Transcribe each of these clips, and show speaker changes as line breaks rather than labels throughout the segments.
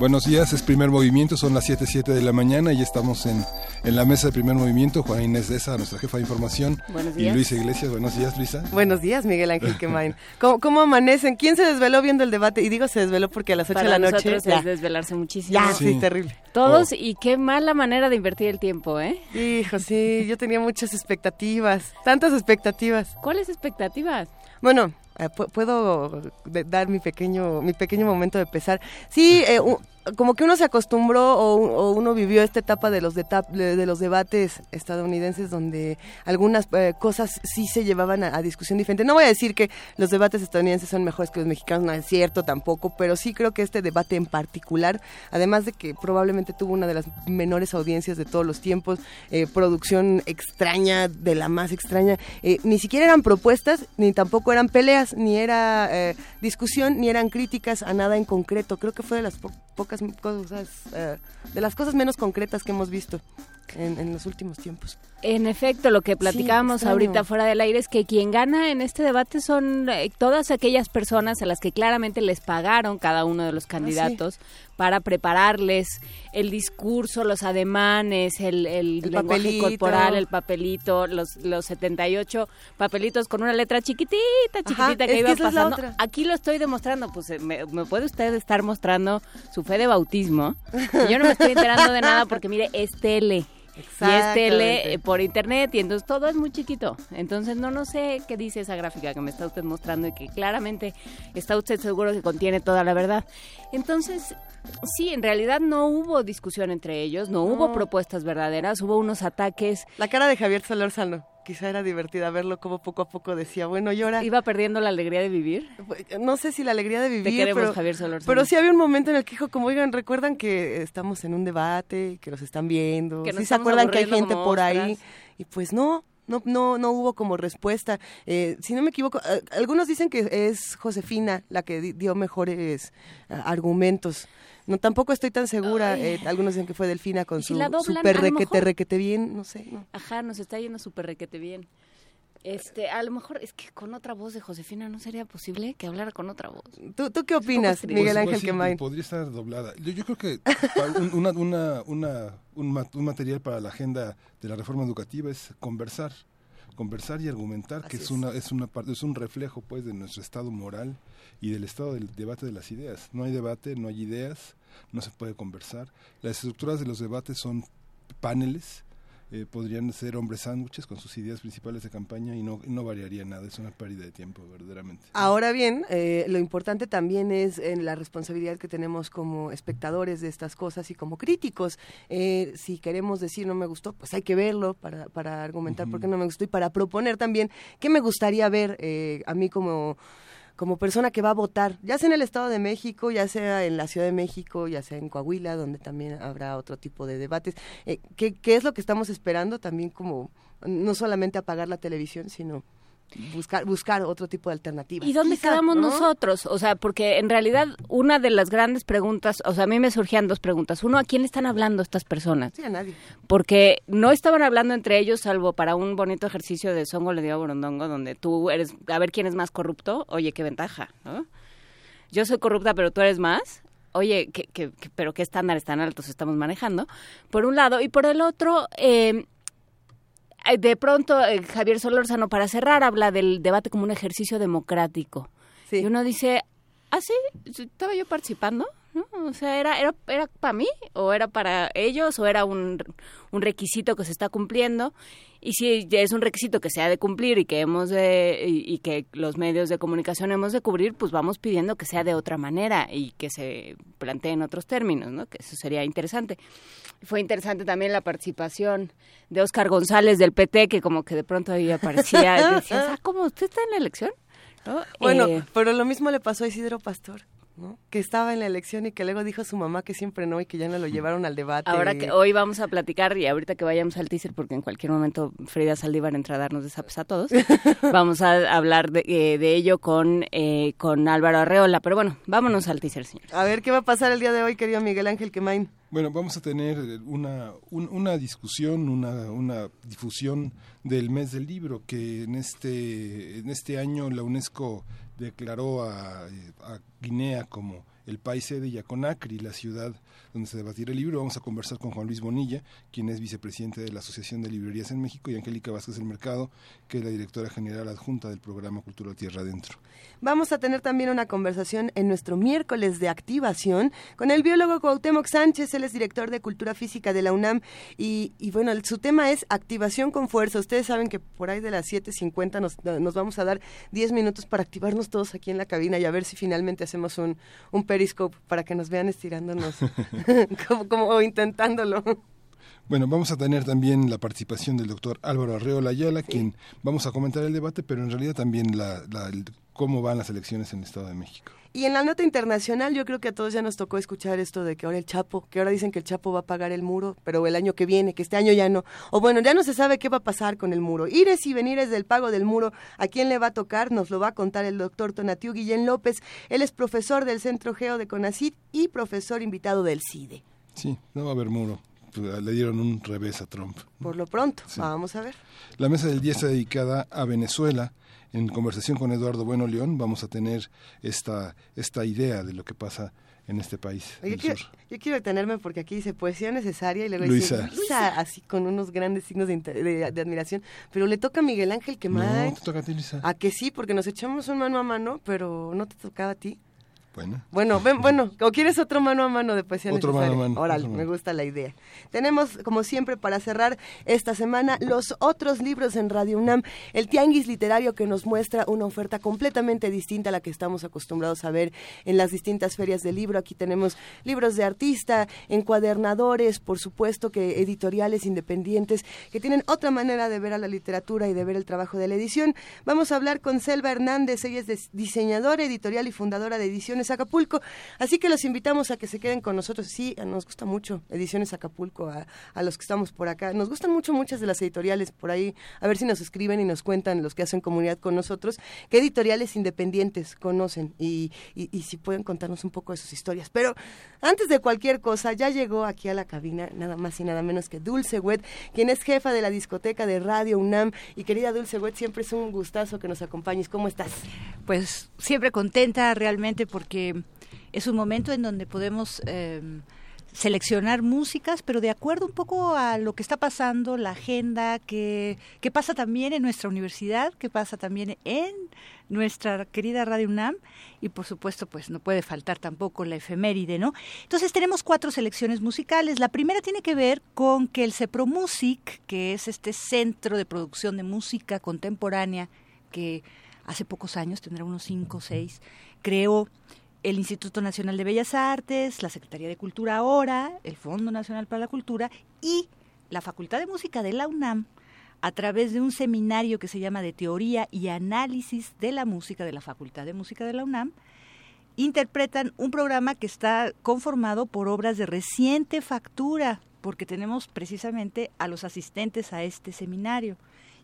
Buenos días, es primer movimiento, son las 7.07 de la mañana y estamos en, en la mesa de primer movimiento. Juan Inés de esa, nuestra jefa de información.
Buenos
Y
días.
Luisa Iglesias, buenos días, Luisa.
Buenos días, Miguel Ángel Quemain. ¿Cómo, ¿Cómo amanecen? ¿Quién se desveló viendo el debate? Y digo se desveló porque a las 8
Para
de la noche...
nosotros
ya,
es desvelarse muchísimo.
ya, sí,
Sí.
terrible.
Todos, y qué mala manera de invertir el tiempo, ¿eh?
Hijo, sí, yo tenía muchas expectativas, tantas expectativas.
¿Cuáles expectativas?
Bueno, eh, pu- puedo dar mi pequeño mi pequeño momento de pesar. Sí, eh, como que uno se acostumbró o, uno vivió esta etapa de los de, de los debates estadounidenses donde algunas eh, cosas sí se llevaban a, discusión diferente. No voy a decir que los debates estadounidenses son mejores que los mexicanos, no es cierto tampoco, pero sí creo que este debate en particular, además de que probablemente tuvo una de las menores audiencias de todos los tiempos, eh, producción extraña, de la más extraña, eh, ni siquiera eran propuestas, ni tampoco eran peleas, ni era discusión, ni eran críticas a nada en concreto. Creo que fue de las po- pocas cosas, eh, de las cosas menos concretas que hemos visto en, en los últimos tiempos.
En efecto, lo que platicábamos ahorita fuera del aire es que quien gana en este debate son eh, todas aquellas personas a las que claramente les pagaron cada uno de los candidatos para prepararles el discurso, los ademanes, el, el
El
lenguaje
papelito.
corporal, el papelito, los, los 78 papelitos con una letra chiquitita, chiquitita
Ajá,
que
es que
iba
esa es la
pasando. Aquí lo estoy demostrando, pues eh, me, me puede usted estar mostrando su fe de bautismo. Y yo no me estoy enterando de nada porque mire, es tele. Y es tele eh, por internet y entonces todo es muy chiquito. Entonces no no sé qué dice esa gráfica que me está usted mostrando y que claramente está usted seguro que contiene toda la verdad. Entonces, sí, en realidad no hubo discusión entre ellos, no, hubo propuestas verdaderas, hubo unos ataques,
La cara de Javier Solórzano, quizá era divertida verlo como poco a poco decía, bueno, llora.
iba perdiendo la alegría de vivir.
No sé si la alegría de vivir,
Te queremos,
pero,
Javier Solórzano.
pero sí había un momento en el que dijo, como oigan, recuerdan que estamos en un debate, que nos están viendo,
Que
sí se acuerdan que hay gente por ahí, y pues no, no, no, no hubo como respuesta. Eh, si no me equivoco, eh, algunos dicen que es Josefina la que di- dio mejores ah, argumentos. No, tampoco estoy tan segura. Eh, algunos dicen que fue Delfina con
¿Y si
su
la doblan?
super requete,
mejor-
requete bien, no sé. no.
Ajá, nos está yendo súper requete bien. Este, a lo mejor es que con otra voz de Josefina no sería posible que hablara con otra voz.
¿Tú, ¿Tú qué opinas. Miguel
Pues,
Ángel
pues
Quemain?
Podría estar doblada. Yo, yo creo que una- una- una- un, un material para la agenda de la reforma educativa es conversar. Conversar y argumentar, que es,
es.
una es una parte es un reflejo pues de nuestro estado moral y del estado del debate de las ideas. No hay debate, no hay ideas, no se puede conversar. Las estructuras de los debates son paneles, eh, podrían ser hombres sándwiches con sus ideas principales de campaña y no, no variaría nada. Es una pérdida de tiempo, verdaderamente.
Ahora bien, eh, lo importante también es en la responsabilidad que tenemos como espectadores de estas cosas y como críticos. Eh, si queremos decir no me gustó, pues hay que verlo para, para argumentar por qué no me gustó y para proponer también qué me gustaría ver eh, a mí como como persona que va a votar, ya sea en el Estado de México, ya sea en la Ciudad de México, ya sea en Coahuila, donde también habrá otro tipo de debates. Eh, ¿qué, ¿Qué es lo que estamos esperando también como no solamente apagar la televisión, sino buscar buscar otro tipo de alternativas?
¿Y dónde
Quizá,
quedamos
¿no?
nosotros? O sea, porque en realidad una de las grandes preguntas, o sea, a mí me surgían dos preguntas. Uno, ¿a quién están hablando estas personas?
Sí, a nadie.
Porque no estaban hablando entre ellos, salvo para un bonito ejercicio de Songo le dio a Borondongo, donde tú eres, a ver quién es más corrupto, oye, qué ventaja, ¿no? Yo soy corrupta, pero tú eres más. Oye, ¿qué, qué- qué- pero qué estándares tan altos estamos manejando? Por un lado. Y por el otro, eh, de pronto eh, Javier Solórzano, para cerrar, habla del debate como un ejercicio democrático.
Sí.
Y uno dice, ¿ah, sí? ¿Estaba yo participando? ¿No? O sea, ¿era, era, era para mí? ¿O era para ellos? ¿O era un, un requisito que se está cumpliendo? Y si ya es un requisito que se ha de cumplir y que hemos de, y, y que los medios de comunicación hemos de cubrir, pues vamos pidiendo que sea de otra manera y que se plantee en otros términos, ¿no? Que eso sería interesante. Fue interesante también la participación de Óscar González del PT, que como que de pronto ahí aparecía, y decías, ah, ¿cómo? ¿Usted está en la elección? ¿No?
Bueno,
Eh,
pero lo mismo le pasó a Isidro Pastor. ¿No? Que estaba en la elección y que luego dijo su mamá que siempre no y que ya no lo llevaron al debate.
Ahora que hoy vamos a platicar y ahorita que vayamos al teaser, porque en cualquier momento Frida Saldívar entra a darnos de a todos, vamos a hablar de, eh, de ello con, eh, con Álvaro Arreola. Pero bueno, vámonos al teaser, señor.
A ver, ¿qué va a pasar el día de hoy, querido Miguel Ángel Quemain?
Bueno, vamos a tener una, una discusión, una, una difusión del mes del libro, que en este, en este año la UNESCO declaró a, a Guinea como el país sede y a Conakry, la ciudad donde se debatirá el libro. Vamos a conversar con Juan Luis Bonilla, quien es vicepresidente de la Asociación de Librerías en México, y Angélica Vázquez del Mercado, que es la directora general adjunta del programa Cultura Tierra Adentro.
Vamos a tener también una conversación en nuestro miércoles de activación con el biólogo Cuauhtémoc Sánchez, él es director de Cultura Física de la UNAM y, bueno, su tema es activación con fuerza. Ustedes saben que por ahí de las 7.50 nos, nos vamos a dar 10 minutos para activarnos todos aquí en la cabina y a ver si finalmente hacemos un, un periscope para que nos vean estirándonos como, intentándolo.
Bueno, vamos a tener también la participación del doctor Álvaro Arreola Ayala, quien vamos a comentar el debate, pero en realidad también la, cómo van las elecciones en el Estado de México.
Y en la nota internacional yo creo que a todos ya nos tocó escuchar esto de que ahora el Chapo, que ahora dicen que el Chapo va a pagar el muro, pero el año que viene, que este año ya no. O bueno, ya no se sabe qué va a pasar con el muro. Ires y venires del pago del muro, ¿a quién le va a tocar? Nos lo va a contar el doctor Tonatiu Guillén López. Él es profesor del Centro Geo de CONACID y profesor invitado del CIDE.
Sí, no va a haber muro. Pues, le dieron un revés a Trump.
Por lo pronto, vamos a ver.
La mesa del día está dedicada a Venezuela. En conversación con Eduardo Bueno León vamos a tener esta, esta idea de lo que pasa en este país.
yo, quiero, yo, quiero, detenerme porque aquí dice poesía necesaria y luego
Luisa.
dice Luisa, así con unos grandes signos de, admiración. Pero le toca a Miguel Ángel que más.
No, te toca a ti, Luisa.
A que sí, porque nos echamos un mano a mano, pero no te tocaba a ti.
Bueno.
Bueno, ven, bueno, o quieres otro mano a mano de poesía
otro Mano a mano,
Oral, me gusta la idea. Tenemos, como siempre, para cerrar esta semana, los otros libros en Radio UNAM, el Tianguis Literario que nos muestra una oferta completamente distinta a la que estamos acostumbrados a ver en las distintas ferias de libro. Aquí tenemos libros de artista, encuadernadores, por supuesto que editoriales independientes que tienen otra manera de ver a la literatura y de ver el trabajo de la edición. Vamos a hablar con Selva Hernández, ella es diseñadora editorial y fundadora de Ediciones Acapulco. Así que los invitamos a que se queden con nosotros. Sí, nos gusta mucho Ediciones Acapulco, a, los que estamos por acá. Nos gustan mucho muchas de las editoriales por ahí. A ver si nos escriben y nos cuentan los que hacen comunidad con nosotros, qué editoriales independientes conocen y, y si pueden contarnos un poco de sus historias. Pero antes de cualquier cosa, ya llegó aquí a la cabina nada más y nada menos que Dulce Wet, quien es jefa de la discoteca de Radio UNAM. Y querida Dulce Wet, siempre es un gustazo que nos acompañes. ¿Cómo estás?
Pues siempre contenta realmente porque que es un momento en donde podemos em, seleccionar músicas, pero de acuerdo un poco a lo que está pasando, la agenda, que, que pasa también en nuestra universidad, que pasa también en nuestra querida Radio UNAM y por supuesto pues no puede faltar tampoco la efeméride, ¿no? Entonces tenemos cuatro selecciones musicales. La primera tiene que ver con que el Cepro Music, que es este centro de producción de música contemporánea que hace pocos años, tendrá unos cinco o seis, creó el Instituto Nacional de Bellas Artes, la Secretaría de Cultura ahora, el Fondo Nacional para la Cultura y la Facultad de Música de la UNAM a través de un seminario que se llama de Teoría y Análisis de la Música de la Facultad de Música de la UNAM, interpretan un programa que está conformado por obras de reciente factura, porque tenemos precisamente a los asistentes a este seminario.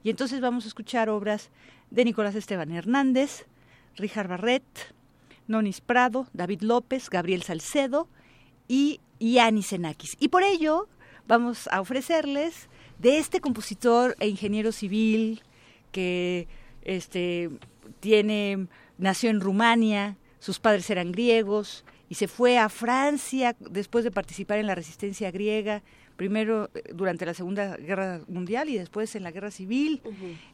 Y entonces vamos a escuchar obras de Nicolás Esteban Hernández, Richard Barret, Nonis Prado, David López, Gabriel Salcedo y Yanis Enakis. Y por ello vamos a ofrecerles de este compositor e ingeniero civil que este, tiene, nació en Rumania, sus padres eran griegos y se fue a Francia después de participar en la resistencia griega, primero eh, durante la Segunda Guerra Mundial y después en la Guerra Civil.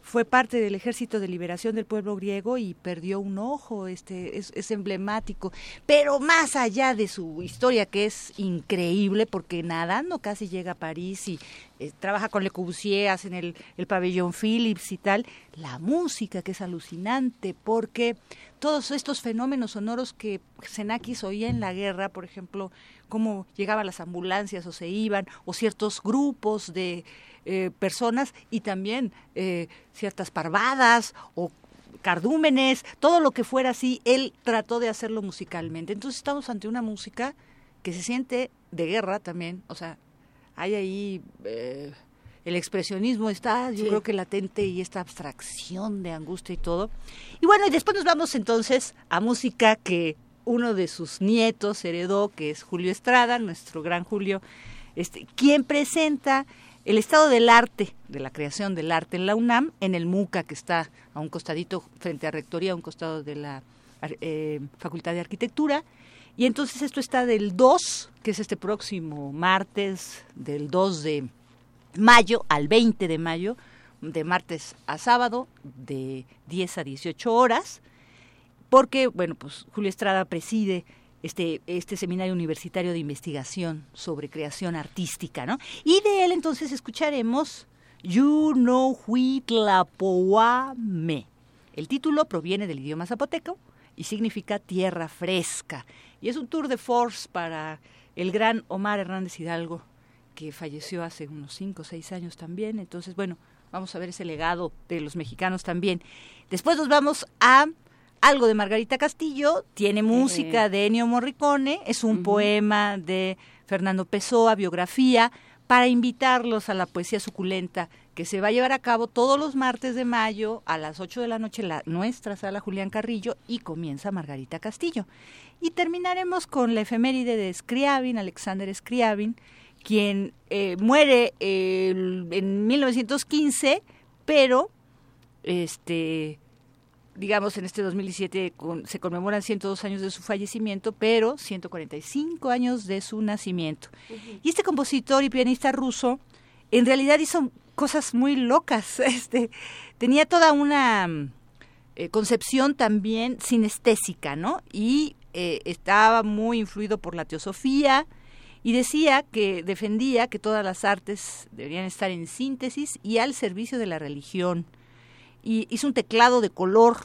Fue parte del Ejército de Liberación del Pueblo Griego y perdió un ojo, este es, es, emblemático. Pero más allá de su historia, que es increíble, porque nadando casi llega a París y eh, trabaja con Le Corbusier, hacen el, el pabellón Philips y tal, la música que es alucinante, porque todos estos fenómenos sonoros que Xenakis oía en la guerra, por ejemplo, cómo llegaban las ambulancias o se iban, o ciertos grupos de eh, personas y también eh, ciertas parvadas o cardúmenes, todo lo que fuera así, él trató de hacerlo musicalmente. Entonces estamos ante una música que se siente de guerra también, o sea, hay ahí eh, el expresionismo está, yo creo que latente y esta abstracción de angustia y todo. Y bueno, y después nos vamos entonces a música que uno de sus nietos heredó, que es Julio Estrada, nuestro gran Julio, este, quien presenta el estado del arte, de la creación del arte en la UNAM, en el MUCA, que está a un costadito frente a Rectoría, a un costado de la eh, Facultad de Arquitectura. Y entonces esto está del 2, que es este próximo martes, del 2 de mayo al 20 de mayo, de martes a sábado, de 10 a 18 horas, porque, bueno, pues Julio Estrada preside este, este seminario universitario de investigación sobre creación artística, ¿no? Y de él entonces escucharemos You know Me. El título proviene del idioma zapoteco y significa tierra fresca. Y es un tour de force para el gran Omar Hernández Hidalgo, que falleció hace unos 5 o 6 años también. Entonces, bueno, vamos a ver ese legado de los mexicanos también. Después nos vamos a algo de Margarita Castillo, tiene música de Ennio Morricone, es un poema de Fernando Pessoa, biografía, para invitarlos a la poesía suculenta que se va a llevar a cabo todos los martes de mayo a las 8 de la noche en la nuestra sala Julián Carrillo y comienza Margarita Castillo. Y terminaremos con la efeméride de Scriabin, Alexander Scriabin, quien eh, muere en 1915, pero este digamos, en este 2017 se conmemoran 102 años de su fallecimiento, pero 145 años de su nacimiento. Y este compositor y pianista ruso, en realidad hizo cosas muy locas. Este, tenía toda una eh, concepción también sinestésica, ¿no? Y eh, estaba muy influido por la teosofía y decía que defendía que todas las artes deberían estar en síntesis y al servicio de la religión y hizo un teclado de color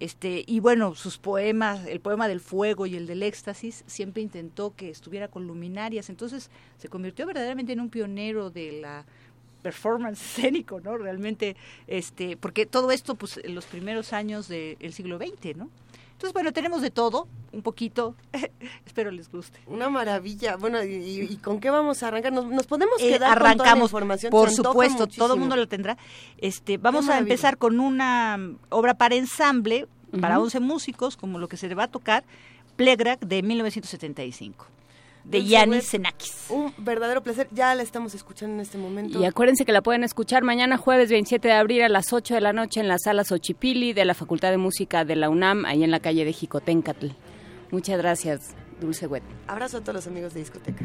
este y bueno sus poemas el poema del fuego y el del éxtasis siempre intentó que estuviera con luminarias. Entonces se convirtió verdaderamente en un pionero de la performance escénico no realmente este porque todo esto pues en los primeros años del siglo XX no entonces, bueno, tenemos de todo, un poquito. Espero les guste.
Una maravilla. Bueno, ¿y, con qué vamos a arrancar? ¿Nos, podemos
eh,
quedar
arrancamos,
con toda la información?
Por supuesto, todo el mundo lo tendrá. Este, vamos a empezar con una obra para ensamble, para 11 músicos, como lo que se le va a tocar, Plegrac de 1975 de Yanis Xenakis.
Un verdadero placer, ya la estamos escuchando en este momento.
Y acuérdense que la pueden escuchar mañana jueves 27 de abril a las 8 de la noche en la sala Xochipili de la Facultad de Música de la UNAM, ahí en la calle de Jicotencatl. Muchas gracias, Dulce Wet.
Abrazo a todos los amigos de discoteca.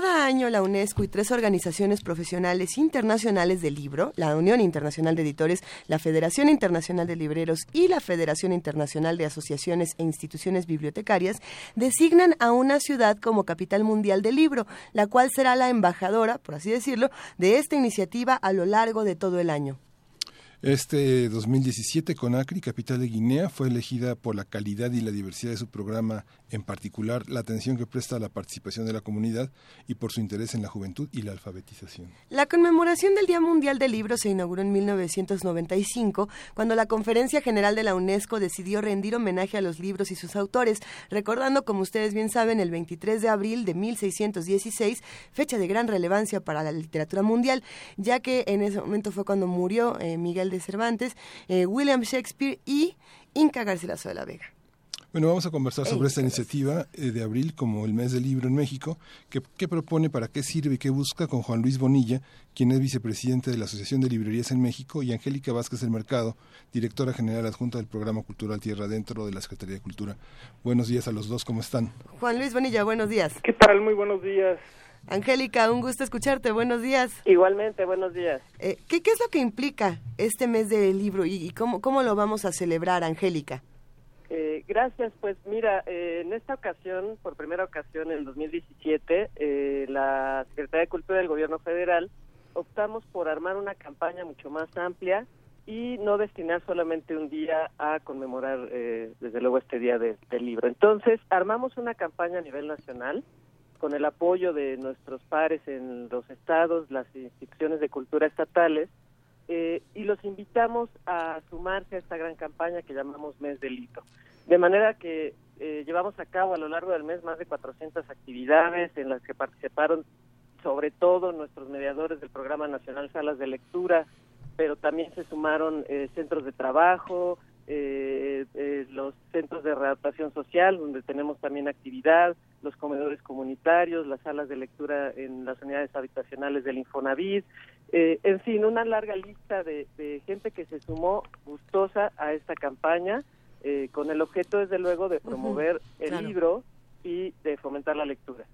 Cada año la UNESCO y tres organizaciones profesionales internacionales del libro, la Unión Internacional de Editores, la Federación Internacional de Libreros y la Federación Internacional de Asociaciones e Instituciones Bibliotecarias, designan a una ciudad como capital mundial del libro, la cual será la embajadora, por así decirlo, de esta iniciativa a lo largo de todo el año.
Este 2017, Conakry, capital de Guinea, fue elegida por la calidad y la diversidad de su programa, en particular la atención que presta a la participación de la comunidad y por su interés en la juventud y la alfabetización.
La conmemoración del Día Mundial del Libro se inauguró en 1995, cuando la Conferencia General de la UNESCO decidió rendir homenaje a los libros y sus autores, recordando, como ustedes bien saben, el 23 de abril de 1616, fecha de gran relevancia para la literatura mundial, ya que en ese momento fue cuando murió eh, Miguel de Cervantes, eh, William Shakespeare y Inca Garcilaso de la Vega.
Bueno, vamos a conversar sobre esta iniciativa eh, de abril como el mes del libro en México, que, qué propone, para qué sirve y qué busca con Juan Luis Bonilla, quien es vicepresidente de la Asociación de Librerías en México, y Angélica Vázquez del Mercado, directora general adjunta del programa cultural Tierra Dentro de la Secretaría de Cultura. Buenos días a los dos, ¿cómo están?
Juan Luis Bonilla, buenos días.
¿Qué tal? Muy buenos días.
Angélica, un gusto escucharte. Buenos días.
Igualmente, buenos días.
Eh, ¿qué, ¿qué, es lo que implica este mes del libro y, y cómo, cómo lo vamos a celebrar, Angélica?
Eh, gracias. Pues mira, eh, en esta ocasión, por primera ocasión en 2017, eh, la Secretaría de Cultura del Gobierno Federal optamos por armar una campaña mucho más amplia y no destinar solamente un día a conmemorar, eh, desde luego, este día de, del libro. Entonces, armamos una campaña a nivel nacional con el apoyo de nuestros pares en los estados, las instituciones de cultura estatales, eh, y los invitamos a sumarse a esta gran campaña que llamamos Mes del Libro. De manera que eh, llevamos a cabo a lo largo del mes más de 400 actividades en las que participaron sobre todo nuestros mediadores del Programa Nacional Salas de Lectura, pero también se sumaron eh, centros de trabajo, eh, eh, los centros de readaptación social, donde tenemos también actividad, los comedores comunitarios, las salas de lectura en las unidades habitacionales del Infonavit, eh, en fin, una larga lista de, de, gente que se sumó gustosa a esta campaña, eh, con el objeto, desde luego, de promover uh -huh, el
claro.
libro y de fomentar la lectura.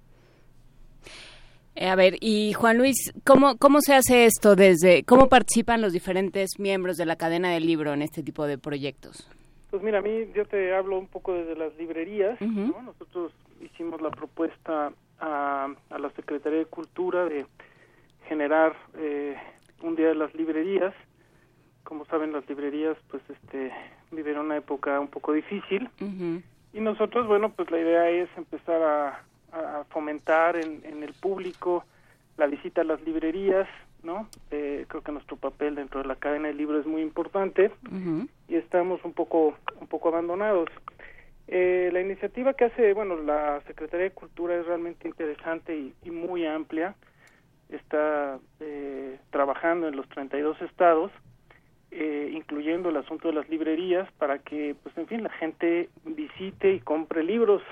Eh, a ver, y Juan Luis, ¿cómo, ¿cómo se hace esto desde, cómo participan los diferentes miembros de la cadena del libro en este tipo de proyectos?
Pues mira, a mí yo te hablo un poco desde las librerías, uh -huh. ¿no? Nosotros hicimos la propuesta a, a, la Secretaría de Cultura de generar eh, un día de las librerías. Como saben, las librerías pues este viven una época un poco difícil uh -huh. y nosotros, bueno, pues la idea es empezar a a fomentar en, en, el público la visita a las librerías, ¿no? Eh, creo que nuestro papel dentro de la cadena de libros es muy importante uh -huh. y estamos un poco un poco abandonados. Eh, la iniciativa que hace, bueno, la Secretaría de Cultura es realmente interesante y, y muy amplia. Está eh, trabajando en los 32 estados, eh, incluyendo el asunto de las librerías, para que, pues, en fin, la gente visite y compre libros,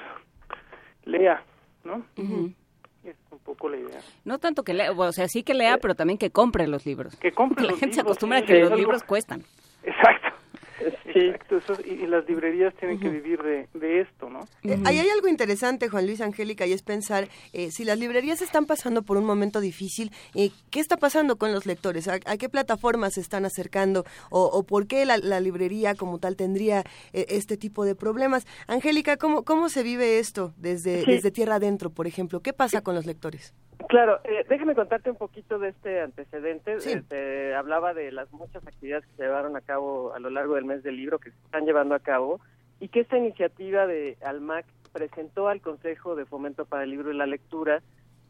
lea, ¿no? Uh -huh. Es un poco la idea.
No tanto que lea, o sea, sí que lea, pero también que compre los libros.
Que compre
Porque
los
la gente
libros,
se acostumbra
sí,
a que los
algo...
libros cuestan.
Exacto. Sí. Exacto, eso, y, y, las librerías tienen uh -huh. que vivir de, de, esto, ¿no?
Eh, ahí hay algo interesante, Juan Luis Angélica, y es pensar, eh, si las librerías están pasando por un momento difícil, eh, ¿qué está pasando con los lectores? ¿A, a qué plataformas se están acercando? ¿O, o por qué la, la, librería como tal tendría eh, este tipo de problemas? Angélica, ¿cómo, ¿cómo se vive esto desde, sí. desde tierra adentro, por ejemplo? ¿Qué pasa con los lectores?
Claro, eh, déjame contarte un poquito de este antecedente.
Sí.
Eh, te hablaba de las muchas actividades que se llevaron a cabo a lo largo del mes del libro que se están llevando a cabo y que esta iniciativa de Almac presentó al Consejo de Fomento para el Libro y la Lectura,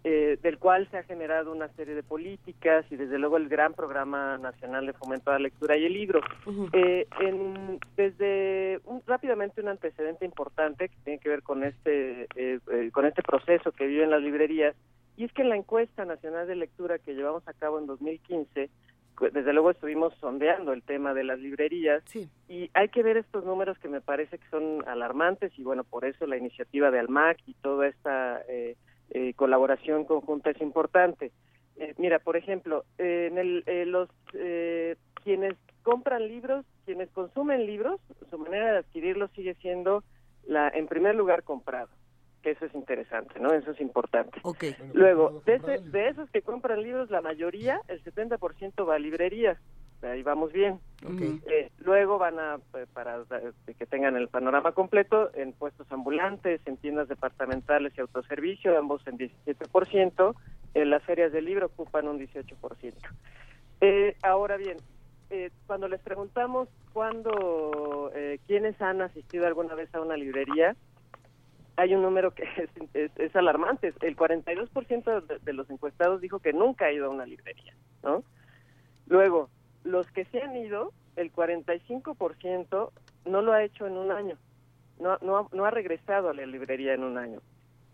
eh, del cual se ha generado una serie de políticas y desde luego el gran programa nacional de fomento a la lectura y el libro. Uh -huh. en, desde un, rápidamente un antecedente importante que tiene que ver con este eh, con este proceso que viven las librerías y es que en la encuesta nacional de lectura que llevamos a cabo en 2015, desde luego estuvimos sondeando el tema de las librerías
sí.
y hay que ver estos números que me parece que son alarmantes y bueno, por eso la iniciativa de Almac y toda esta eh, eh, colaboración conjunta es importante. Eh, mira, por ejemplo, en el, eh, los eh, quienes compran libros, quienes consumen libros, su manera de adquirirlos sigue siendo la, en primer lugar, comprado. Que eso es interesante, ¿no? Eso es importante.
Ok.
Luego, de, ese- de esos que compran libros, la mayoría, el 70% va a librerías. Ahí vamos bien. Eh, luego van a, eh, para eh, que tengan el panorama completo, en puestos ambulantes, en tiendas departamentales y autoservicio, ambos en 17%. En las ferias del libro ocupan un 18%. Eh, ahora bien, eh, cuando les preguntamos cuándo, eh, quiénes han asistido alguna vez a una librería, hay un número que es, es, es alarmante. El 42% de, de los encuestados dijo que nunca ha ido a una librería, ¿no? Luego, los que se han ido, el 45% no lo ha hecho en un año, no, no, no ha regresado a la librería en un año.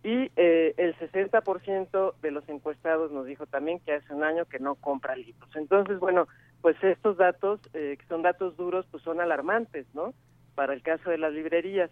Y eh, el 60% de los encuestados nos dijo también que hace un año que no compra libros. Entonces, bueno, pues estos datos, eh, que son datos duros, pues son alarmantes, ¿no? Para el caso de las librerías.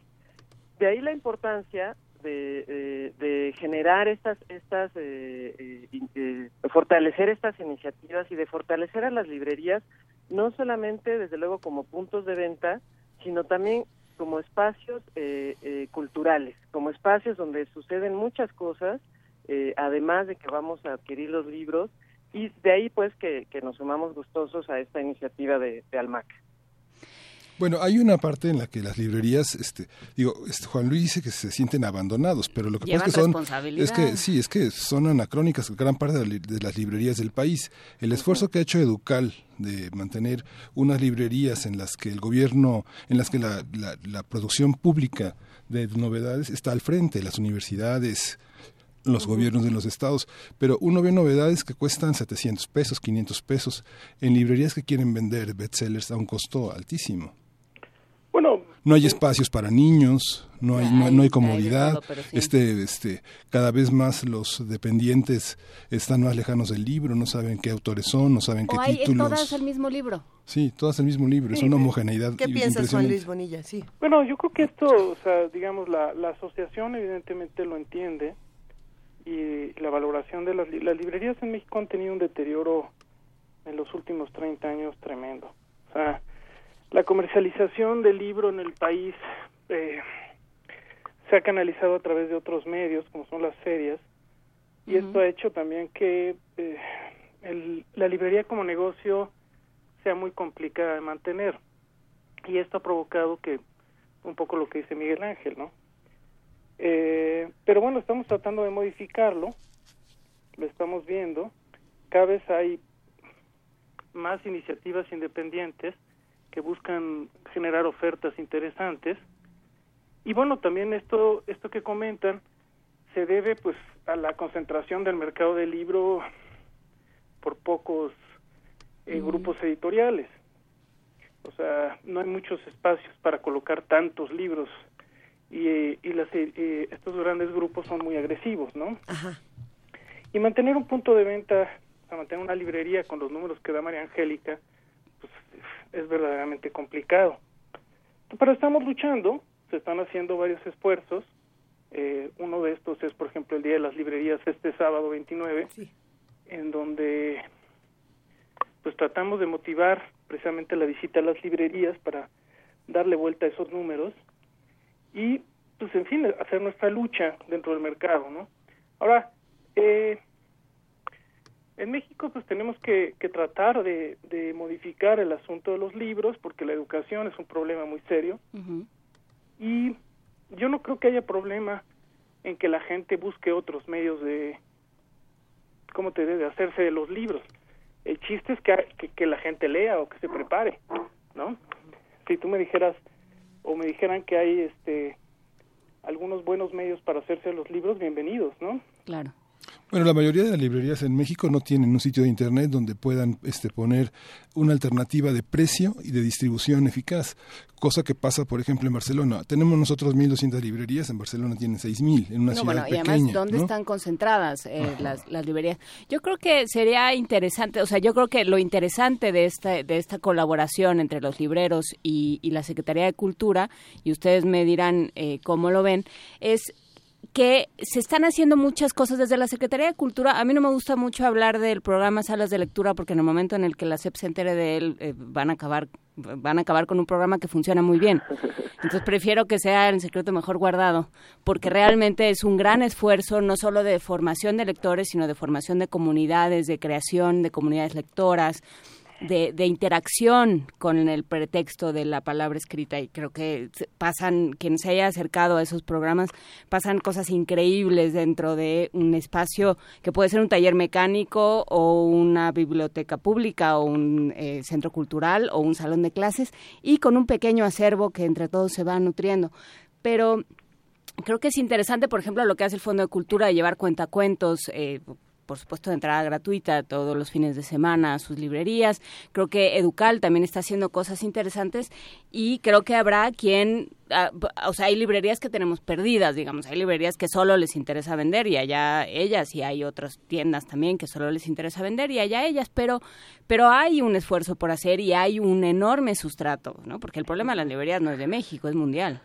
De ahí la importancia de, eh, de generar estas, estas, eh, eh, eh, fortalecer estas iniciativas y de fortalecer a las librerías, no solamente desde luego como puntos de venta, sino también como espacios eh, culturales, como espacios donde suceden muchas cosas, además de que vamos a adquirir los libros, y de ahí pues que, que nos sumamos gustosos a esta iniciativa de, de.
Bueno, hay una parte en la que las librerías, este, digo, este, Juan Luis dice que se sienten abandonados, pero lo que
Llevan
pasa es que son, es que sí, es que son anacrónicas gran parte de las librerías del país. El esfuerzo que ha hecho Educal de mantener unas librerías en las que el gobierno, en las que la, la- la producción pública de novedades está al frente, las universidades, los gobiernos de los estados, pero uno ve novedades que cuestan 700 pesos, 500 pesos, en librerías que quieren vender bestsellers a un costo altísimo.
Bueno,
No hay espacios para niños, no hay, no, no hay comodidad.
todo, pero sí.
Este, este, cada vez más los dependientes están más lejanos del libro, no saben qué autores son, no saben qué
O hay
títulos.
todas el mismo libro.
Sí, todas el mismo libro, es una homogeneidad
¿Qué piensas, Juan. Luis Bonilla? Sí.
Bueno, yo creo que esto, o sea, digamos, la, la asociación evidentemente lo entiende y la valoración de las, las librerías en México han tenido un deterioro en los últimos 30 años tremendo. O sea, la comercialización del libro en el país eh, se ha canalizado a través de otros medios, como son las ferias, y esto ha hecho también que eh, el- la librería como negocio sea muy complicada de mantener. Y esto ha provocado que un poco lo que dice Miguel Ángel, ¿no? Eh, pero bueno, estamos tratando de modificarlo, lo estamos viendo. Cada vez hay más iniciativas independientes que buscan generar ofertas interesantes. Y bueno, también esto, esto que comentan se debe pues a la concentración del mercado del libro por pocos eh, grupos editoriales. O sea, no hay muchos espacios para colocar tantos libros y, eh, y las, eh, eh, estos grandes grupos son muy agresivos, ¿no?
Ajá.
Y mantener un punto de venta, o sea, mantener una librería con los números que da María Angélica, es verdaderamente complicado. Pero estamos luchando, se están haciendo varios esfuerzos. Eh, uno de estos es, por ejemplo, el Día de las Librerías este sábado 29,
Sí.
en donde pues tratamos de motivar precisamente la visita a las librerías para darle vuelta a esos números y pues en fin hacer nuestra lucha dentro del mercado no ahora eh, en México pues tenemos que, que tratar de, de modificar el asunto de los libros porque la educación es un problema muy serio. Y yo no creo que haya problema en que la gente busque otros medios de cómo te debe hacerse de los libros. El chiste es que, que, que la gente lea o que se prepare no si tú me dijeras o me dijeran que hay este algunos buenos medios para hacerse de los libros bienvenidos no
Claro.
Bueno, la mayoría de las librerías en México no tienen un sitio de internet donde puedan este, poner una alternativa de precio y de distribución eficaz, cosa que pasa, por ejemplo, en Barcelona. Tenemos nosotros 1.200 librerías, en Barcelona tienen 6.000, en una
No,
ciudad
bueno, y
pequeña.
además, ¿dónde
¿no?
están concentradas eh, las, las librerías? Yo creo que sería interesante, o sea, yo creo que lo interesante de esta, de esta colaboración entre los libreros y, y la Secretaría de Cultura, y ustedes me dirán eh, cómo lo ven, es que se están haciendo muchas cosas desde la Secretaría de Cultura. A mí no me gusta mucho hablar del programa Salas de Lectura porque en el momento en el que la SEP se entere de él eh, van a acabar van a acabar con un programa que funciona muy bien. Entonces prefiero que sea en secreto mejor guardado, porque realmente es un gran esfuerzo no solo de formación de lectores, sino de formación de comunidades, de creación de comunidades lectoras, de, de, interacción con el pretexto de la palabra escrita y creo que pasan, quien se haya acercado a esos programas, pasan cosas increíbles dentro de un espacio que puede ser un taller mecánico o una biblioteca pública o un eh, centro cultural o un salón de clases y con un pequeño acervo que entre todos se va nutriendo. Pero creo que es interesante, por ejemplo, lo que hace el Fondo de Cultura de llevar cuentacuentos, eh, por supuesto, de entrada gratuita todos los fines de semana a sus librerías. Creo que Educal también está haciendo cosas interesantes y creo que habrá quien, ah, o sea, hay librerías que tenemos perdidas, digamos, hay librerías que solo les interesa vender y allá ellas y hay otras tiendas también que solo les interesa vender y allá ellas, pero pero hay un esfuerzo por hacer y hay un enorme sustrato, ¿no? Porque el problema de las librerías no es de México, es mundial.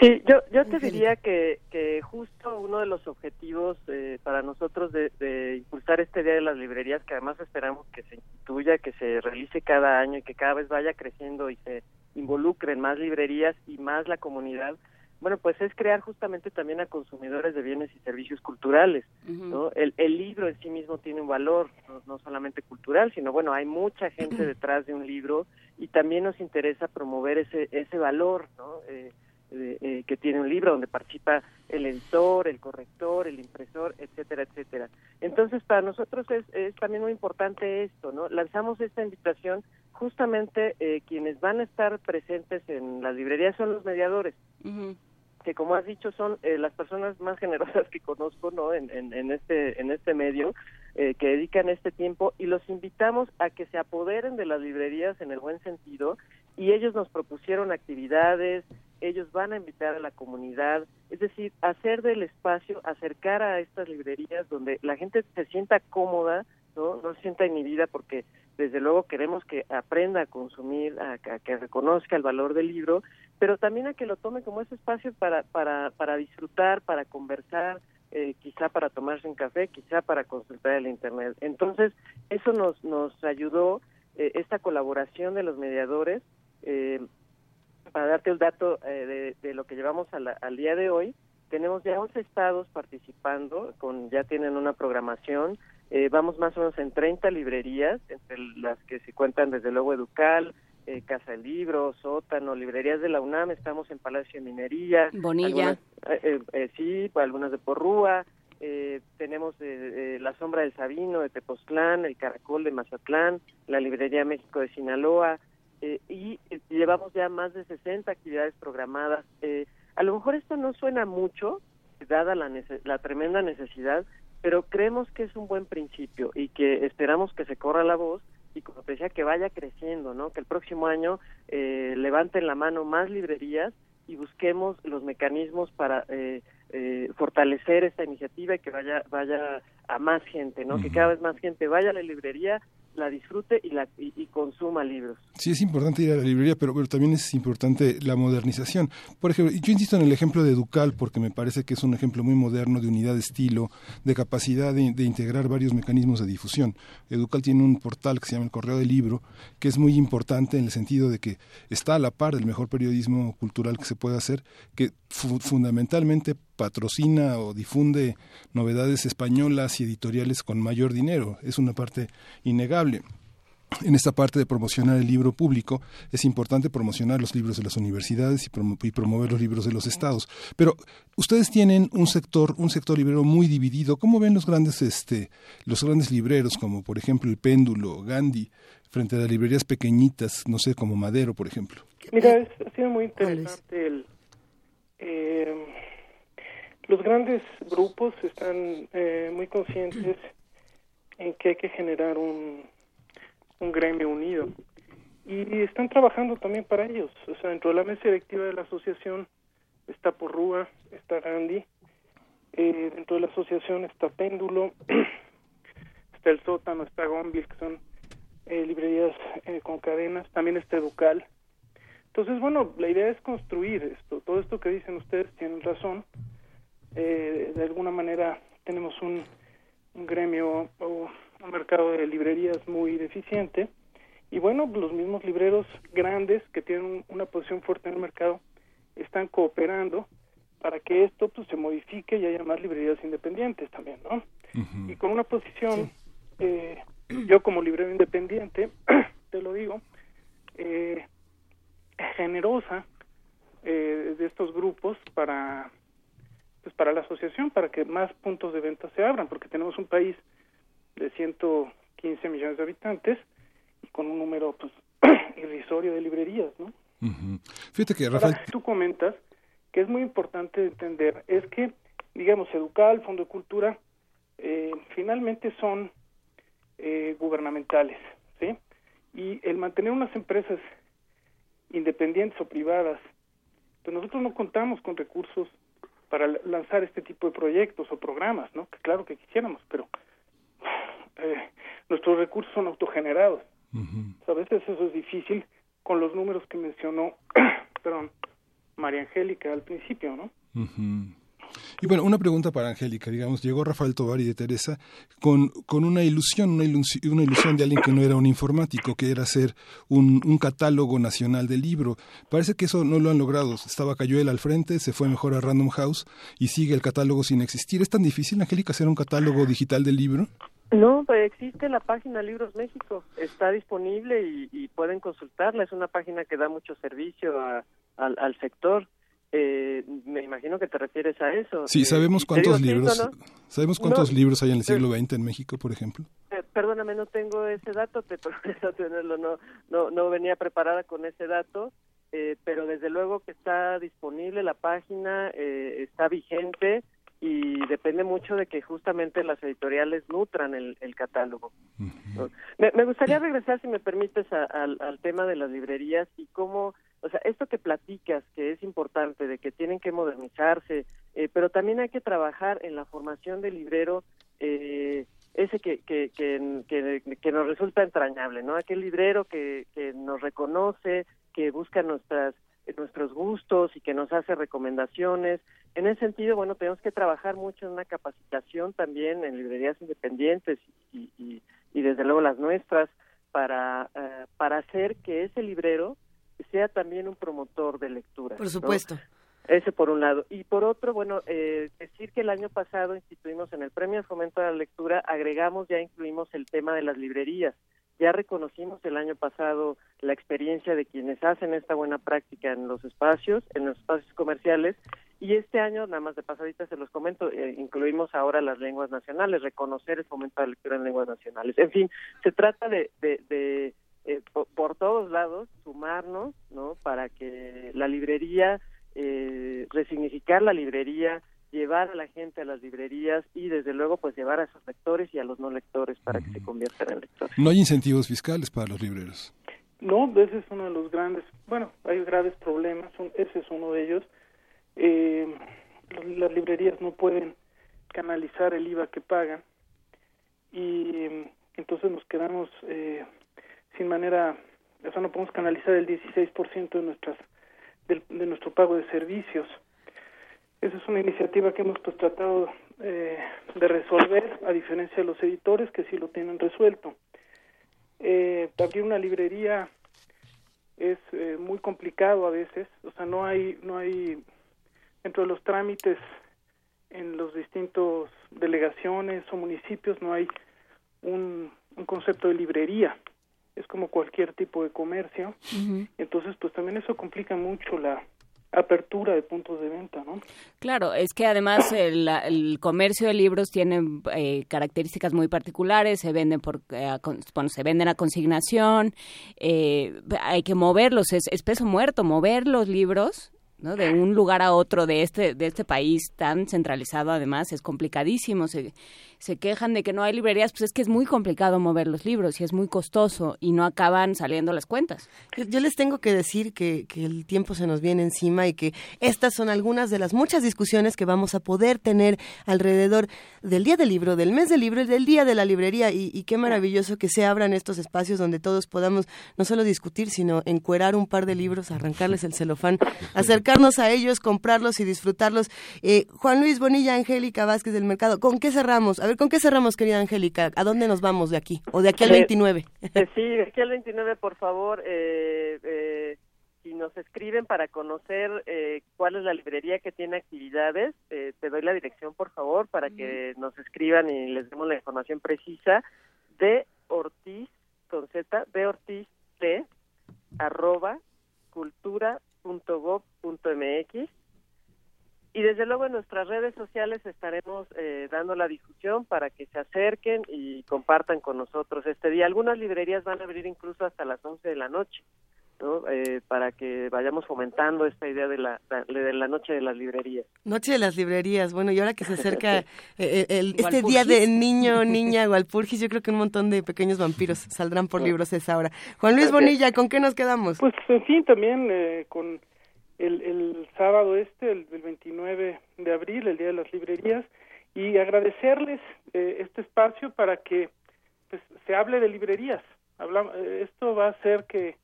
Sí, yo, yo te diría que, que justo uno de los objetivos eh, para nosotros de, de, impulsar este Día de las Librerías, que además esperamos que se instituya, que se realice cada año y que cada vez vaya creciendo y se involucren más librerías y más la comunidad, bueno, pues es crear justamente también a consumidores de bienes y servicios culturales, ¿no? El, el libro en sí mismo tiene un valor, no, no solamente cultural, sino bueno, hay mucha gente detrás de un libro y también nos interesa promover ese, ese valor, ¿no? Eh, eh, que tiene un libro donde participa el editor, el corrector, el impresor, etcétera, etcétera. Entonces, para nosotros es, es también muy importante esto, ¿no? Lanzamos esta invitación, justamente eh, quienes van a estar presentes en las librerías son los mediadores. que como has dicho son eh, las personas más generosas que conozco no en, en, en este en este medio eh, que dedican este tiempo y los invitamos a que se apoderen de las librerías en el buen sentido y ellos nos propusieron actividades, ellos van a invitar a la comunidad, es decir, hacer del espacio, acercar a estas librerías donde la gente se sienta cómoda, no, no se sienta inhibida porque desde luego queremos que aprenda a consumir, a, a, que reconozca el valor del libro, pero también a que lo tome como ese espacio para, para, para disfrutar, para conversar, eh, quizá para tomarse un café, quizá para consultar el Internet. Entonces, eso nos, nos ayudó, eh, esta colaboración de los mediadores, eh, para darte el dato eh, de, de, lo que llevamos a la, al día de hoy, tenemos ya 11 estados participando, con ya tienen una programación, eh, vamos más o menos en 30 librerías, entre las que se cuentan desde luego Educal, eh, Casa del Libro, Sótano, librerías de la UNAM, estamos en Palacio de Minería.
Bonilla.
Algunas, eh, sí, algunas de Porrúa, tenemos La Sombra del Sabino de Tepoztlán, El Caracol de Mazatlán, la Librería México de Sinaloa, y llevamos ya más de 60 actividades programadas. a lo mejor esto no suena mucho, dada la, la tremenda necesidad, pero creemos que es un buen principio y que esperamos que se corra la voz y como te decía que vaya creciendo, ¿no? Que el próximo año eh, levanten la mano más librerías y busquemos los mecanismos para eh, eh, fortalecer esta iniciativa y que vaya vaya a más gente, ¿no? Uh -huh. Que cada vez más gente vaya a la librería la disfrute y, la, y, y, consuma libros.
Sí, es importante ir a la librería, pero, pero también es importante la modernización. Por ejemplo, yo insisto en el ejemplo de Educal, porque me parece que es un ejemplo muy moderno de unidad de estilo, de capacidad de, de integrar varios mecanismos de difusión. Educal tiene un portal que se llama el Correo del Libro, que es muy importante en el sentido de que está a la par del mejor periodismo cultural que se puede hacer, que fu fundamentalmente patrocina o difunde novedades españolas y editoriales con mayor dinero. Es una parte innegable. En esta parte de promocionar el libro público es importante promocionar los libros de las universidades y, prom y, promover los libros de los estados. Pero ustedes tienen un sector, un sector librero muy dividido. ¿Cómo ven los grandes, este, los grandes libreros, como por ejemplo el Péndulo, Gandhi, frente a las librerías pequeñitas, no sé, como Madero, por ejemplo?
Mira, es, ha sido muy interesante el eh, los grandes grupos están eh, muy conscientes en que hay que generar un, un gremio unido y están trabajando también para ellos. O sea, dentro de la mesa directiva de la asociación está Porrúa, está Gandhi, eh, dentro de la asociación está Péndulo, está El Sótano, está Gonville, que son eh, librerías eh, con cadenas, también está Educal. Entonces, bueno, la idea es construir esto. Todo esto que dicen ustedes tienen razón eh, de alguna manera tenemos un, un gremio o un mercado de librerías muy deficiente. Y bueno, los mismos libreros grandes que tienen una posición fuerte en el mercado están cooperando para que esto pues, se modifique y haya más librerías independientes también, ¿no? Y con una posición, eh, yo como librero independiente, te lo digo, eh, generosa eh, de estos grupos para pues para la asociación para que más puntos de venta se abran porque tenemos un país de 115 millones de habitantes y con un número pues irrisorio de librerías no
fíjate que Rafael
tú comentas que es muy importante entender es que digamos Educal Fondo de Cultura eh, finalmente son eh, gubernamentales sí y el mantener unas empresas independientes o privadas pues nosotros no contamos con recursos para lanzar este tipo de proyectos o programas, ¿no? Que claro que quisiéramos, pero eh, nuestros recursos son autogenerados. a veces eso es difícil con los números que mencionó, perdón, María Angélica al principio, ¿no?
Y bueno, una pregunta para Angélica, digamos, llegó Rafael Tovar y de Teresa con, con una ilusión, una ilusión, una ilusión de alguien que no era un informático, que era hacer un, un, catálogo nacional del libro. Parece que eso no lo han logrado. Estaba Cayuela al frente, se fue mejor a Random House y sigue el catálogo sin existir. ¿Es tan difícil, Angélica, hacer un catálogo digital del libro?
No, pues existe la página Libros México, está disponible y, pueden consultarla. Es una página que da mucho servicio al, al sector. Eh, me imagino que te refieres a eso.
Sí, sabemos cuántos libros, sabemos cuántos libros hay en el siglo XX en México, por ejemplo.
Eh, perdóname, no tengo ese dato, te prometo tenerlo, no, no, no venía preparada con ese dato, eh, pero desde luego que está disponible la página, está vigente y depende mucho de que justamente las editoriales nutran el, catálogo. me, gustaría regresar, si me permites, al tema de las librerías y cómo o sea, esto que platicas, que es importante, de que tienen que modernizarse, eh, pero también hay que trabajar en la formación del librero, eh, ese que, que, que, que, nos resulta entrañable, ¿no? Aquel librero que, que nos reconoce, que busca nuestras nuestros gustos y que nos hace recomendaciones. En ese sentido, bueno, tenemos que trabajar mucho en una capacitación también en librerías independientes y, y, y desde luego las nuestras para, eh, para hacer que ese librero sea también un promotor de lectura.
Por supuesto.
Ese por un lado. Y por otro, bueno, eh, decir que el año pasado instituimos en el Premio de Fomento de la Lectura, agregamos, ya incluimos el tema de las librerías. Ya reconocimos el año pasado la experiencia de quienes hacen esta buena práctica en los espacios, en los espacios comerciales, y este año, nada más de pasadita se los comento, eh, incluimos ahora las lenguas nacionales, reconocer el fomento de la lectura en lenguas nacionales. En fin, se trata de, de eh, por, todos lados sumarnos, ¿no? Para que la librería, eh, resignificar la librería, llevar a la gente a las librerías y desde luego pues llevar a sus lectores y a los no lectores para que se conviertan en lectores.
No hay incentivos fiscales para los libreros.
No, ese es uno de los grandes, bueno, hay graves problemas, ese es uno de ellos. Eh, las librerías no pueden canalizar el IVA que pagan y entonces nos quedamos eh, sin manera, o sea, no podemos canalizar el 16% de nuestras de, nuestro pago de servicios. Esa es una iniciativa que hemos pues tratado eh, de resolver, a diferencia de los editores que sí lo tienen resuelto. Eh, abrir una librería es eh, muy complicado a veces, o sea, no hay, no hay, dentro de los trámites en los distintos delegaciones o municipios no hay un concepto de librería es como cualquier tipo de comercio. Entonces, pues también eso complica mucho la apertura de puntos de venta, ¿no?
Claro, es que además el, comercio de libros tiene eh, características muy particulares, se venden por, eh, bueno, se venden a consignación, eh, hay que moverlos, es, es peso muerto, mover los libros ¿no? de un lugar a otro de este de este país tan centralizado además es complicadísimo se, se quejan de que no hay librerías pues es que es muy complicado mover los libros y es muy costoso y no acaban saliendo las cuentas
yo les tengo que decir que, que el tiempo se nos viene encima y que estas son algunas de las muchas discusiones que vamos a poder tener alrededor del día del libro del mes del libro y del día de la librería y, qué maravilloso que se abran estos espacios donde todos podamos no solo discutir sino encuerar un par de libros arrancarles el celofán acercar acercarnos a ellos, comprarlos y disfrutarlos. Eh, Juan Luis Bonilla, Angélica Vázquez del Mercado, ¿con qué cerramos? A ver, ¿con qué cerramos, querida Angélica? ¿A dónde nos vamos de aquí? ¿O de aquí al 29?
Eh, sí, de aquí al 29, por favor, eh, eh, si nos escriben para conocer eh, cuál es la librería que tiene actividades, eh, te doy la dirección, por favor, para que nos escriban y les demos la información precisa de Ortiz, con Z, de Ortiz, T, arroba, cultura.gov.mx. Y desde luego en nuestras redes sociales estaremos eh, dando la difusión para que se acerquen y compartan con nosotros este día. Algunas librerías van a abrir incluso hasta las 11 de la noche, ¿no? Eh, para que vayamos fomentando esta idea de la, de la noche de las librerías.
Noche de las librerías, bueno, y ahora que se acerca eh, el, este día de niño, niña, Walpurgis, yo creo que un montón de pequeños vampiros saldrán por libros esa hora. Juan Luis Bonilla, ¿con qué nos quedamos?
Pues en fin, también eh, con el, el sábado este, el, el 29 de abril, el Día de las Librerías, y agradecerles eh, este espacio para que pues, se hable de librerías. Habla, eh, esto va a hacer que,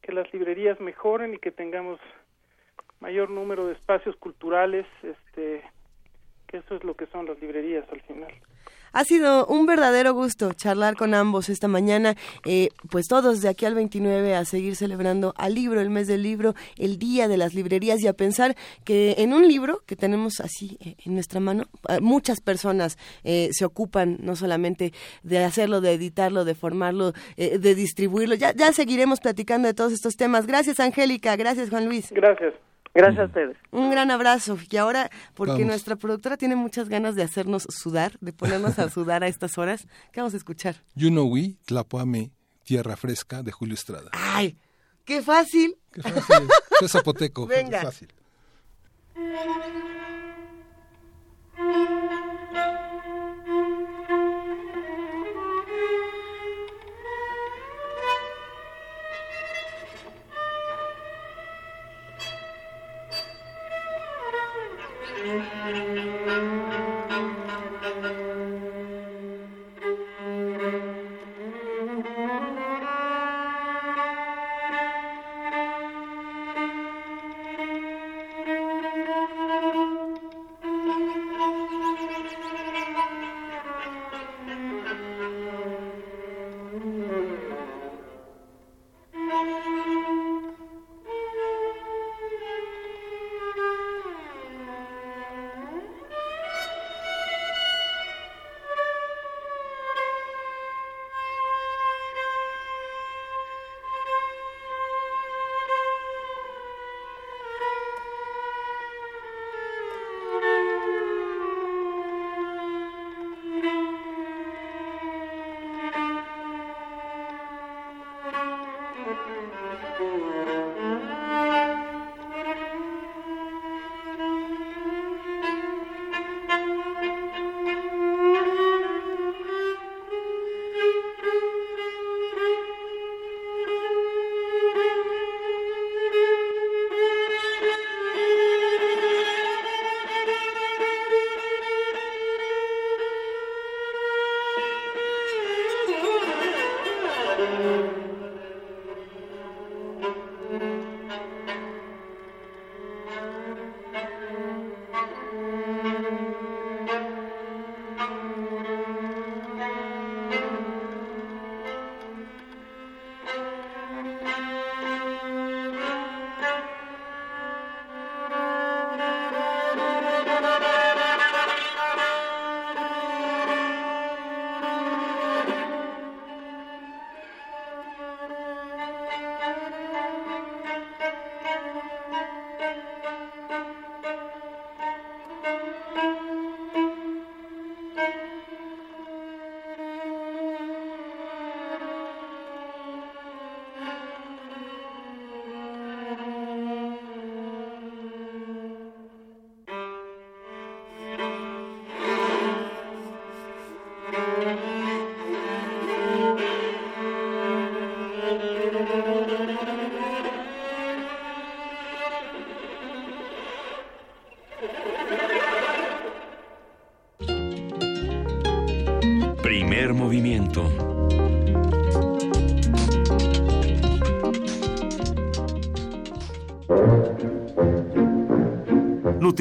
que las librerías mejoren y que tengamos mayor número de espacios culturales, este, que eso es lo que son las librerías al final.
Ha sido un verdadero gusto charlar con ambos esta mañana, eh, pues todos de aquí al 29 a seguir celebrando al libro, el mes del libro, el día de las librerías y a pensar que en un libro que tenemos así eh, en nuestra mano, eh, muchas personas eh, se ocupan no solamente de hacerlo, de editarlo, de formarlo, eh, de distribuirlo. Ya, ya seguiremos platicando de todos estos temas. Gracias Angélica, gracias Juan Luis.
Gracias.
Gracias a ustedes.
Un gran abrazo. Y ahora, porque
Vamos.
nuestra productora tiene muchas ganas de hacernos sudar, de ponernos a sudar a estas horas, ¿qué vamos a escuchar?
Yunowi, Tlapuame, Tierra Fresca, de Julio Estrada.
¡Ay! ¡Qué fácil!
Qué fácil. es zapoteco.
Venga.
Fácil.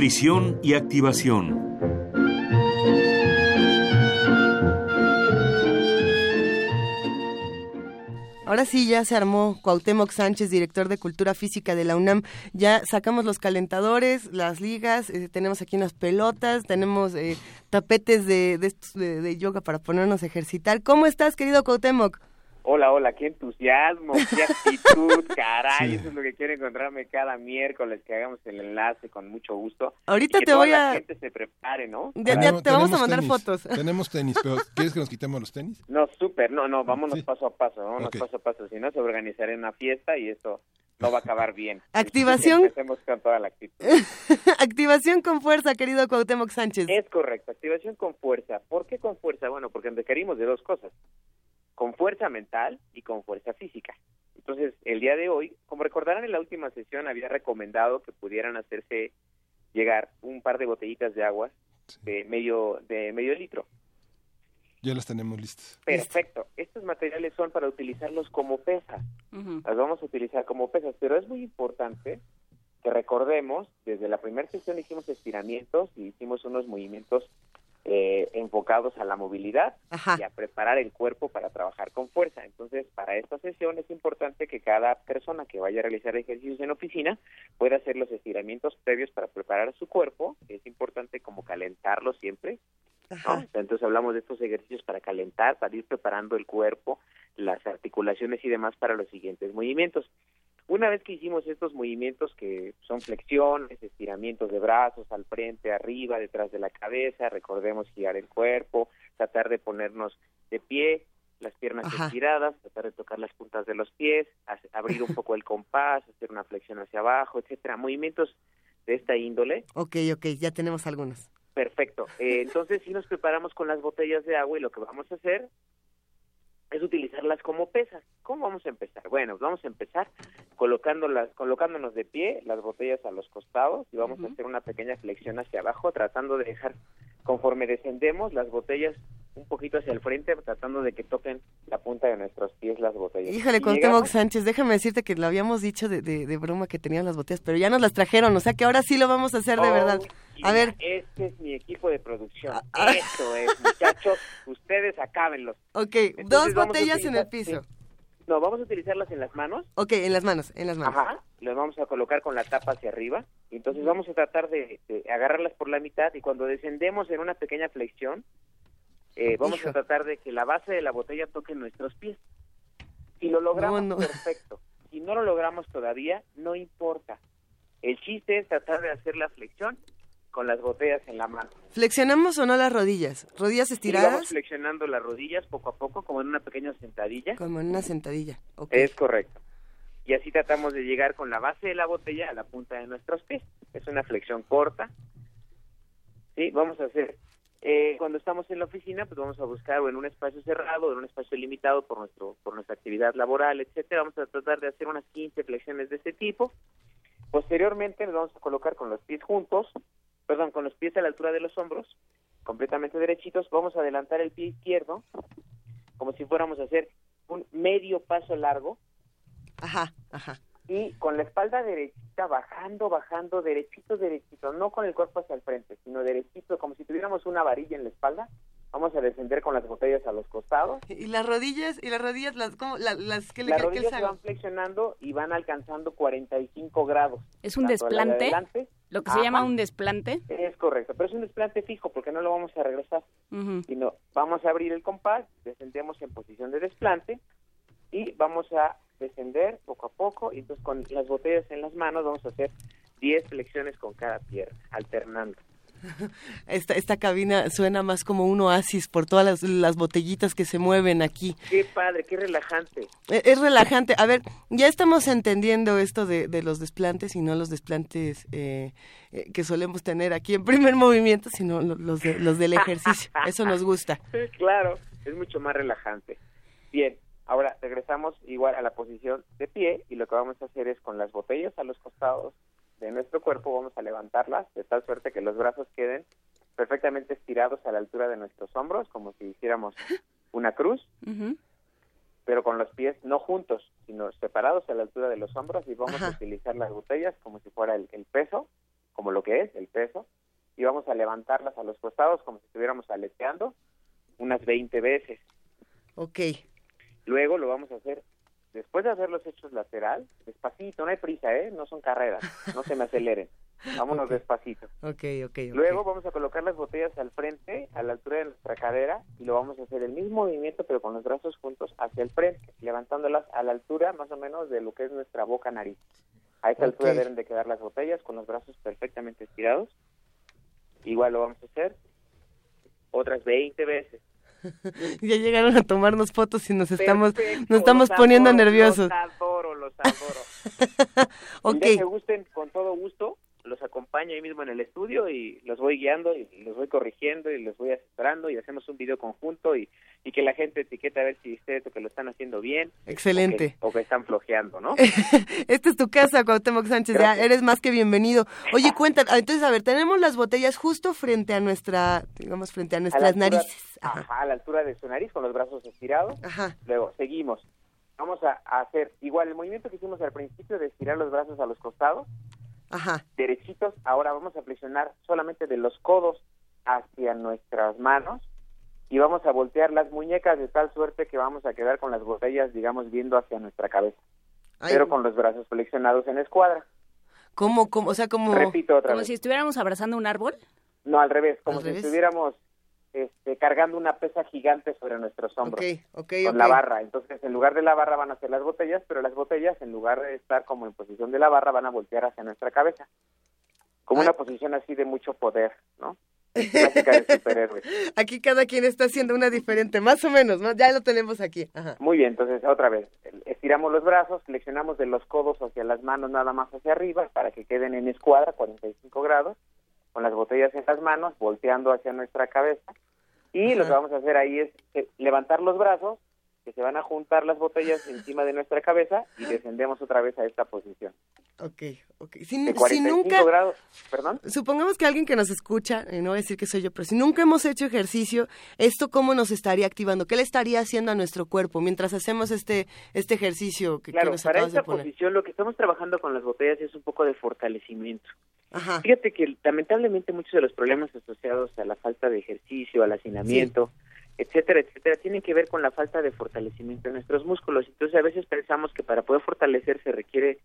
Nutrición y activación.
Ahora sí, ya se armó Cuauhtémoc Sánchez, director de Cultura Física de la UNAM. Ya sacamos los calentadores, las ligas, eh, tenemos aquí unas pelotas, tenemos eh, tapetes de, yoga para ponernos a ejercitar. ¿Cómo estás, querido Cuauhtémoc?
Hola, hola, qué entusiasmo, qué actitud, caray, eso es lo que quiero encontrarme cada miércoles que hagamos el enlace con mucho gusto.
Ahorita
Y que
te
toda
voy
la
a...
gente se prepare, ¿no?
Ya, te vamos a mandar
tenis,
fotos.
Tenemos tenis, pero ¿quieres que nos quitemos los tenis?
No, súper, no, no, vámonos
Sí.
paso a paso, vámonos paso a paso, si no se organizará una fiesta y eso no va a acabar bien.
Activación.
Empecemos con toda la actitud.
Activación con fuerza, querido Cuauhtémoc Sánchez.
Es correcto, activación con fuerza. ¿Por qué con fuerza? Bueno, porque requerimos de dos cosas, con fuerza mental y con fuerza física. Entonces, el día de hoy, como recordarán en la última sesión, había recomendado que pudieran hacerse llegar un par de botellitas de agua de medio, de medio litro.
Ya las tenemos listas.
Perfecto. Estos materiales son para utilizarlos como pesas. Las vamos a utilizar como pesas, pero es muy importante que recordemos, desde la primera sesión hicimos estiramientos y hicimos unos movimientos eh, enfocados a la movilidad
Ajá.
y a preparar el cuerpo para trabajar con fuerza. Entonces, para esta sesión es importante que cada persona que vaya a realizar ejercicios en oficina pueda hacer los estiramientos previos para preparar su cuerpo. Es importante como calentarlo siempre. Entonces hablamos de estos ejercicios para calentar, para ir preparando el cuerpo, las articulaciones y demás para los siguientes movimientos. Una vez que hicimos estos movimientos que son flexiones, estiramientos de brazos al frente, arriba, detrás de la cabeza, recordemos girar el cuerpo, tratar de ponernos de pie, las piernas
Ajá.
estiradas, tratar de tocar las puntas de los pies, abrir un poco el compás, hacer una flexión hacia abajo, etcétera, movimientos de esta índole
Ok, ok, ya tenemos algunos.
Perfecto. Eh, entonces, si nos preparamos con las botellas de agua y lo que vamos a hacer es utilizarlas como pesas. ¿Cómo vamos a empezar? Bueno, vamos a empezar colocándolas, colocándonos de pie, las botellas a los costados y vamos a hacer una pequeña flexión hacia abajo, tratando de dejar, conforme descendemos, las botellas un poquito hacia el frente, tratando de que toquen la punta de nuestros pies las botellas.
Híjole, Cuauhtémoc Sánchez, déjame decirte que lo habíamos dicho de, de, de broma que tenían las botellas, pero ya nos las trajeron, o sea que ahora sí lo vamos a hacer de
Oh,
verdad. A ver,
Este es mi equipo de producción.
Ah, ah.
Eso es, muchachos. Ustedes acábenlos.
ok,
Entonces
dos botellas en el piso.
sí. No, vamos a utilizarlas en las manos.
Ok, en las manos, en las manos.
Ajá. Las vamos a colocar con la tapa hacia arriba. Y entonces vamos a tratar de, de agarrarlas por la mitad y cuando descendemos en una pequeña flexión, eh, vamos
Hijo.
a tratar de que la base de la botella toque nuestros pies. Si lo logramos,
No, no.
perfecto. Si no lo logramos todavía, no importa. El chiste es tratar de hacer la flexión con las botellas en la mano.
¿Flexionamos o no las rodillas? ¿Rodillas
Y vamos
estiradas?
flexionando las rodillas poco a poco, como en una pequeña sentadilla.
Como en una sentadilla. Ok.
Es correcto. Y así tratamos de llegar con la base de la botella a la punta de nuestros pies. Es una flexión corta. Sí, vamos a hacer. eh, cuando estamos en la oficina, pues vamos a buscar o en un espacio cerrado o en un espacio limitado por nuestro por nuestra actividad laboral, etcétera. Vamos a tratar de hacer unas 15 flexiones de este tipo. Posteriormente nos vamos a colocar con los pies juntos, perdón, con los pies a la altura de los hombros, completamente derechitos. Vamos a adelantar el pie izquierdo, como si fuéramos a hacer un medio paso largo
Ajá, ajá.
y con la espalda derechita bajando, bajando, derechito, derechito, no con el cuerpo hacia el frente, sino derechito, como si tuviéramos una varilla en la espalda. Vamos a descender con las botellas a los costados.
¿Y las rodillas? ¿Y las rodillas? Las, ¿cómo? La- las, ¿qué le-
Las
qué
rodillas
les
se van flexionando y van alcanzando 45 grados.
¿Es un
de
desplante?
adelante-
Lo que se llama un desplante.
Es correcto, pero es un desplante fijo porque no lo vamos a regresar,
Ujú.
sino vamos a abrir el compás, descendemos en posición de desplante y vamos a descender poco a poco y entonces con las botellas en las manos vamos a hacer 10 flexiones con cada pierna, alternando.
Esta, esta cabina suena más como un oasis por todas las, las botellitas que se mueven aquí.
Qué padre, qué relajante.
E- Es relajante. A ver, ya estamos entendiendo esto de, de los desplantes y no los desplantes eh, eh, que solemos tener aquí en primer movimiento, sino lo- los, de- los del ejercicio. Eso nos gusta.
claro, es mucho más relajante. Bien, ahora regresamos igual a la posición de pie y lo que vamos a hacer es con las botellas a los costados de nuestro cuerpo vamos a levantarlas de tal suerte que los brazos queden perfectamente estirados a la altura de nuestros hombros, como si hiciéramos una cruz, pero con los pies no juntos, sino separados a la altura de los hombros y vamos
Ajá.
a utilizar las botellas como si fuera el, el peso como lo que es, el peso, y vamos a levantarlas a los costados como si estuviéramos aleteando unas 20 veces.
Ok.
Luego lo vamos a hacer, después de hacer los hechos lateral, despacito, no hay prisa, ¿eh? No son carreras, no se me aceleren. Vámonos despacito.
Ok, ok, ok.
Luego vamos a colocar las botellas al frente, a la altura de nuestra cadera, y lo vamos a hacer el mismo movimiento, pero con los brazos juntos hacia el frente, levantándolas a la altura más o menos de lo que es nuestra boca nariz. A esa altura
Ok.
deben de quedar las botellas con los brazos perfectamente estirados. Igual lo vamos a hacer otras 20 veces.
Ya llegaron a tomarnos fotos y nos estamos,
Perfecto,
nos estamos
los
poniendo
adoro,
nerviosos.
Los adoro, los adoro.
Ok.
El día que gusten, con todo gusto, los acompaño ahí mismo en el estudio y los voy guiando y los voy corrigiendo y los voy asesorando y hacemos un video conjunto y, y que la gente etiquete a ver si ustedes que lo están haciendo bien
Excelente.
o que, o que están flojeando, ¿no?
Esta es tu casa, Cuauhtémoc Sánchez, ya eres más que bienvenido. Oye, cuenta, ah, entonces, a ver, tenemos las botellas justo frente a nuestra, digamos, frente a nuestras
altura-
narices. Ajá.
Ajá, a la altura de su nariz con los brazos estirados.
Ajá.
Luego, seguimos. Vamos a, a hacer igual el movimiento que hicimos al principio de estirar los brazos a los costados.
Ajá.
derechitos. Ahora vamos a flexionar solamente de los codos hacia nuestras manos y vamos a voltear las muñecas de tal suerte que vamos a quedar con las botellas, digamos, viendo hacia nuestra cabeza,
Ay,
pero con los brazos flexionados en escuadra.
¿Cómo, cómo? O sea, como...
Repito otra
Como
vez.
si estuviéramos abrazando un árbol.
No, al revés, como
¿Al
si
revés?
estuviéramos este, cargando una pesa gigante sobre nuestros hombros. Con la barra. Entonces, en lugar de la barra van a ser las botellas, pero las botellas, en lugar de estar como en posición de la barra, van a voltear hacia nuestra cabeza. Como una posición así de mucho poder, ¿no? De.
Aquí cada quien está haciendo una diferente, más o menos, ¿no? Ya lo tenemos aquí. Ajá.
Muy bien, entonces otra vez, estiramos los brazos, flexionamos de los codos hacia las manos nada más hacia arriba para que queden en escuadra, 45 grados, con las botellas en las manos, volteando hacia nuestra cabeza. Y lo que vamos a hacer ahí es eh, levantar los brazos, que se van a juntar las botellas encima de nuestra cabeza y descendemos otra vez a esta posición.
Ok, ok. Si,
De
si
45
nunca...
grados, perdón.
Supongamos que alguien que nos escucha, eh, no voy a decir que soy yo, pero si nunca hemos hecho ejercicio, ¿esto cómo nos estaría activando? ¿Qué le estaría haciendo a nuestro cuerpo mientras hacemos este este ejercicio que, que
Claro,
nos
para
acabas de
esta
poner?
posición lo que estamos trabajando con las botellas es un poco de fortalecimiento.
Ajá.
Fíjate que lamentablemente muchos de los problemas asociados a la falta de ejercicio, al hacinamiento, etcétera, etcétera, tienen que ver con la falta de fortalecimiento de nuestros músculos. Entonces a veces pensamos que para poder fortalecer se requiere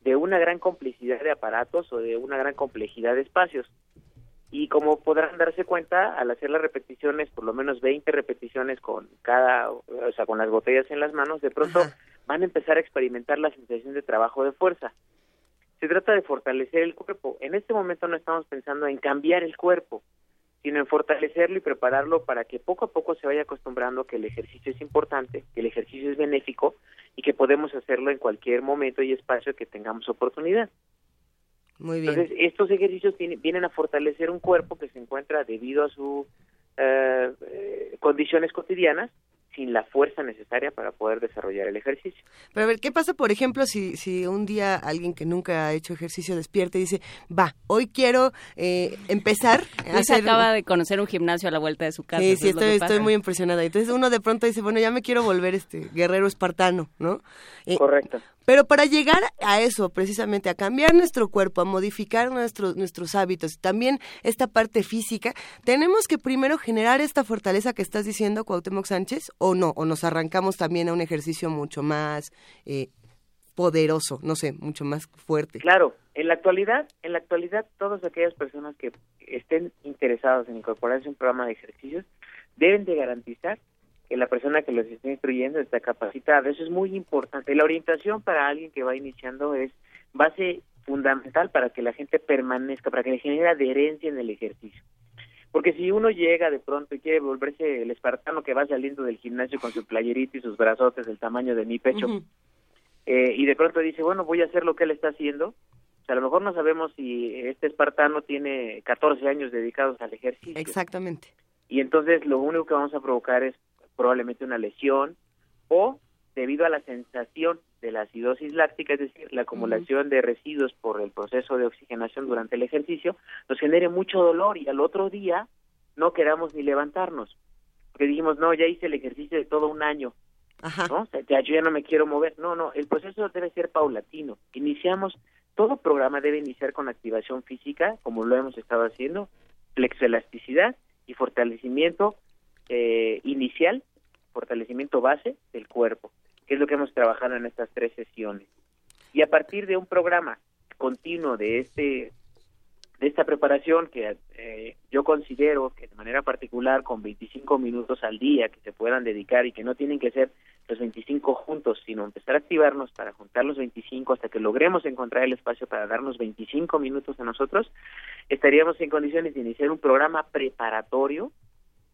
de una gran complicidad de aparatos o de una gran complejidad de espacios. Y como podrán darse cuenta, al hacer las repeticiones, por lo menos 20 repeticiones con cada, o sea, con las botellas en las manos, de pronto
Ajá.
van a empezar a experimentar la sensación de trabajo de fuerza. Se trata de fortalecer el cuerpo. En este momento no estamos pensando en cambiar el cuerpo, sino en fortalecerlo y prepararlo para que poco a poco se vaya acostumbrando que el ejercicio es importante, que el ejercicio es benéfico y que podemos hacerlo en cualquier momento y espacio que tengamos oportunidad.
Muy bien.
Entonces, estos ejercicios tienen- vienen a fortalecer un cuerpo que se encuentra debido a sus condiciones cotidianas sin la fuerza necesaria para poder desarrollar el ejercicio.
Pero a ver, ¿qué pasa, por ejemplo, si, si un día alguien que nunca ha hecho ejercicio despierta y dice, va, hoy quiero eh, empezar a hacer...
acaba de conocer un gimnasio a la vuelta de su casa.
Sí, sí, estoy, estoy muy impresionada. Entonces uno de pronto dice, bueno, ya me quiero volver este guerrero espartano, ¿no? Eh,
Correcto.
Pero para llegar a eso, precisamente, a cambiar nuestro cuerpo, a modificar nuestros nuestros hábitos, también esta parte física, tenemos que primero generar esta fortaleza que estás diciendo, Cuauhtémoc Sánchez, o no, o nos arrancamos también a un ejercicio mucho más eh, poderoso, no sé, mucho más fuerte.
Claro, en la actualidad, en la actualidad, todas aquellas personas que estén interesadas en incorporarse a un programa de ejercicios deben de garantizar que la persona que los esté instruyendo está capacitada. Eso es muy importante. La orientación para alguien que va iniciando es base fundamental para que la gente permanezca, para que le genere adherencia en el ejercicio. Porque si uno llega de pronto y quiere volverse el espartano que va saliendo del gimnasio con su playerita y sus brazotes del tamaño de mi pecho, eh, y de pronto dice, bueno, voy a hacer lo que él está haciendo, o sea, a lo mejor no sabemos si este espartano tiene 14 años dedicados al ejercicio.
Exactamente.
Y entonces lo único que vamos a provocar es probablemente una lesión o debido a la sensación de la acidosis láctica, es decir, la acumulación de residuos por el proceso de oxigenación durante el ejercicio, nos genere mucho dolor y al otro día no queramos ni levantarnos. Porque dijimos, no, ya hice el ejercicio de todo un año,
Ajá.
¿no? O sea, ya yo ya no me quiero mover. No, no, el proceso debe ser paulatino. Iniciamos todo programa debe iniciar con activación física, como lo hemos estado haciendo, flexoelasticidad y fortalecimiento eh, inicial, fortalecimiento base del cuerpo, que es lo que hemos trabajado en estas tres sesiones. Y a partir de un programa continuo de este de esta preparación que eh, yo considero que de manera particular con 25 minutos al día que se puedan dedicar y que no tienen que ser los 25 juntos, sino empezar a activarnos para juntar los 25 hasta que logremos encontrar el espacio para darnos 25 minutos a nosotros, estaríamos en condiciones de iniciar un programa preparatorio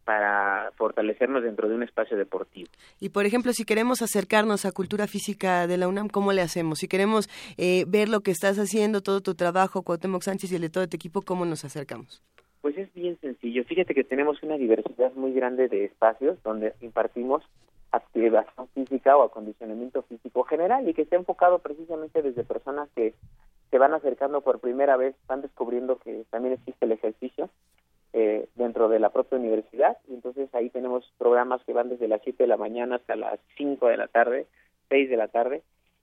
para fortalecernos dentro de un espacio deportivo.
Y por ejemplo, si queremos acercarnos a cultura física de la UNAM, ¿cómo le hacemos? Si queremos eh, ver lo que estás haciendo, todo tu trabajo, Cuauhtémoc Sánchez y el de todo tu equipo, ¿cómo nos acercamos?
Pues es bien sencillo. Fíjate que tenemos una diversidad muy grande de espacios donde impartimos activación física o acondicionamiento físico general y que está enfocado precisamente desde personas que se van acercando por primera vez, están descubriendo que también existe el ejercicio eh, dentro de la propia universidad y entonces ahí tenemos programas que van desde las 7 de la mañana hasta las 5 de la tarde, 6 de la tarde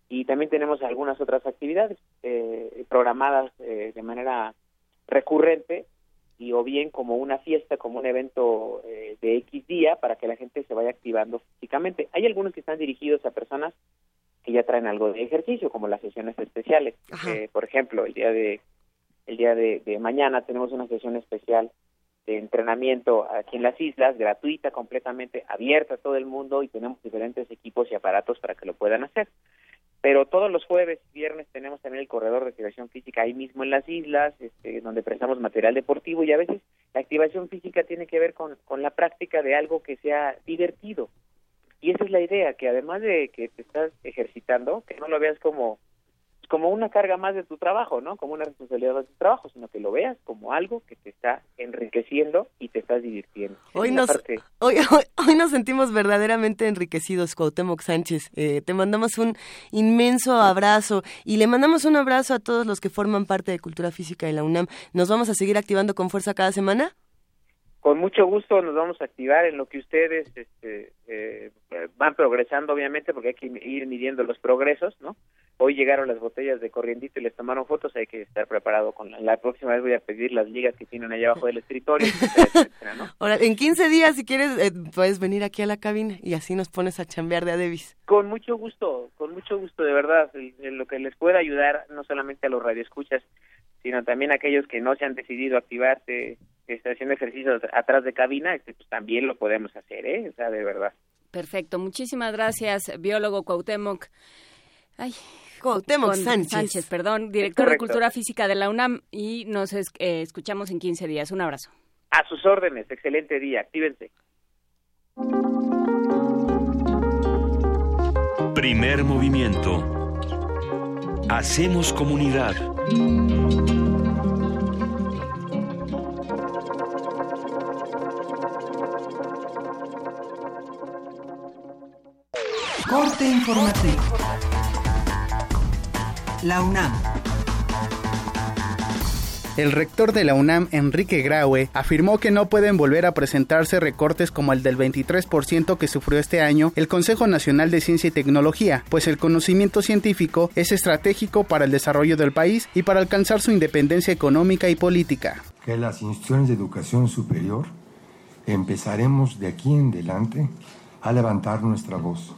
y también tenemos algunas otras actividades eh, programadas eh, de manera recurrente y o bien como una fiesta, como un evento eh, de X día para que la gente se vaya activando físicamente. Hay algunos que están dirigidos a personas que ya traen algo de ejercicio, como las sesiones especiales. Eh, por ejemplo, el día de el día de, mañana tenemos una sesión especial de entrenamiento aquí en las islas, gratuita, completamente abierta a todo el mundo y tenemos diferentes equipos y aparatos para que lo puedan hacer. Pero todos los jueves, viernes tenemos también el corredor de activación física ahí mismo en las islas, este, donde prestamos material deportivo y a veces la activación física tiene que ver con, con la práctica de algo que sea divertido. Y esa es la idea, que además de que te estás ejercitando, que no lo veas como como una carga más de tu trabajo, ¿no? Como una responsabilidad de tu trabajo, sino que lo veas como algo que te está enriqueciendo y te estás divirtiendo.
Hoy nos, hoy, hoy, nos sentimos verdaderamente enriquecidos, Cuauhtémoc Sánchez. Eh, te mandamos un inmenso abrazo y le mandamos un abrazo a todos los que forman parte de Cultura Física de la UNAM. ¿Nos vamos a seguir activando con fuerza cada semana?
Con mucho gusto nos vamos a activar en lo que ustedes este, eh, van progresando, obviamente, porque hay que ir midiendo los progresos, ¿no? Hoy llegaron las botellas de corrientito y les tomaron fotos, hay que estar preparado con la, próxima vez voy a pedir las ligas que tienen allá abajo del escritorio,
Ahora, en 15 días, si quieres, eh, puedes venir aquí a la cabina y así nos pones a chambear de Adebis.
Con mucho gusto, con mucho gusto, de verdad, en lo que les pueda ayudar, no solamente a los radioescuchas, sino también a aquellos que no se han decidido activarse, está haciendo ejercicios atrás de cabina, este, pues también lo podemos hacer, ¿eh? O sea, de verdad.
Perfecto, muchísimas gracias, biólogo Cuauhtémoc. Ay,
Cuauhtémoc Sánchez.
perdón, director de Cultura Física de la UNAM y nos eh, escuchamos en 15 días. Un abrazo.
A sus órdenes, excelente día, actívense.
Primer movimiento. Hacemos comunidad.
Corte informativo. La UNAM.
El rector de la UNAM, Enrique Graue, afirmó que no pueden volver a presentarse recortes como el del 23% que sufrió este año el Consejo Nacional de Ciencia y Tecnología, pues el conocimiento científico es estratégico para el desarrollo del país y para alcanzar su independencia económica y política.
Que las instituciones de educación superior empezaremos de aquí en adelante a levantar nuestra voz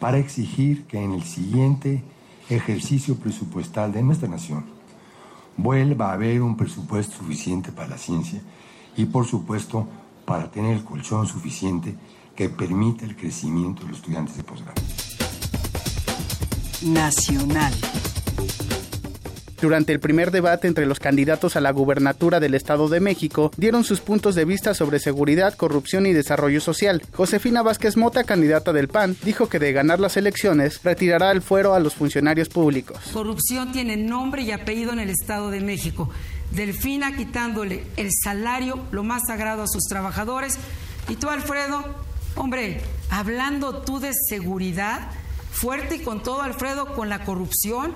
para exigir que en el siguiente ejercicio presupuestal de nuestra nación vuelva a haber un presupuesto suficiente para la ciencia y por supuesto para tener el colchón suficiente que permita el crecimiento de los estudiantes de posgrado.
Nacional.
Durante el primer debate entre los candidatos a la gubernatura del Estado de México, dieron sus puntos de vista sobre seguridad, corrupción y desarrollo social. Josefina Vázquez Mota, candidata del PAN, dijo que de ganar las elecciones retirará el fuero a los funcionarios públicos.
Corrupción tiene nombre y apellido en el Estado de México. Delfina quitándole el salario, lo más sagrado a sus trabajadores. Y tú, Alfredo, hombre, hablando tú de seguridad, fuerte y con todo, Alfredo, con la corrupción.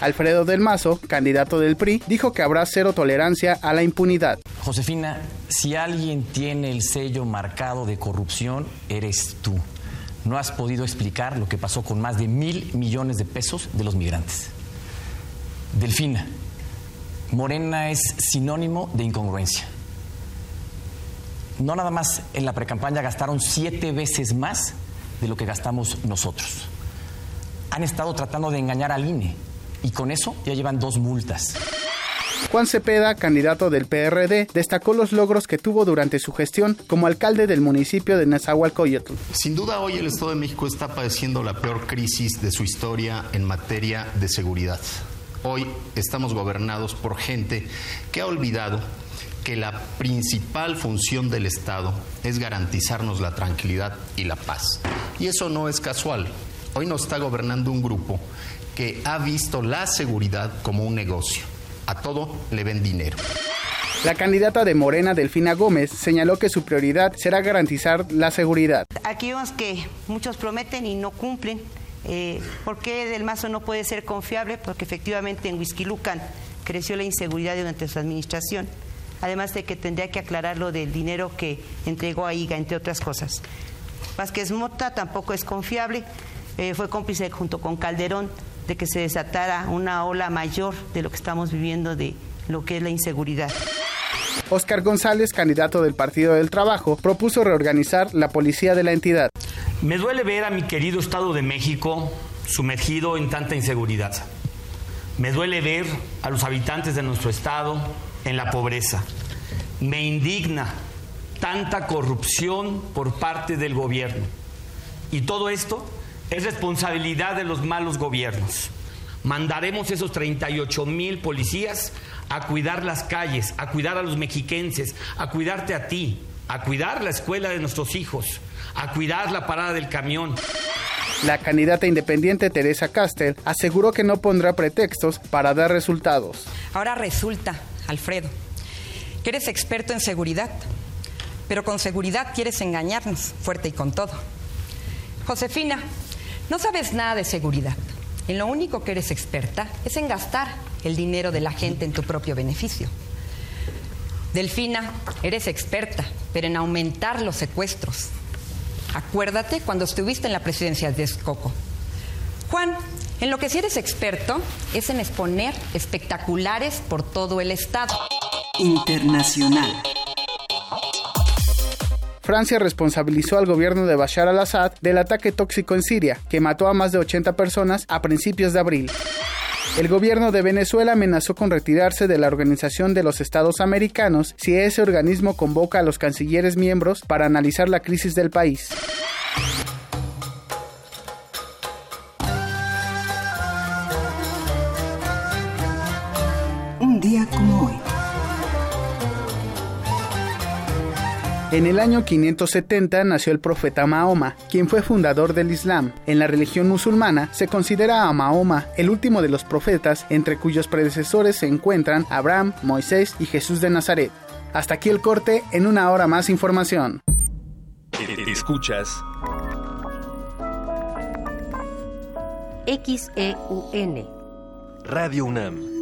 Alfredo del Mazo, candidato del PRI, dijo que habrá cero tolerancia a la impunidad.
Josefina, si alguien tiene el sello marcado de corrupción, eres tú. No has podido explicar lo que pasó con más de mil millones de pesos de los migrantes. Delfina, Morena es sinónimo de incongruencia. No nada más en la precampaña gastaron siete veces más de lo que gastamos nosotros. Han estado tratando de engañar al INE y con eso ya llevan dos multas.
Juan Cepeda, candidato del PRD, destacó los logros que tuvo durante su gestión como alcalde del municipio de Nezahualcóyotl.
Sin duda hoy el Estado de México está padeciendo la peor crisis de su historia en materia de seguridad. Hoy estamos gobernados por gente que ha olvidado que la principal función del Estado es garantizarnos la tranquilidad y la paz. Y eso no es casual. Hoy nos está gobernando un grupo que ha visto la seguridad como un negocio. A todo le ven dinero.
La candidata de Morena, Delfina Gómez, señaló que su prioridad será garantizar la seguridad.
Aquí vemos que muchos prometen y no cumplen. Eh, ¿Por qué Del Mazo no puede ser confiable? Porque efectivamente en Huizquilucan creció la inseguridad durante su administración. Además de que tendría que aclarar lo del dinero que entregó a IGA, entre otras cosas. Vázquez Mota tampoco es confiable. Eh, fue cómplice junto con Calderón de que se desatara una ola mayor de lo que estamos viviendo de lo que es la inseguridad.
Oscar González, candidato del Partido del Trabajo, propuso reorganizar la policía de la entidad.
Me duele ver a mi querido Estado de México sumergido en tanta inseguridad. Me duele ver a los habitantes de nuestro Estado en la pobreza. Me indigna tanta corrupción por parte del gobierno. Y todo esto es responsabilidad de los malos gobiernos. Mandaremos esos 38 mil policías a cuidar las calles, a cuidar a los mexiquenses, a cuidarte a ti, a cuidar la escuela de nuestros hijos, a cuidar la parada del camión.
La candidata independiente Teresa Castel aseguró que no pondrá pretextos para dar resultados.
Ahora resulta, Alfredo, que eres experto en seguridad, pero con seguridad quieres engañarnos, fuerte y con todo. Josefina, no sabes nada de seguridad. En lo único que eres experta es en gastar el dinero de la gente en tu propio beneficio. Delfina, eres experta, pero en aumentar los secuestros. Acuérdate cuando estuviste en la presidencia de Escoco. Juan, en lo que sí eres experto es en exponer espectaculares por todo el Estado.
Internacional.
Francia responsabilizó al gobierno de Bashar al-Assad del ataque tóxico en Siria, que mató a más de 80 personas a principios de abril. El gobierno de Venezuela amenazó con retirarse de la Organización de los Estados Americanos si ese organismo convoca a los cancilleres miembros para analizar la crisis del país.
Día como hoy.
En el año 570 nació el profeta Mahoma, quien fue fundador del Islam. En la religión musulmana se considera a Mahoma el último de los profetas entre cuyos predecesores se encuentran Abraham, Moisés y Jesús de Nazaret. Hasta aquí el corte, en una hora más información.
Escuchas
XEUN
Radio UNAM.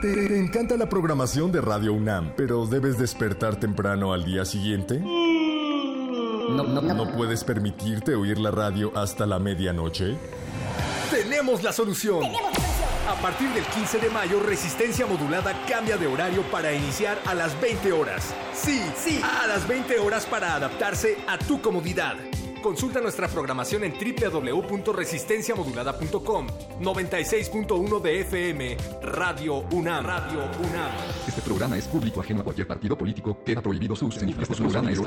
¿Te encanta la programación de Radio UNAM, pero debes despertar temprano al día siguiente?
No, no, no.
¿No puedes permitirte oír la radio hasta la medianoche?
Tenemos la solución. A partir del 15 de mayo, Resistencia Modulada cambia de horario para iniciar a las 20 horas. Sí, sí, a las 20 horas para adaptarse a tu comodidad. Consulta nuestra programación en www.resistenciamodulada.com 96.1 de FM Radio UNAM. Radio UNAM.
Este programa es público ajeno a cualquier partido político. Queda prohibido su uso. Este programa es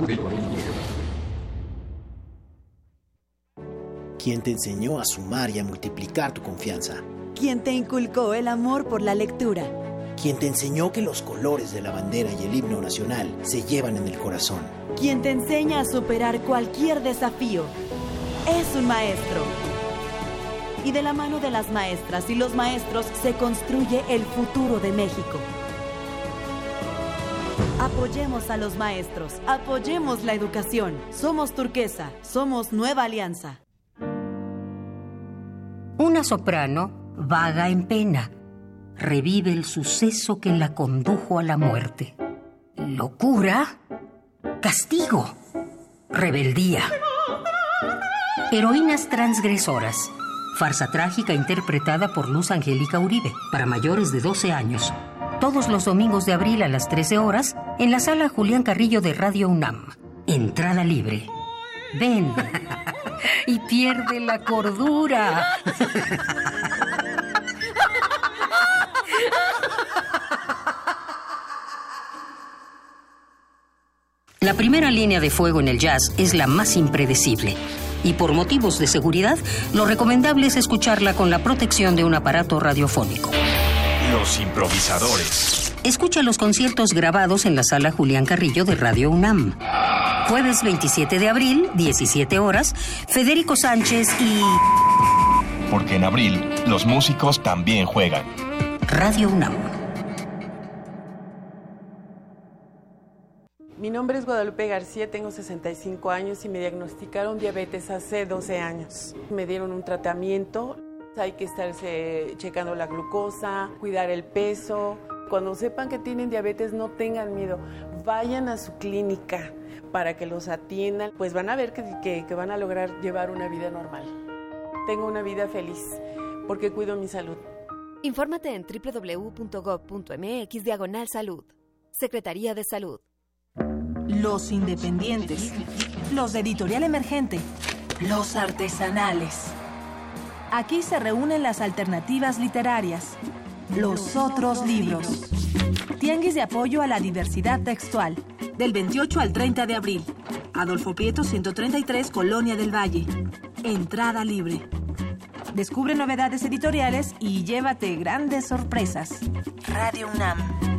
¿Quién te enseñó a sumar y a multiplicar tu confianza?
¿Quién te inculcó el amor por la lectura?
¿Quién te enseñó que los colores de la bandera y el himno nacional se llevan en el corazón?
Quien te enseña a superar cualquier desafío. Es un maestro. y de la mano de las maestras y los maestros se construye el futuro de México. Apoyemos a los maestros, apoyemos la educación. Somos turquesa, somos nueva alianza.
Una soprano vaga en pena. Revive el suceso que la condujo a la muerte. Locura, castigo, rebeldía. Heroínas transgresoras. Farsa trágica interpretada por Luz Angélica Uribe para mayores de 12 años. Todos los domingos de abril a las 13 horas en la sala Julián Carrillo de Radio UNAM. Entrada libre. Ven y pierde la cordura. La primera línea de fuego en el jazz es la más impredecible. Y por motivos de seguridad, lo recomendable es escucharla con la protección de un aparato radiofónico.
Los improvisadores.
Escucha los conciertos grabados en la sala Julián Carrillo de Radio UNAM. Jueves 27 de abril, 17 horas, Federico Sánchez y
Porque en abril los músicos también juegan.
Radio UNAM.
Mi nombre es Guadalupe García, tengo 65 años y me diagnosticaron diabetes hace 12 años. Me dieron un tratamiento, hay que estarse checando la glucosa, cuidar el peso. Cuando sepan que tienen diabetes no tengan miedo, vayan a su clínica para que los atiendan, pues van a ver que, que, van a lograr llevar una vida normal. Tengo una vida feliz porque cuido mi salud.
Infórmate en www.gov.mx diagonal salud. Secretaría de Salud.
Los independientes, los de editorial emergente, los artesanales. Aquí se reúnen las alternativas literarias, los otros libros. Tianguis de apoyo a la diversidad textual, del 28 al 30 de abril. Adolfo Prieto 133, Colonia del Valle. Entrada libre. Descubre novedades editoriales y llévate grandes sorpresas. Radio UNAM.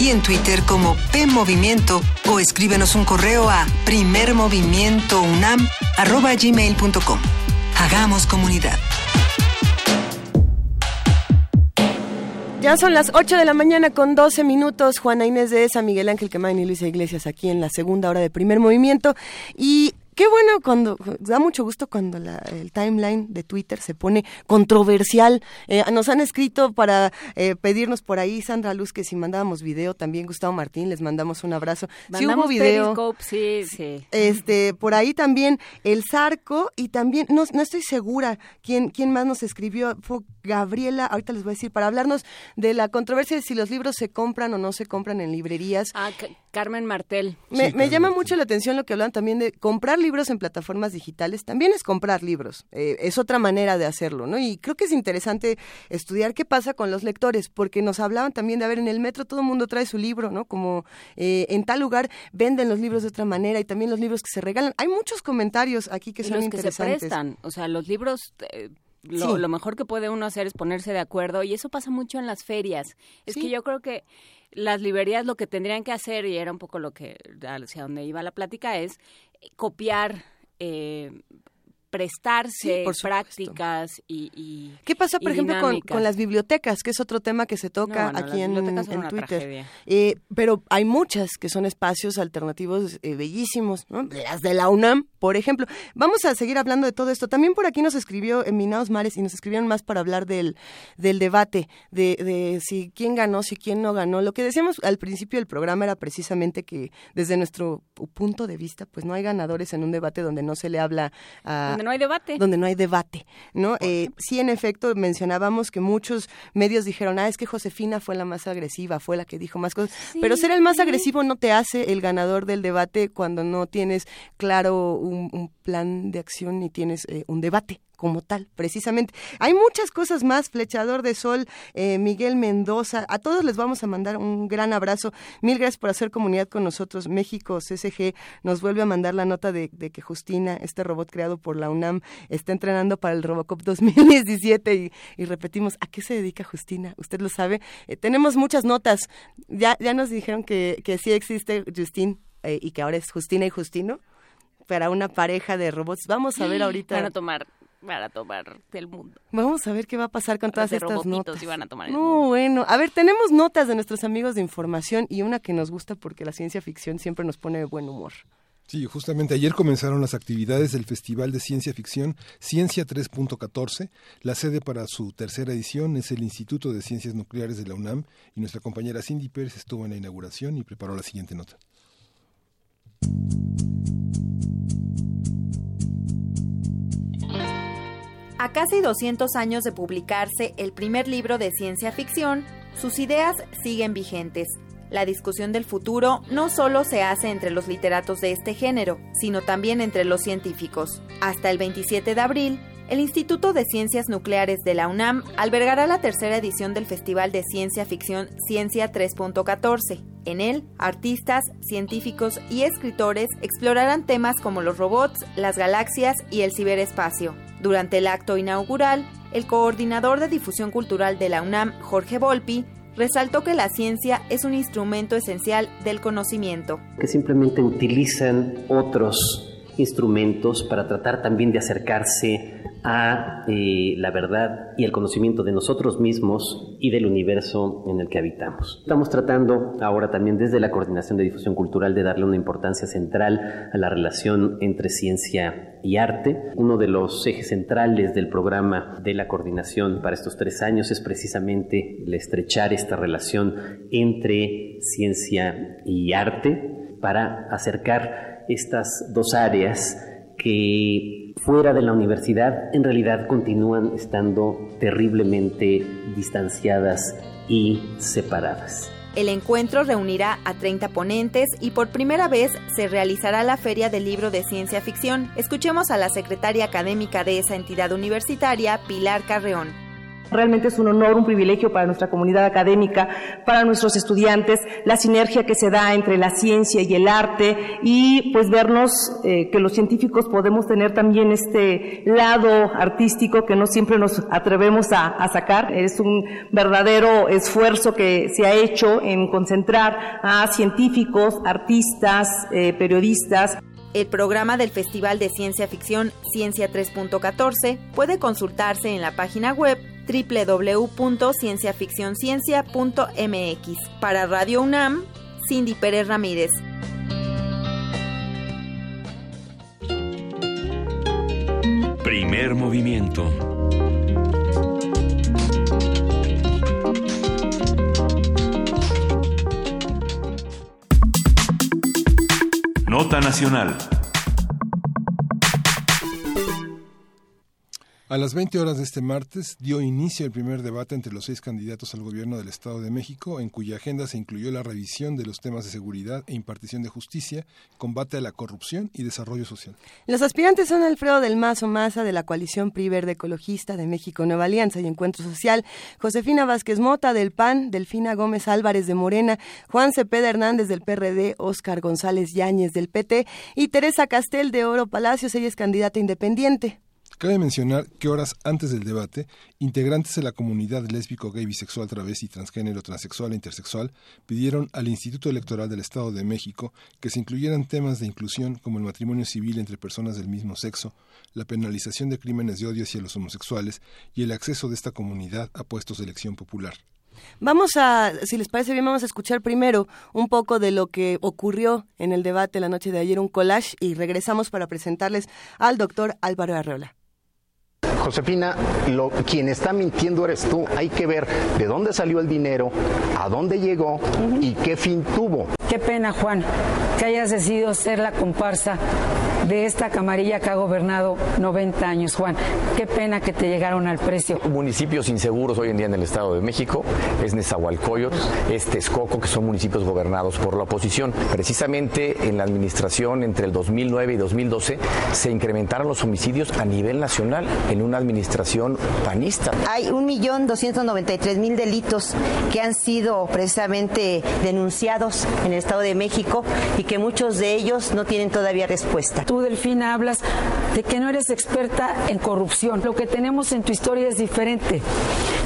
y en Twitter como P Movimiento o escríbenos un correo a primermovimientounam@gmail.com. Hagamos comunidad.
Ya son las 8 de la mañana con 12 minutos. Juana Inés de Esa, Miguel Ángel Quemain y Luisa Iglesias aquí en la segunda hora de primer movimiento. Y Qué bueno cuando, da mucho gusto cuando la, el timeline de Twitter se pone controversial. Eh, nos han escrito para eh, pedirnos por ahí, Sandra Luz, que si mandábamos video, también Gustavo Martín, les mandamos un abrazo. Si hubo video.
Periscope, sí, sí.
Este, por ahí también el Zarco y también, no, no estoy segura quién, quién más nos escribió, fue Gabriela, ahorita les voy a decir, para hablarnos de la controversia de si los libros se compran o no se compran en librerías.
Ah, que, Carmen Martel.
Me, me llama mucho la atención lo que hablan también de comprar libros en plataformas digitales. También es comprar libros. Eh, es otra manera de hacerlo, ¿no? Y creo que es interesante estudiar qué pasa con los lectores, porque nos hablaban también de, a ver, en el metro todo el mundo trae su libro, ¿no? Como eh, en tal lugar venden los libros de otra manera y también los libros que se regalan. Hay muchos comentarios aquí que
Y
son
los
interesantes.
que se prestan. O sea, los libros... eh, lo,
Sí.
lo mejor que puede uno hacer es ponerse de acuerdo y eso pasa mucho en las ferias. Es
Sí.
que yo creo que las librerías lo que tendrían que hacer, y era un poco lo que hacia donde iba la plática, es copiar, eh, prestarse
Sí, por
prácticas y, y
¿Qué pasa, por ejemplo, con, con las bibliotecas, que es otro tema que se toca
No, no,
aquí en, en Twitter? Eh, pero hay muchas que son espacios alternativos eh, bellísimos, Las de la UNAM, por ejemplo. Vamos a seguir hablando de todo esto. También por aquí nos escribió Minaos Mares y nos escribieron más para hablar del, del debate, de, de si quién ganó, si quién no ganó. Lo que decíamos al principio del programa era precisamente que desde nuestro punto de vista, pues no hay ganadores en un debate donde no se le habla a...
Donde no hay debate.
Donde no hay debate, ¿no? Eh, sí, en efecto, mencionábamos que muchos medios dijeron, ah, es que Josefina fue la más agresiva, fue la que dijo más cosas. Pero ser el más agresivo no te hace el ganador del debate cuando no tienes claro un, un plan de acción ni tienes eh, un debate como tal, precisamente. Hay muchas cosas más, Flechador de Sol, eh, Miguel Mendoza, a todos les vamos a mandar un gran abrazo. Mil gracias por hacer comunidad con nosotros. México CSG nos vuelve a mandar la nota de, de que Justina, este robot creado por la UNAM, está entrenando para el Robocop 2017 y, y repetimos, ¿a qué se dedica Justina? Usted lo sabe. Eh, tenemos muchas notas. Ya, ya nos dijeron que, que sí existe Justin eh, y que ahora es Justina y Justino para una pareja de robots. Vamos a ver ahorita.
Van a tomar, van a tomar el mundo.
Vamos a ver qué va a pasar con todas
de
estas notas.
a tomar el
No, bueno. A ver, tenemos notas de nuestros amigos de información y una que nos gusta porque la ciencia ficción siempre nos pone de buen humor.
Sí, justamente ayer comenzaron las actividades del Festival de Ciencia Ficción Ciencia 3.14. La sede para su tercera edición es el Instituto de Ciencias Nucleares de la UNAM y nuestra compañera Cindy Pérez estuvo en la inauguración y preparó la siguiente nota.
A casi 200 años de publicarse el primer libro de ciencia ficción, sus ideas siguen vigentes. La discusión del futuro no solo se hace entre los literatos de este género, sino también entre los científicos. Hasta el 27 de abril, el Instituto de Ciencias Nucleares de la UNAM albergará la tercera edición del Festival de Ciencia Ficción Ciencia 3.14. En él, artistas, científicos y escritores explorarán temas como los robots, las galaxias y el ciberespacio. Durante el acto inaugural, el coordinador de difusión cultural de la UNAM, Jorge Volpi, resaltó que la ciencia es un instrumento esencial del conocimiento.
que simplemente utilizan otros instrumentos para tratar también de acercarse a eh, la verdad y el conocimiento de nosotros mismos y del universo en el que habitamos. Estamos tratando ahora también desde la Coordinación de Difusión Cultural de darle una importancia central a la relación entre ciencia y arte. Uno de los ejes centrales del programa de la coordinación para estos tres años es precisamente el estrechar esta relación entre ciencia y arte para acercar estas dos áreas que fuera de la universidad en realidad continúan estando terriblemente distanciadas y separadas.
El encuentro reunirá a 30 ponentes y por primera vez se realizará la Feria del Libro de Ciencia Ficción. Escuchemos a la secretaria académica de esa entidad universitaria, Pilar Carreón.
Realmente es un honor, un privilegio para nuestra comunidad académica, para nuestros estudiantes, la sinergia que se da entre la ciencia y el arte y pues vernos eh, que los científicos podemos tener también este lado artístico que no siempre nos atrevemos a, sacar. Es un verdadero esfuerzo que se ha hecho en concentrar a científicos, artistas, eh, periodistas,
El programa del Festival de Ciencia Ficción Ciencia 3.14 puede consultarse en la página web www.cienciaficcionciencia.mx. Para Radio UNAM, Cindy Pérez Ramírez.
Primer movimiento. Nota Nacional.
A las 20 horas de este martes dio inicio el primer debate entre los seis candidatos al gobierno del Estado de México, en cuya agenda se incluyó la revisión de los temas de seguridad e impartición de justicia, combate a la corrupción y desarrollo social.
Los aspirantes son Alfredo del Mazo Maza de la coalición PRI Verde Ecologista de México Nueva Alianza y Encuentro Social, Josefina Vázquez Mota del PAN, Delfina Gómez Álvarez de Morena, Juan Cepeda Hernández del PRD, Óscar González Yáñez del PT y Teresa Castel de Oro Palacios, ella es candidata independiente.
Cabe mencionar que horas antes del debate, integrantes de la comunidad lésbico, gay, bisexual, travesti, transgénero, transexual e intersexual pidieron al Instituto Electoral del Estado de México que se incluyeran temas de inclusión como el matrimonio civil entre personas del mismo sexo, la penalización de crímenes de odio hacia los homosexuales y el acceso de esta comunidad a puestos de elección popular.
Vamos a, si les parece bien, vamos a escuchar primero un poco de lo que ocurrió en el debate la noche de ayer, un collage, y regresamos para presentarles al doctor Álvaro Arreola.
Josefina, lo, quien está mintiendo eres tú. Hay que ver de dónde salió el dinero, a dónde llegó y qué fin tuvo.
Qué pena, Juan, que hayas decidido ser la comparsa de esta camarilla que ha gobernado 90 años, Juan. Qué pena que te llegaron al precio.
Municipios inseguros hoy en día en el Estado de México es Nezahualcóyotl, es Texcoco, que son municipios gobernados por la oposición. Precisamente en la administración entre el 2009 y 2012 se incrementaron los homicidios a nivel nacional en una administración panista.
Hay 1.293.000 delitos que han sido precisamente denunciados en el Estado de México y que muchos de ellos no tienen todavía respuesta.
Tú, Delfina, hablas de que no eres experta en corrupción. Lo que tenemos en tu historia es diferente.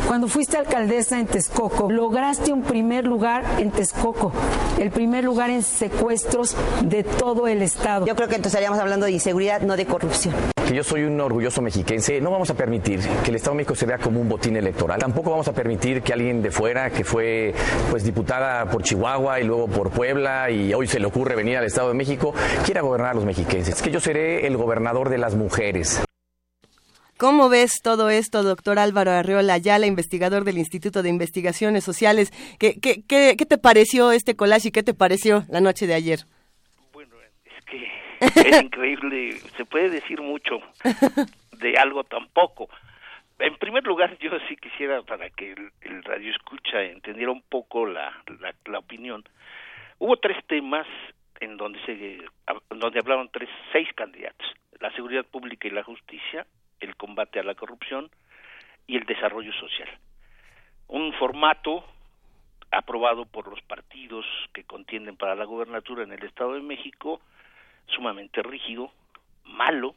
Cuando fuiste alcaldesa en Texcoco, lograste un primer lugar en Texcoco, el primer lugar en secuestros de todo el Estado.
Yo creo que entonces estaríamos hablando de inseguridad, no de corrupción.
Que yo soy un orgulloso mexiquense, no vamos a permitir que el Estado de México se vea como un botín electoral. Tampoco vamos a permitir que alguien de fuera, que fue pues diputada por Chihuahua y luego por Puebla y hoy se le ocurre venir al Estado de México, quiera gobernar a los mexiquenses. Es que yo seré el gobernador de las mujeres.
¿Cómo ves todo esto, doctor Álvaro Arreola Ayala, investigador del Instituto de Investigaciones Sociales? ¿Qué, qué, qué, qué te pareció este collage y qué te pareció la noche de ayer?
Bueno, es que es increíble, se puede decir mucho de algo tan poco. En primer lugar, yo sí quisiera, para que el, el radio escucha entendiera un poco la, la, la opinión, hubo tres temas en donde se donde hablaron tres seis candidatos la seguridad pública y la justicia el combate a la corrupción y el desarrollo social un formato aprobado por los partidos que contienden para la gobernatura en el Estado de México sumamente rígido malo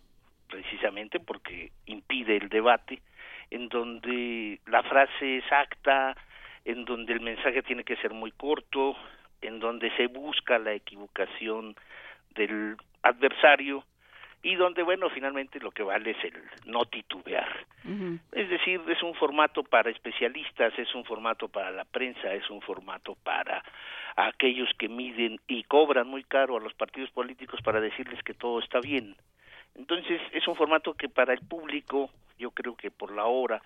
precisamente porque impide el debate en donde la frase exacta en donde el mensaje tiene que ser muy corto en donde se busca la equivocación del adversario y donde, bueno, finalmente lo que vale es el no titubear. Es decir, es un formato para especialistas, es un formato para la prensa, es un formato para aquellos que miden y cobran muy caro a los partidos políticos para decirles que todo está bien. Entonces, es un formato que para el público, yo creo que por la hora,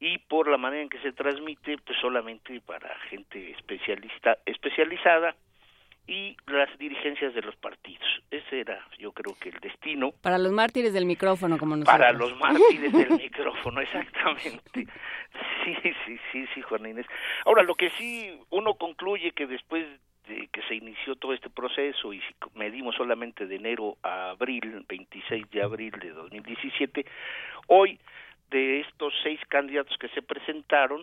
y por la manera en que se transmite pues solamente para gente especialista especializada y las dirigencias de los partidos. Ese era, yo creo que el destino.
Para los mártires del micrófono, como nosotros.
Para los mártires del micrófono, exactamente. Sí, sí, sí, sí, Juan Inés. Ahora, lo que sí uno concluye que después de que se inició todo este proceso y si medimos solamente de enero a abril, 26 de abril de 2017, hoy de estos seis candidatos que se presentaron,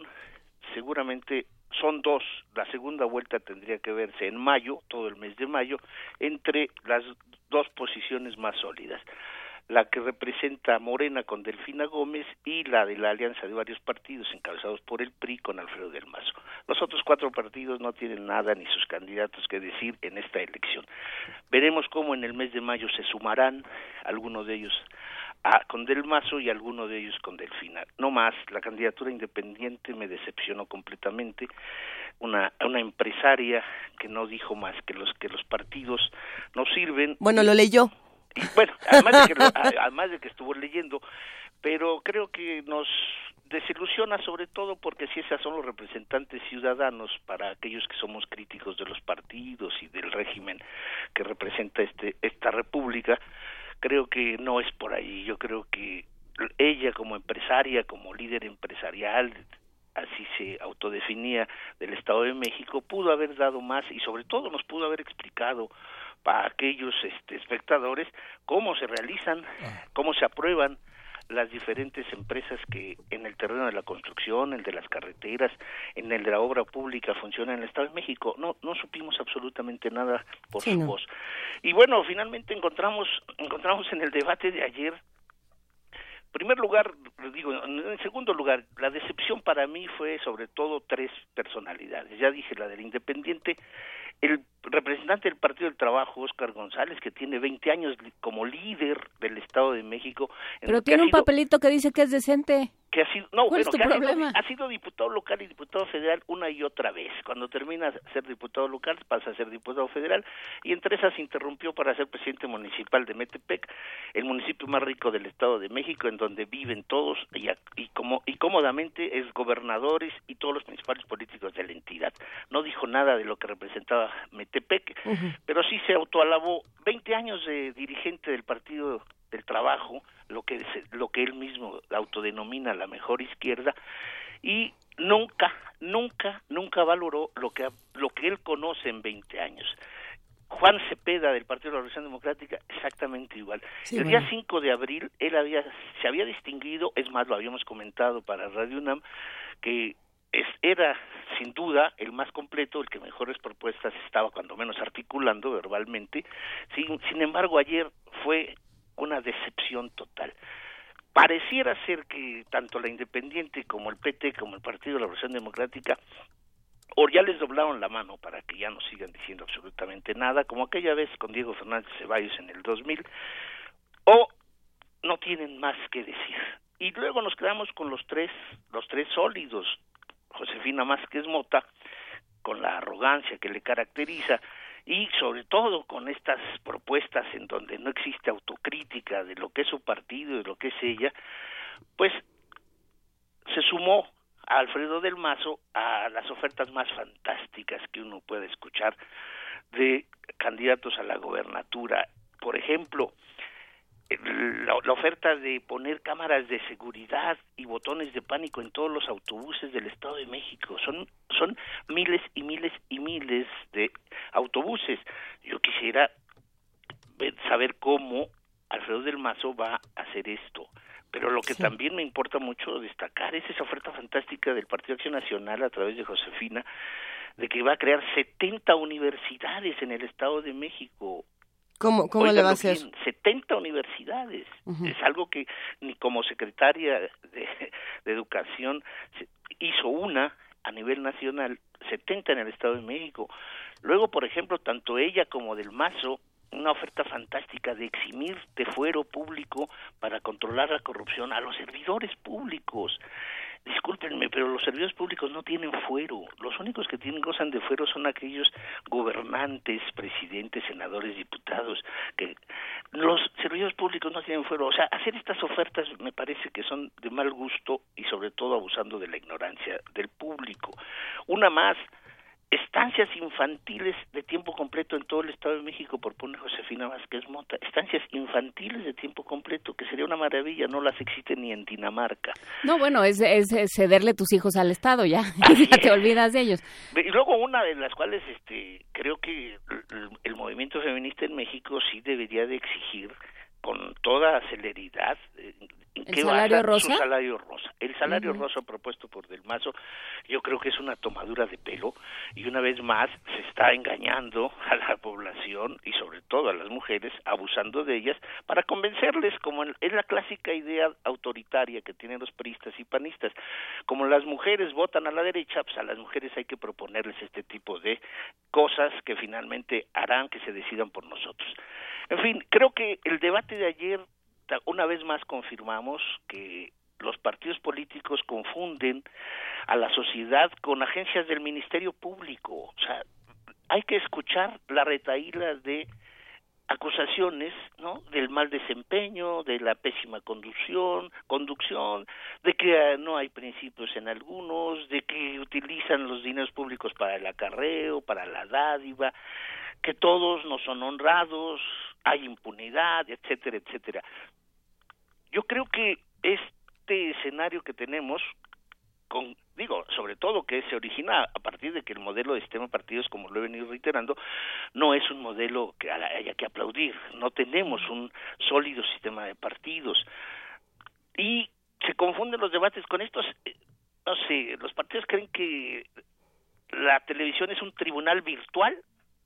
seguramente son dos. La segunda vuelta tendría que verse en mayo, todo el mes de mayo, entre las dos posiciones más sólidas. La que representa Morena con Delfina Gómez y la de la alianza de varios partidos encabezados por el PRI con Alfredo del Mazo. Los otros cuatro partidos no tienen nada ni sus candidatos que decir en esta elección. Veremos cómo en el mes de mayo se sumarán algunos de ellos a, con Del Mazo y alguno de ellos con Delfina. No más, la candidatura independiente me decepcionó completamente. Una, una empresaria que no dijo más que los que los partidos no sirven.
Bueno, lo leyó.
Y, bueno, además de, que además de que estuvo leyendo, pero creo que nos desilusiona sobre todo porque si esos son los representantes ciudadanos para aquellos que somos críticos de los partidos y del régimen que representa este esta república creo que no es por ahí. Yo creo que ella como empresaria, como líder empresarial, así se autodefinía del Estado de México, pudo haber dado más y sobre todo nos pudo haber explicado para aquellos este, espectadores cómo se realizan, cómo se aprueban las diferentes empresas que en el terreno de la construcción, el de las carreteras, en el de la obra pública funcionan en el Estado de México. No, no supimos absolutamente nada por su voz. Y bueno, finalmente encontramos, encontramos en el debate de ayer primer lugar, digo, en segundo lugar, la decepción para mí fue sobre todo tres personalidades. Ya dije la del Independiente, el representante del Partido del Trabajo, Oscar González, que tiene 20 años como líder del Estado de México.
Pero tiene un papelito que dice que es decente
que ha sido no
¿Cuál
bueno, que ha sido, ha sido diputado local y diputado federal una y otra vez. Cuando termina ser diputado local pasa a ser diputado federal. Y entre esas interrumpió para ser presidente municipal de Metepec el municipio más rico del estado de México en donde viven todos y, y como y cómodamente es gobernadores y todos los principales políticos de la entidad. No dijo nada de lo que representaba Metepec pero sí se autoalabó. 20 años de dirigente del partido del trabajo lo que lo que él mismo autodenomina la mejor izquierda y nunca nunca nunca valoró lo que lo que él conoce en 20 años Juan Cepeda del Partido de la Revolución Democrática exactamente igual.
Sí,
el
bueno.
día 5 de abril él había se había distinguido, es más lo habíamos comentado para Radio UNAM que es, era sin duda el más completo, el que mejores propuestas estaba cuando menos articulando verbalmente. Sin, sin embargo, ayer fue una decepción total. Pareciera ser que tanto la Independiente como el PT, como el Partido de la Revolución Democrática, o ya les doblaron la mano para que ya no sigan diciendo absolutamente nada, como aquella vez con Diego Fernández Ceballos en el 2000, o no tienen más que decir. Y luego nos quedamos con los tres, los tres sólidos, Josefina Másquez Mota, con la arrogancia que le caracteriza y sobre todo con estas propuestas en donde no existe autocrítica de lo que es su partido y de lo que es ella, pues se sumó a Alfredo del Mazo a las ofertas más fantásticas que uno puede escuchar de candidatos a la gobernatura. Por ejemplo, la, la oferta de poner cámaras de seguridad y botones de pánico en todos los autobuses del Estado de México. Son, son miles y miles y miles de autobuses. Yo quisiera ver- saber cómo Alfredo del Mazo va a hacer esto. Pero lo que también me importa mucho destacar es esa oferta fantástica del Partido Acción Nacional a través de Josefina de que va a crear 70 universidades en el Estado de México.
¿Cómo, cómo le va a hacer?
bien, 70 universidades. Es algo que ni como secretaria de, de Educación hizo una a nivel nacional, 70 en el Estado de México. Luego, por ejemplo, tanto ella como del Mazo, una oferta fantástica de eximir de fuero público para controlar la corrupción a los servidores públicos. Discúlpenme, pero los servidores públicos no tienen fuero. Los únicos que tienen gozan de fuero son aquellos gobernantes, presidentes, senadores, diputados. Que los servidores públicos no tienen fuero. O sea, hacer estas ofertas me parece que son de mal gusto y sobre todo abusando de la ignorancia del público. Una más, estancias infantiles de tiempo completo en todo el Estado de México, por poner Josefina Vázquez Mota, estancias infantiles de tiempo completo, que sería una maravilla, no las existe ni en Dinamarca.
No, bueno, es, es, es cederle tus hijos al Estado, ya, ya te olvidas de ellos.
Y luego una de las cuales este creo que el, el movimiento feminista en México sí debería de exigir con toda celeridad eh,
¿El
qué
salario
basa
rosa?
su salario rosa. El salario rosa propuesto por Del Mazo yo creo que es una tomadura de pelo y una vez más se está engañando a la población y sobre todo a las mujeres, abusando de ellas para convencerles como es la clásica idea autoritaria que tienen los priistas y panistas. Como las mujeres votan a la derecha, pues a las mujeres hay que proponerles este tipo de cosas que finalmente harán que se decidan por nosotros. En fin, creo que el debate de ayer una vez más confirmamos que los partidos políticos confunden a la sociedad con agencias del Ministerio Público. O sea, hay que escuchar la retaíla de acusaciones, ¿no? Del mal desempeño, de la pésima conducción, conducción, de que eh, no hay principios en algunos, de que utilizan los dineros públicos para el acarreo, para la dádiva, que todos no son honrados, hay impunidad, etcétera, etcétera. Yo creo que este escenario que tenemos con, digo, sobre todo que se origina a partir de que el modelo de sistema de partidos, como lo he venido reiterando, no es un modelo que haya que aplaudir. No tenemos un sólido sistema de partidos. Y se confunden los debates con estos, eh, no sé, los partidos creen que la televisión es un tribunal virtual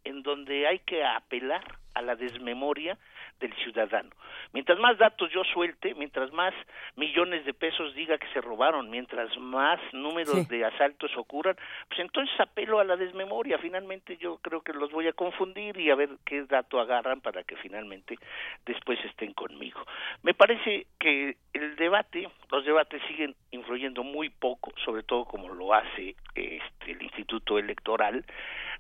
en donde hay que apelar a la desmemoria del ciudadano. Mientras más datos yo suelte, mientras más millones de pesos diga que se robaron, mientras más números de asaltos ocurran, pues entonces apelo a la desmemoria. Finalmente yo creo que los voy a confundir y a ver qué dato agarran para que finalmente después estén conmigo. Me parece que el debate, los debates siguen influyendo muy poco, sobre todo como lo hace este, el Instituto Electoral,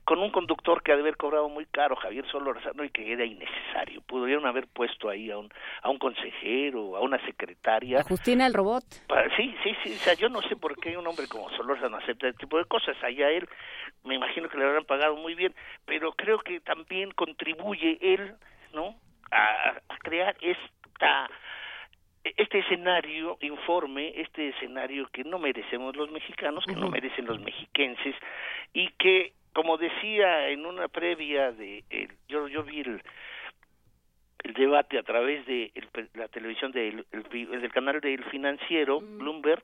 con un conductor que ha de haber cobrado muy caro, Javier Solorzano, y que era innecesario. Pudieron haber puesto ahí a un, a un consejero, a una secretaria.
Justina el robot.
sí, sí, sí. O sea, yo no sé por qué un hombre como Solorzano acepta este tipo de cosas. Allá él, me imagino que le habrán pagado muy bien, pero creo que también contribuye él, ¿no? A, a crear esta este escenario informe, este escenario que no merecemos los mexicanos, que no merecen los mexiquenses y que como decía en una previa de yo yo vi el, el debate a través de la televisión del del canal del financiero Bloomberg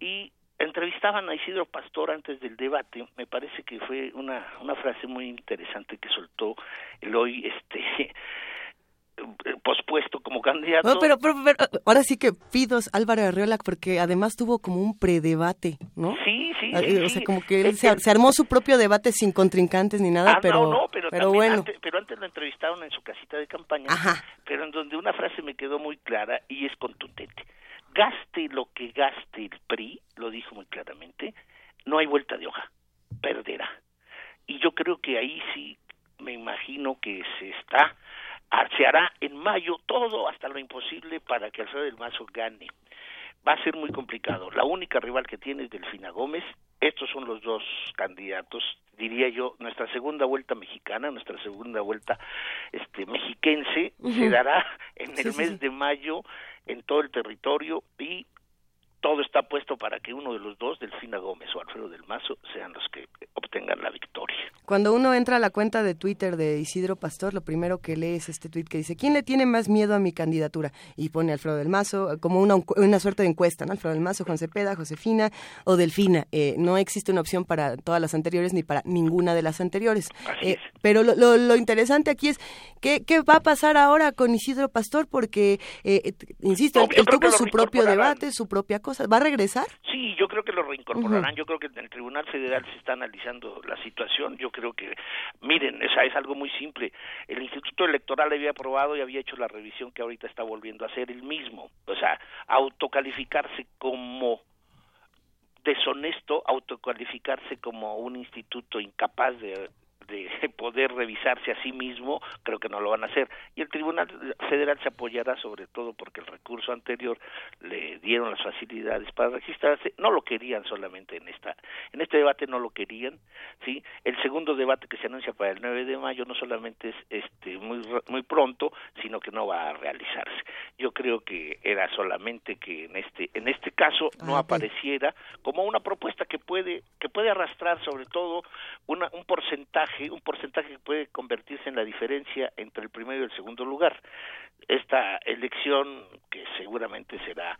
y entrevistaban a Isidro Pastor antes del debate. Me parece que fue una una frase muy interesante que soltó el hoy este pospuesto como candidato.
pero, pero, ahora sí que pidos Álvaro Arreola porque además tuvo como un predebate, ¿no?
Sí, sí,
ah,
sí.
O sea, como que él se, armó su propio debate sin contrincantes ni nada,
ah,
pero,
no, no, pero,
pero bueno.
Antes, pero antes lo entrevistaron en su casita de campaña, pero en donde una frase me quedó muy clara y es contundente. Gaste lo que gaste el PRI, lo dijo muy claramente, no hay vuelta de hoja, perderá. Y yo creo que ahí sí me imagino que se está se hará en mayo todo hasta lo imposible para que Alfredo del Mazo gane. Va a ser muy complicado. La única rival que tiene es Delfina Gómez. Estos son los dos candidatos, diría yo, nuestra segunda vuelta mexicana, nuestra segunda vuelta este mexiquense se dará en el mes de mayo en todo el territorio y todo está puesto para que uno de los dos, Delfina Gómez o Alfredo del Mazo, sean los que obtengan la victoria.
Cuando uno entra a la cuenta de Twitter de Isidro Pastor, lo primero que lee es este tweet que dice, ¿quién le tiene más miedo a mi candidatura? Y pone Alfredo del Mazo como una, una suerte de encuesta, ¿no? Alfredo del Mazo, Juan Cepeda, Josefina o Delfina. Eh, no existe una opción para todas las anteriores ni para ninguna de las anteriores.
Eh,
pero lo, lo, interesante aquí es, ¿qué, ¿qué, va a pasar ahora con Isidro Pastor? Porque, eh, insisto, él, tuvo su propio debate, su propia ¿Va a regresar?
Sí, yo creo que lo reincorporarán. Yo creo que en el Tribunal Federal se está analizando la situación. Yo creo que, miren, esa es algo muy simple. El Instituto Electoral había aprobado y había hecho la revisión que ahorita está volviendo a hacer el mismo. O sea, autocalificarse como deshonesto, autocalificarse como un instituto incapaz de de poder revisarse a sí mismo, creo que no lo van a hacer. Y el Tribunal Federal se apoyará sobre todo porque el recurso anterior le dieron las facilidades para registrarse, no lo querían solamente en esta en este debate no lo querían, ¿sí? El segundo debate que se anuncia para el 9 de mayo no solamente es este muy muy pronto, sino que no va a realizarse. Yo creo que era solamente que en este en este caso no ah, apareciera como una propuesta que puede que puede arrastrar sobre todo una, un porcentaje un porcentaje que puede convertirse en la diferencia entre el primero y el segundo lugar. Esta elección, que seguramente será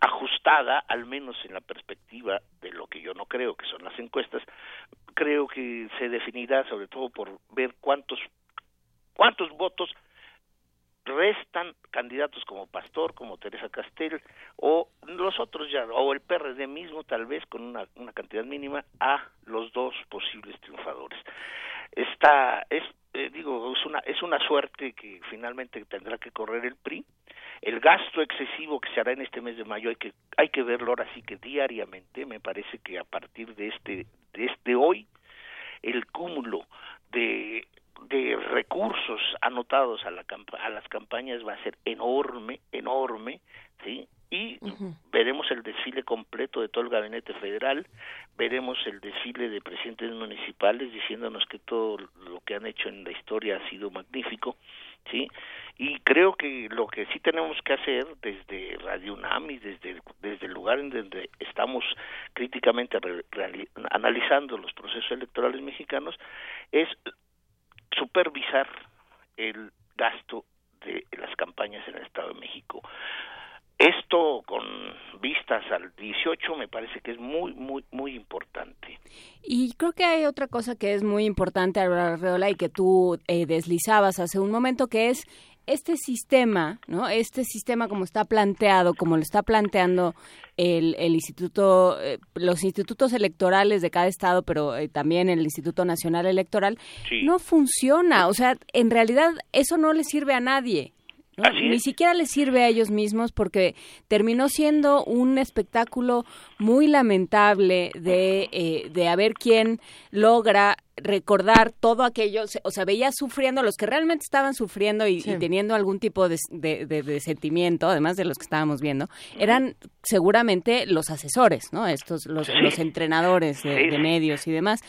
ajustada, al menos en la perspectiva de lo que yo no creo que son las encuestas, creo que se definirá sobre todo por ver cuántos cuántos votos restan candidatos como Pastor, como Teresa Castel o los otros ya, o el PRD mismo tal vez con una, una cantidad mínima a los dos posibles triunfadores. Está, es, eh, digo, es una, es una suerte que finalmente tendrá que correr el PRI. El gasto excesivo que se hará en este mes de mayo hay que, hay que verlo ahora sí que diariamente, me parece que a partir de este, de este hoy, el cúmulo de de recursos anotados a, la a las campañas va a ser enorme, enorme, ¿sí? Y veremos el desfile completo de todo el gabinete federal, veremos el desfile de presidentes municipales diciéndonos que todo lo que han hecho en la historia ha sido magnífico ¿sí? Y creo que lo que sí tenemos que hacer desde Radio UNAM y desde, desde el lugar en donde estamos críticamente analizando los procesos electorales mexicanos es supervisar el gasto de las campañas en el Estado de México. Esto con vistas al 18 me parece que es muy, muy, muy importante.
Y creo que hay otra cosa que es muy importante, Arreola, y que tú eh, deslizabas hace un momento, que es este sistema, ¿no? Este sistema como está planteado, como lo está planteando el, el instituto, eh, los institutos electorales de cada estado, pero eh, también el Instituto Nacional Electoral, no funciona. O sea, en realidad eso no le sirve a nadie. Ni siquiera les sirve a ellos mismos porque terminó siendo un espectáculo muy lamentable de, eh, de a ver quién logra recordar todo aquello, o sea, veía sufriendo, los que realmente estaban sufriendo y, teniendo algún tipo de, de, sentimiento, además de los que estábamos viendo, eran seguramente los asesores, ¿no? Estos, los, los entrenadores de, medios y demás.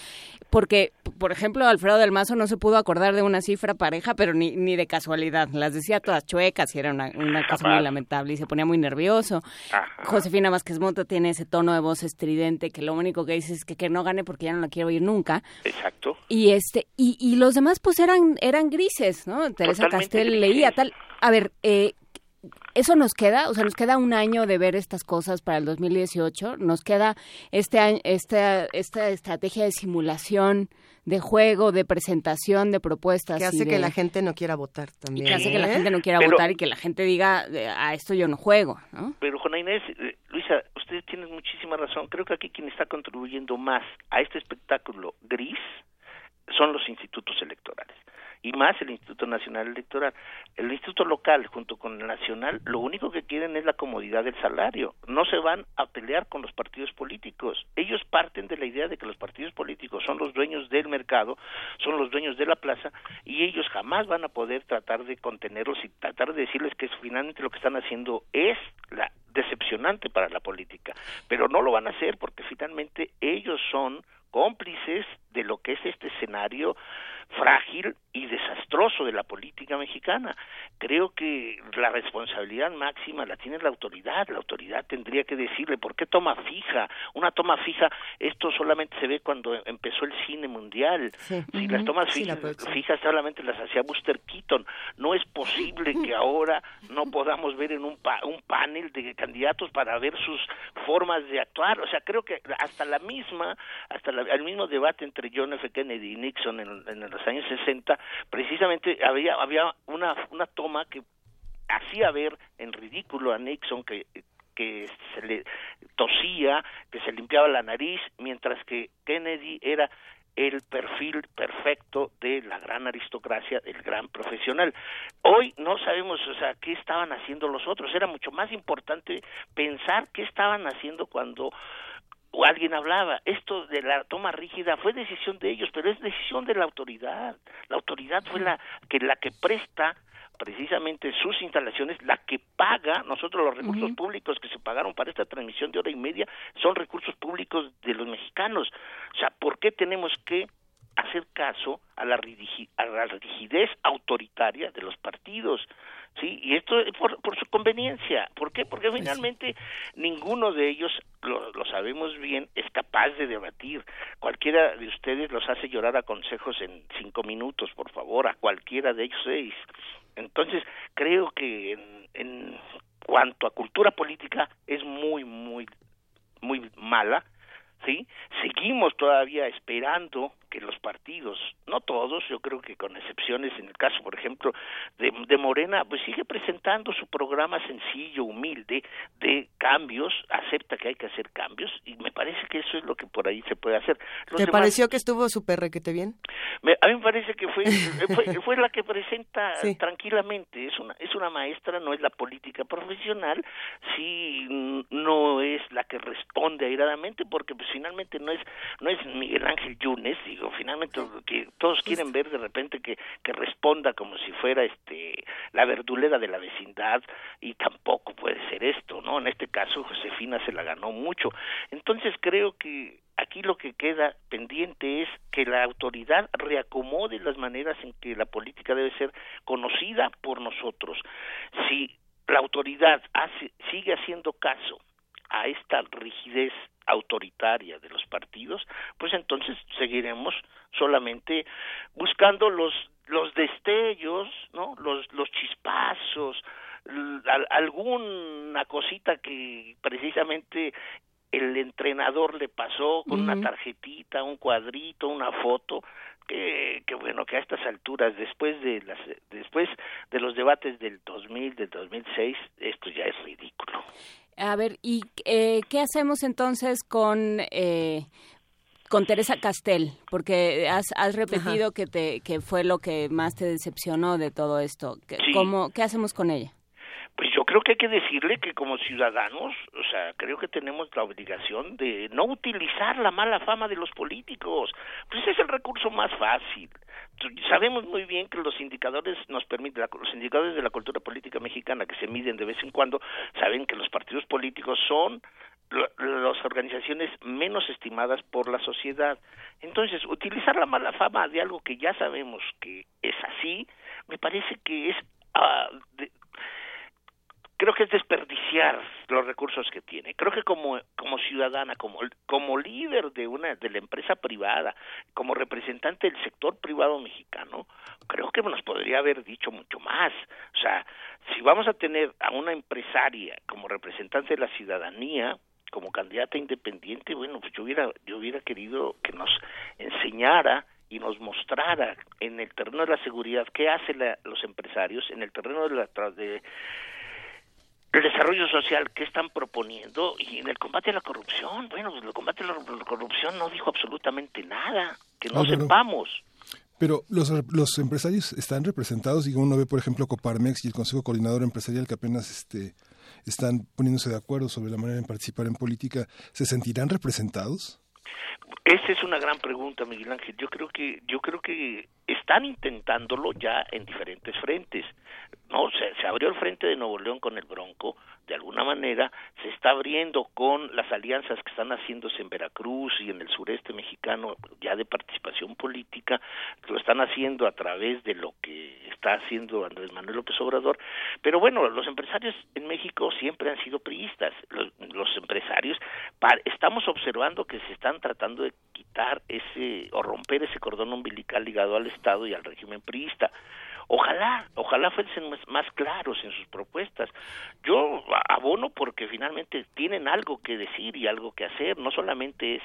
Porque, por ejemplo, Alfredo del Mazo no se pudo acordar de una cifra pareja, pero ni, ni de casualidad. Las decía todas chuecas y era una, una cosa muy lamentable y se ponía muy nervioso. Josefina Vázquez Mota tiene ese tono de voz estridente que lo único que dice es que, que no gane porque ya no la quiero oír nunca.
Exacto.
Y este y, y los demás pues eran eran grises, ¿no? Teresa Castel leía tal. A ver, eh, eso nos queda, o sea, nos queda un año de ver estas cosas para el 2018, nos queda este año, esta, esta estrategia de simulación, de juego, de presentación, de propuestas.
Que hace que la gente no quiera votar también.
que hace que la gente no quiera votar y que la gente diga, a esto yo no juego, ¿no?
Pero Juana Inés, eh, Luisa, usted tiene muchísima razón. Creo que aquí quien está contribuyendo más a este espectáculo gris son los institutos electorales y más el Instituto Nacional Electoral. El Instituto Local junto con el Nacional lo único que quieren es la comodidad del salario. No se van a pelear con los partidos políticos. Ellos parten de la idea de que los partidos políticos son los dueños del mercado, son los dueños de la plaza y ellos jamás van a poder tratar de contenerlos y tratar de decirles que finalmente lo que están haciendo es la decepcionante para la política. Pero no lo van a hacer porque finalmente ellos son cómplices de lo que es este escenario frágil y desastroso de la política mexicana. Creo que la responsabilidad máxima la tiene la autoridad. La autoridad tendría que decirle por qué toma fija. Una toma fija, esto solamente se ve cuando empezó el cine mundial. Si las tomas fijas, solamente las hacía Buster Keaton. No es posible que ahora no podamos ver en un, un panel de candidatos para ver sus formas de actuar. O sea, creo que hasta la misma, hasta el mismo debate entre John F. Kennedy y Nixon en, en los años 60, precisamente había, había una, una toma que hacía ver en ridículo a Nixon que que se le tosía, que se limpiaba la nariz, mientras que Kennedy era el perfil perfecto de la gran aristocracia, del gran profesional. Hoy no sabemos, o sea, qué estaban haciendo los otros. Era mucho más importante pensar qué estaban haciendo cuando o alguien hablaba, esto de la toma rígida fue decisión de ellos, pero es decisión de la autoridad. La autoridad fue la que la que presta precisamente sus instalaciones, la que paga, nosotros los recursos públicos que se pagaron para esta transmisión de hora y media son recursos públicos de los mexicanos. O sea, ¿por qué tenemos que hacer caso a la, a la rigidez autoritaria de los partidos? ¿sí? Y esto es por, por su conveniencia. ¿Por qué? Porque pues finalmente ninguno de ellos, lo, lo, sabemos bien, es capaz de debatir. Cualquiera de ustedes los hace llorar a consejos en cinco minutos, por favor, a cualquiera de ellos seis. Entonces, creo que en, en cuanto a cultura política es muy, muy, muy mala ¿sí? Seguimos todavía esperando que los partidos, no todos, yo creo que con excepciones, en el caso, por ejemplo, de, de Morena, pues sigue presentando su programa sencillo, humilde, de cambios, acepta que hay que hacer cambios, y me parece que eso es lo que por ahí se puede hacer.
¿Te pareció que estuvo súper requete bien?
a mí me parece que fue, fue, la que presenta tranquilamente, es una, es una maestra, no es la política profesional, sí no es la que responde airadamente, porque pues finalmente no es, no es Miguel Ángel Yunes, digo, finalmente que todos quieren ver de repente que, que responda como si fuera este la verdulera de la vecindad y tampoco puede ser esto, ¿no? En este caso Josefina se la ganó mucho. Entonces creo que aquí aquí lo que queda pendiente es que la autoridad reacomode las maneras en que la política debe ser conocida por nosotros. Si la autoridad hace, sigue haciendo caso a esta rigidez autoritaria de los partidos, pues entonces seguiremos solamente buscando los los destellos, ¿no? Los los chispazos, alguna cosita que precisamente el entrenador le pasó con una tarjetita, un cuadrito, una foto, que, que, bueno que a estas alturas después de las después de los debates del 2000 del 2006 esto ya es ridículo
a ver y eh, qué hacemos entonces con eh, con Teresa Castel, porque has, has repetido que te que fue lo que más te decepcionó de todo esto. ¿Cómo, ¿Qué hacemos con ella?
Pues yo creo que hay que decirle que como ciudadanos, o sea, creo que tenemos la obligación de no utilizar la mala fama de los políticos. Pues es el recurso más fácil. Sabemos muy bien que los indicadores nos permiten, los indicadores de la cultura política mexicana que se miden de vez en cuando, saben que los partidos políticos son las organizaciones menos estimadas por la sociedad. Entonces, utilizar la mala fama de algo que ya sabemos que es así, me parece que es uh, creo que es desperdiciar los recursos que tiene. Creo que como como ciudadana, como como líder de una de la empresa privada, como representante del sector privado mexicano, creo que nos podría haber dicho mucho más. O sea, si vamos a tener a una empresaria como representante de la ciudadanía, como candidata independiente, bueno, pues yo hubiera yo hubiera querido que nos enseñara y nos mostrara en el terreno de la seguridad qué hacen los empresarios, en el terreno de la de el desarrollo social que están proponiendo y en el combate a la corrupción, bueno, pues el combate a la corrupción no dijo absolutamente nada, que no, sepamos.
Pero los, los empresarios están representados, y uno ve, por ejemplo, Coparmex y el Consejo Coordinador Empresarial que apenas este, están poniéndose de acuerdo sobre la manera de participar en política, ¿se sentirán representados?
Esa es una gran pregunta, Miguel Ángel. Yo creo que yo creo que están intentándolo ya en diferentes frentes. No, se, abrió el frente de Nuevo León con el Bronco, de alguna manera se está abriendo con las alianzas que están haciéndose en Veracruz y en el sureste mexicano ya de participación política, lo están haciendo a través de lo que está haciendo Andrés Manuel López Obrador, pero bueno, los empresarios en México siempre han sido priistas, los, los empresarios, estamos observando que se están tratando de quitar ese o romper ese cordón umbilical ligado al Estado y al régimen priista. Ojalá, ojalá fuesen más, claros en sus propuestas. Yo abono porque finalmente tienen algo que decir y algo que hacer, no solamente es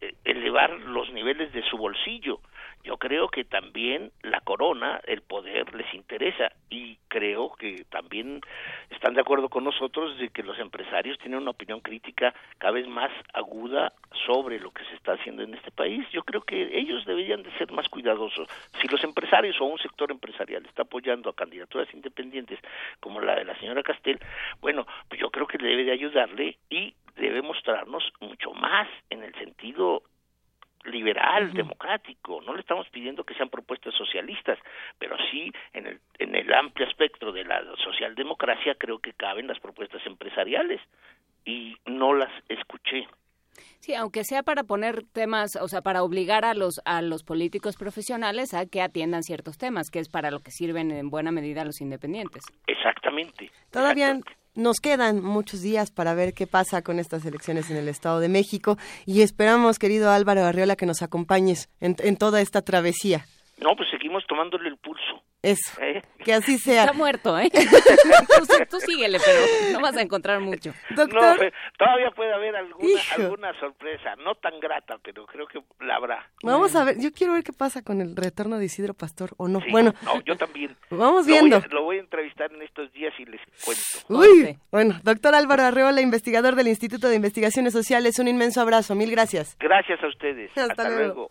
eh, elevar los niveles de su bolsillo. Yo creo que también la corona, el poder les interesa y creo que también están de acuerdo con nosotros de que los empresarios tienen una opinión crítica cada vez más aguda sobre lo que se está haciendo en este país. Yo creo que ellos deberían de ser más cuidadosos. Si los empresarios o un sector empresarial está apoyando a candidaturas independientes como la de la señora Castel, bueno, pues yo creo que debe de ayudarle y debe mostrarnos mucho más en el sentido liberal, democrático. No le estamos pidiendo que sean propuestas socialistas, pero sí en el, en el amplio espectro de la socialdemocracia creo que caben las propuestas empresariales y no las escuché.
Sí, aunque sea para poner temas, o sea, para obligar a los a los políticos profesionales a que atiendan ciertos temas, que es para lo que sirven en buena medida los independientes.
Exactamente.
Todavía nos quedan muchos días para ver qué pasa con estas elecciones en el Estado de México y esperamos, querido Álvaro Arriola, que nos acompañes en, en toda esta travesía.
No, pues seguimos tomándole el pulso.
Eso. ¿Eh? Que así sea.
Está muerto, ¿eh? tú, síguele, pero no vas a encontrar mucho.
Doctor. No, todavía puede haber alguna, alguna sorpresa, no tan grata, pero creo que la habrá.
Vamos a ver, yo quiero ver qué pasa con el retorno de Isidro Pastor o no. bueno.
No, yo también.
Vamos viendo.
Lo voy, a, entrevistar en estos días y les cuento.
Uy, bueno, doctor Álvaro Arreola, investigador del Instituto de Investigaciones Sociales, un inmenso abrazo, mil gracias.
Gracias a ustedes. Hasta, luego.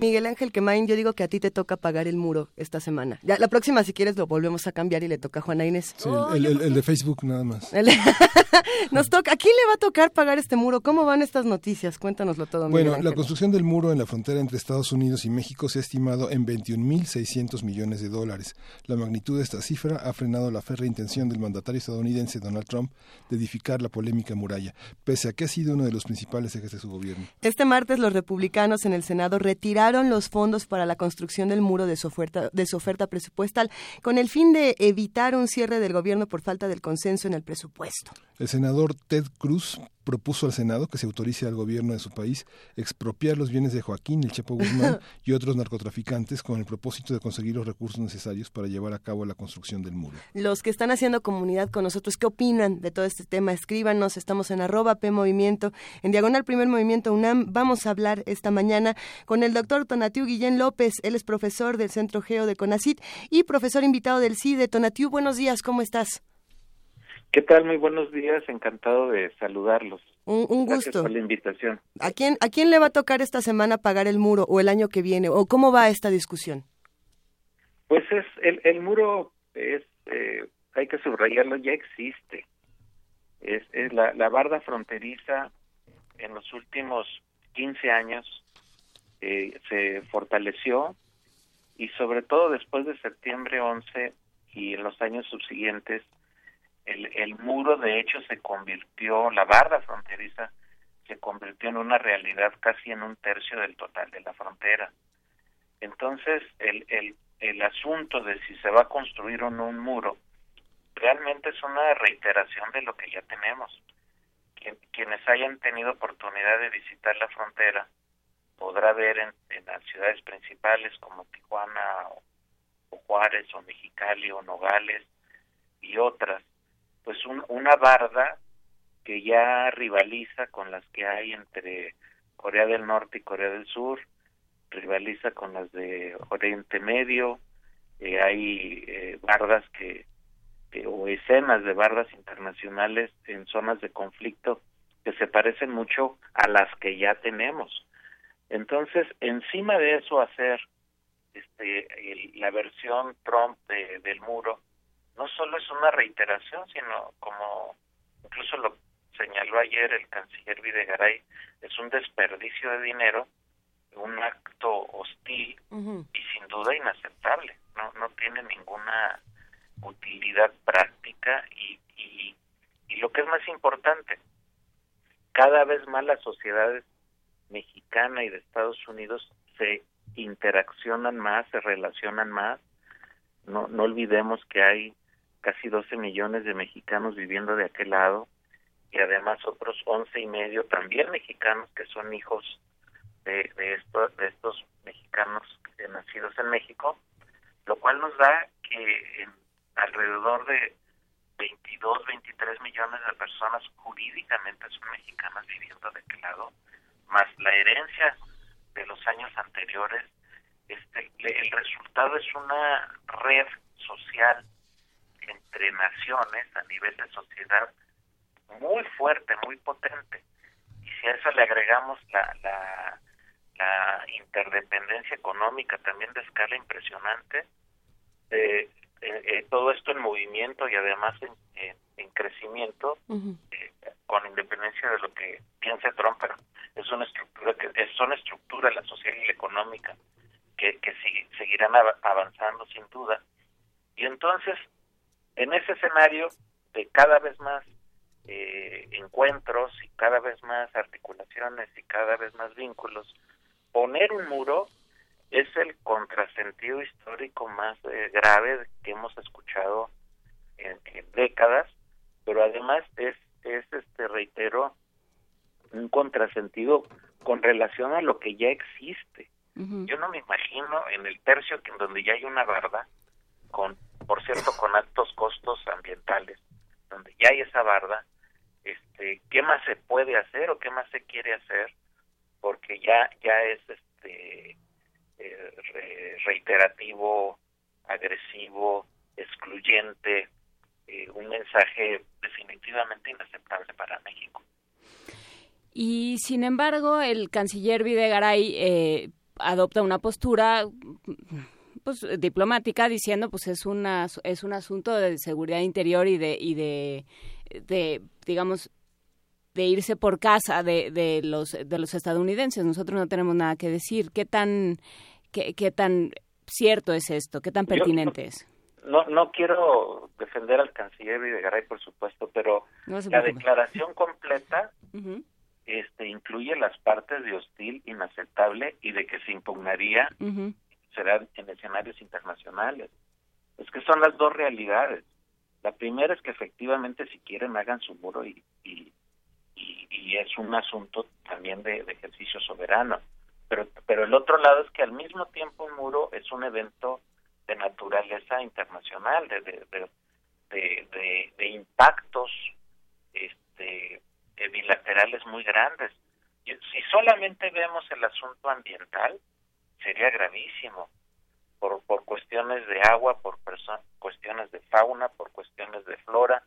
Miguel Ángel Quemain, yo digo que a ti te toca pagar el muro esta semana. Ya, la próxima, si quieres, lo volvemos a cambiar y le toca a Juana Inés.
Sí, el, el- el de Facebook nada más.
El- Nos toca. ¿A quién le va a tocar pagar este muro? ¿Cómo van estas noticias? Cuéntanoslo todo, Miguel
Bueno, la construcción del muro en la frontera entre Estados Unidos y México se ha estimado en 21.600 millones de dólares. La magnitud de esta cifra ha frenado la férrea intención del mandatario estadounidense Donald Trump de edificar la polémica muralla, pese a que ha sido uno de los principales ejes de su gobierno.
Este martes los republicanos en el Senado retiraron los fondos para la construcción del muro de su oferta, de su oferta presupuestal con el fin de evitar un cierre del gobierno por falta del consenso en el presupuesto.
El senador Ted Cruz propuso al Senado que se autorice al gobierno de su país expropiar los bienes de Joaquín, el Chapo Guzmán y otros narcotraficantes con el propósito de conseguir los recursos necesarios para llevar a cabo la construcción del muro.
Los que están haciendo comunidad con nosotros, ¿qué opinan de todo este tema? Escríbanos, estamos en arroba P Movimiento, en Diagonal Primer Movimiento UNAM. Vamos a hablar esta mañana con el doctor Tonatiu Guillén López, él es profesor del Centro Geo de CONACIT y profesor invitado del CIDE. Tonatiu, buenos días, ¿cómo estás?
¿Qué tal? Muy buenos días, encantado de saludarlos.
Un, un
Gracias
gusto.
por la invitación.
¿A quién, ¿A quién le va a tocar esta semana pagar el muro o el año que viene? ¿O cómo va esta discusión?
Pues es el, el muro es eh, hay que subrayarlo ya existe. Es, es la, la barda fronteriza en los últimos 15 años eh, se fortaleció y sobre todo después de septiembre 11 y en los años subsiguientes el, el muro de hecho se convirtió, la barda fronteriza se convirtió en una realidad casi en un tercio del total de la frontera. Entonces, el, el, el asunto de si se va a construir o no un muro realmente es una reiteración de lo que ya tenemos. Quien- quienes hayan tenido oportunidad de visitar la frontera podrá ver en, en las ciudades principales como Tijuana o Juárez o Mexicali o Nogales y otras, pues un- una barda que ya rivaliza con las que hay entre Corea del Norte y Corea del Sur, rivaliza con las de Oriente Medio, eh, hay eh, bardas que, o escenas de bardas internacionales en zonas de conflicto que se parecen mucho a las que ya tenemos. Entonces, encima de eso hacer este la versión Trump de- del muro no solo es una reiteración, sino como incluso lo señaló ayer el canciller Videgaray, es un desperdicio de dinero, un acto hostil y sin duda inaceptable. No, no tiene ninguna utilidad práctica y, y, y lo que es más importante, cada vez más las sociedades mexicana y de Estados Unidos se interaccionan más, se relacionan más. No, no olvidemos que hay casi 12 millones de mexicanos viviendo de aquel lado y además otros once y medio también mexicanos que son hijos de, de, de estos mexicanos nacidos en México, lo cual nos da que en alrededor de 22, 23 millones de personas jurídicamente son mexicanas viviendo de aquel lado, más la herencia de los años anteriores, este, el resultado es una red social entre naciones a nivel de sociedad muy fuerte, muy potente. Y si a eso le agregamos la, la, la interdependencia económica también de escala impresionante, eh, eh, eh, todo esto en movimiento y además en, en- en crecimiento, eh, con independencia de lo que piense Trump, pero es una estructura que es, son estructuras la social y la económica que, que sig- seguirán av- avanzando sin duda. Y entonces, en ese escenario de cada vez más eh, encuentros y cada vez más articulaciones y cada vez más vínculos, poner un muro es el contrasentido histórico más eh, grave que hemos escuchado en, en décadas, pero además es, es este reitero un contrasentido con relación a lo que ya existe. Yo no me imagino en el tercio que en donde ya hay una barda, con, por cierto, con altos costos ambientales, donde ya hay esa barda, este, ¿qué más se puede hacer o qué más se quiere hacer? Porque ya, ya es este eh, re- reiterativo, agresivo, excluyente, eh, un mensaje definitivamente inaceptable para México.
Y sin embargo, el canciller Videgaray eh, adopta una postura pues diplomática diciendo pues es una es un asunto de seguridad interior y de y de, de digamos de irse por casa de, de los de los estadounidenses. Nosotros no tenemos nada que decir. Qué tan qué, qué tan cierto es esto qué tan pertinente es
no no quiero defender al canciller y de Garay por supuesto pero la declaración completa este incluye las partes de hostil inaceptable y de que se impugnaría en escenarios internacionales. Es que son las dos realidades. La primera es que efectivamente si quieren hagan su muro y, y, es un asunto también de, de, ejercicio soberano. Pero pero el otro lado es que al mismo tiempo un muro es un evento de naturaleza internacional, de, de, de, de, impactos este, bilaterales muy grandes. Si solamente vemos el asunto ambiental, sería gravísimo, por, por cuestiones de agua, por cuestiones de fauna, por cuestiones de flora.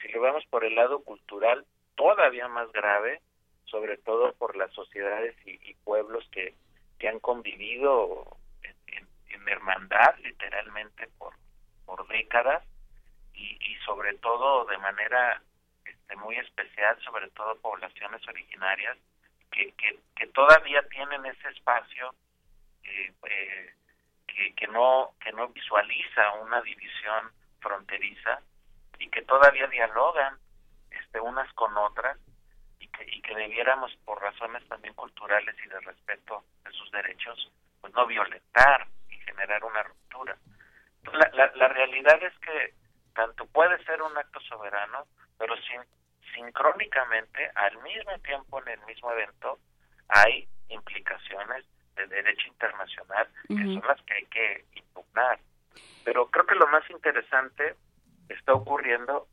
Si lo vemos por el lado cultural, todavía más grave, sobre todo por las sociedades y, pueblos que, que han convivido en hermandad literalmente por, por décadas y, y sobre todo de manera este, muy especial, sobre todo poblaciones originarias que, que todavía tienen ese espacio eh, que, que no que no visualiza una división fronteriza y que todavía dialogan este unas con otras y que, y que debiéramos por razones también culturales y de respeto de sus derechos pues no violentar generar una ruptura. La, la, la, realidad es que tanto puede ser un acto soberano, pero sin, sincrónicamente, al mismo tiempo, en el mismo evento, hay implicaciones de derecho internacional que son las que hay que impugnar. Pero creo que lo más interesante está ocurriendo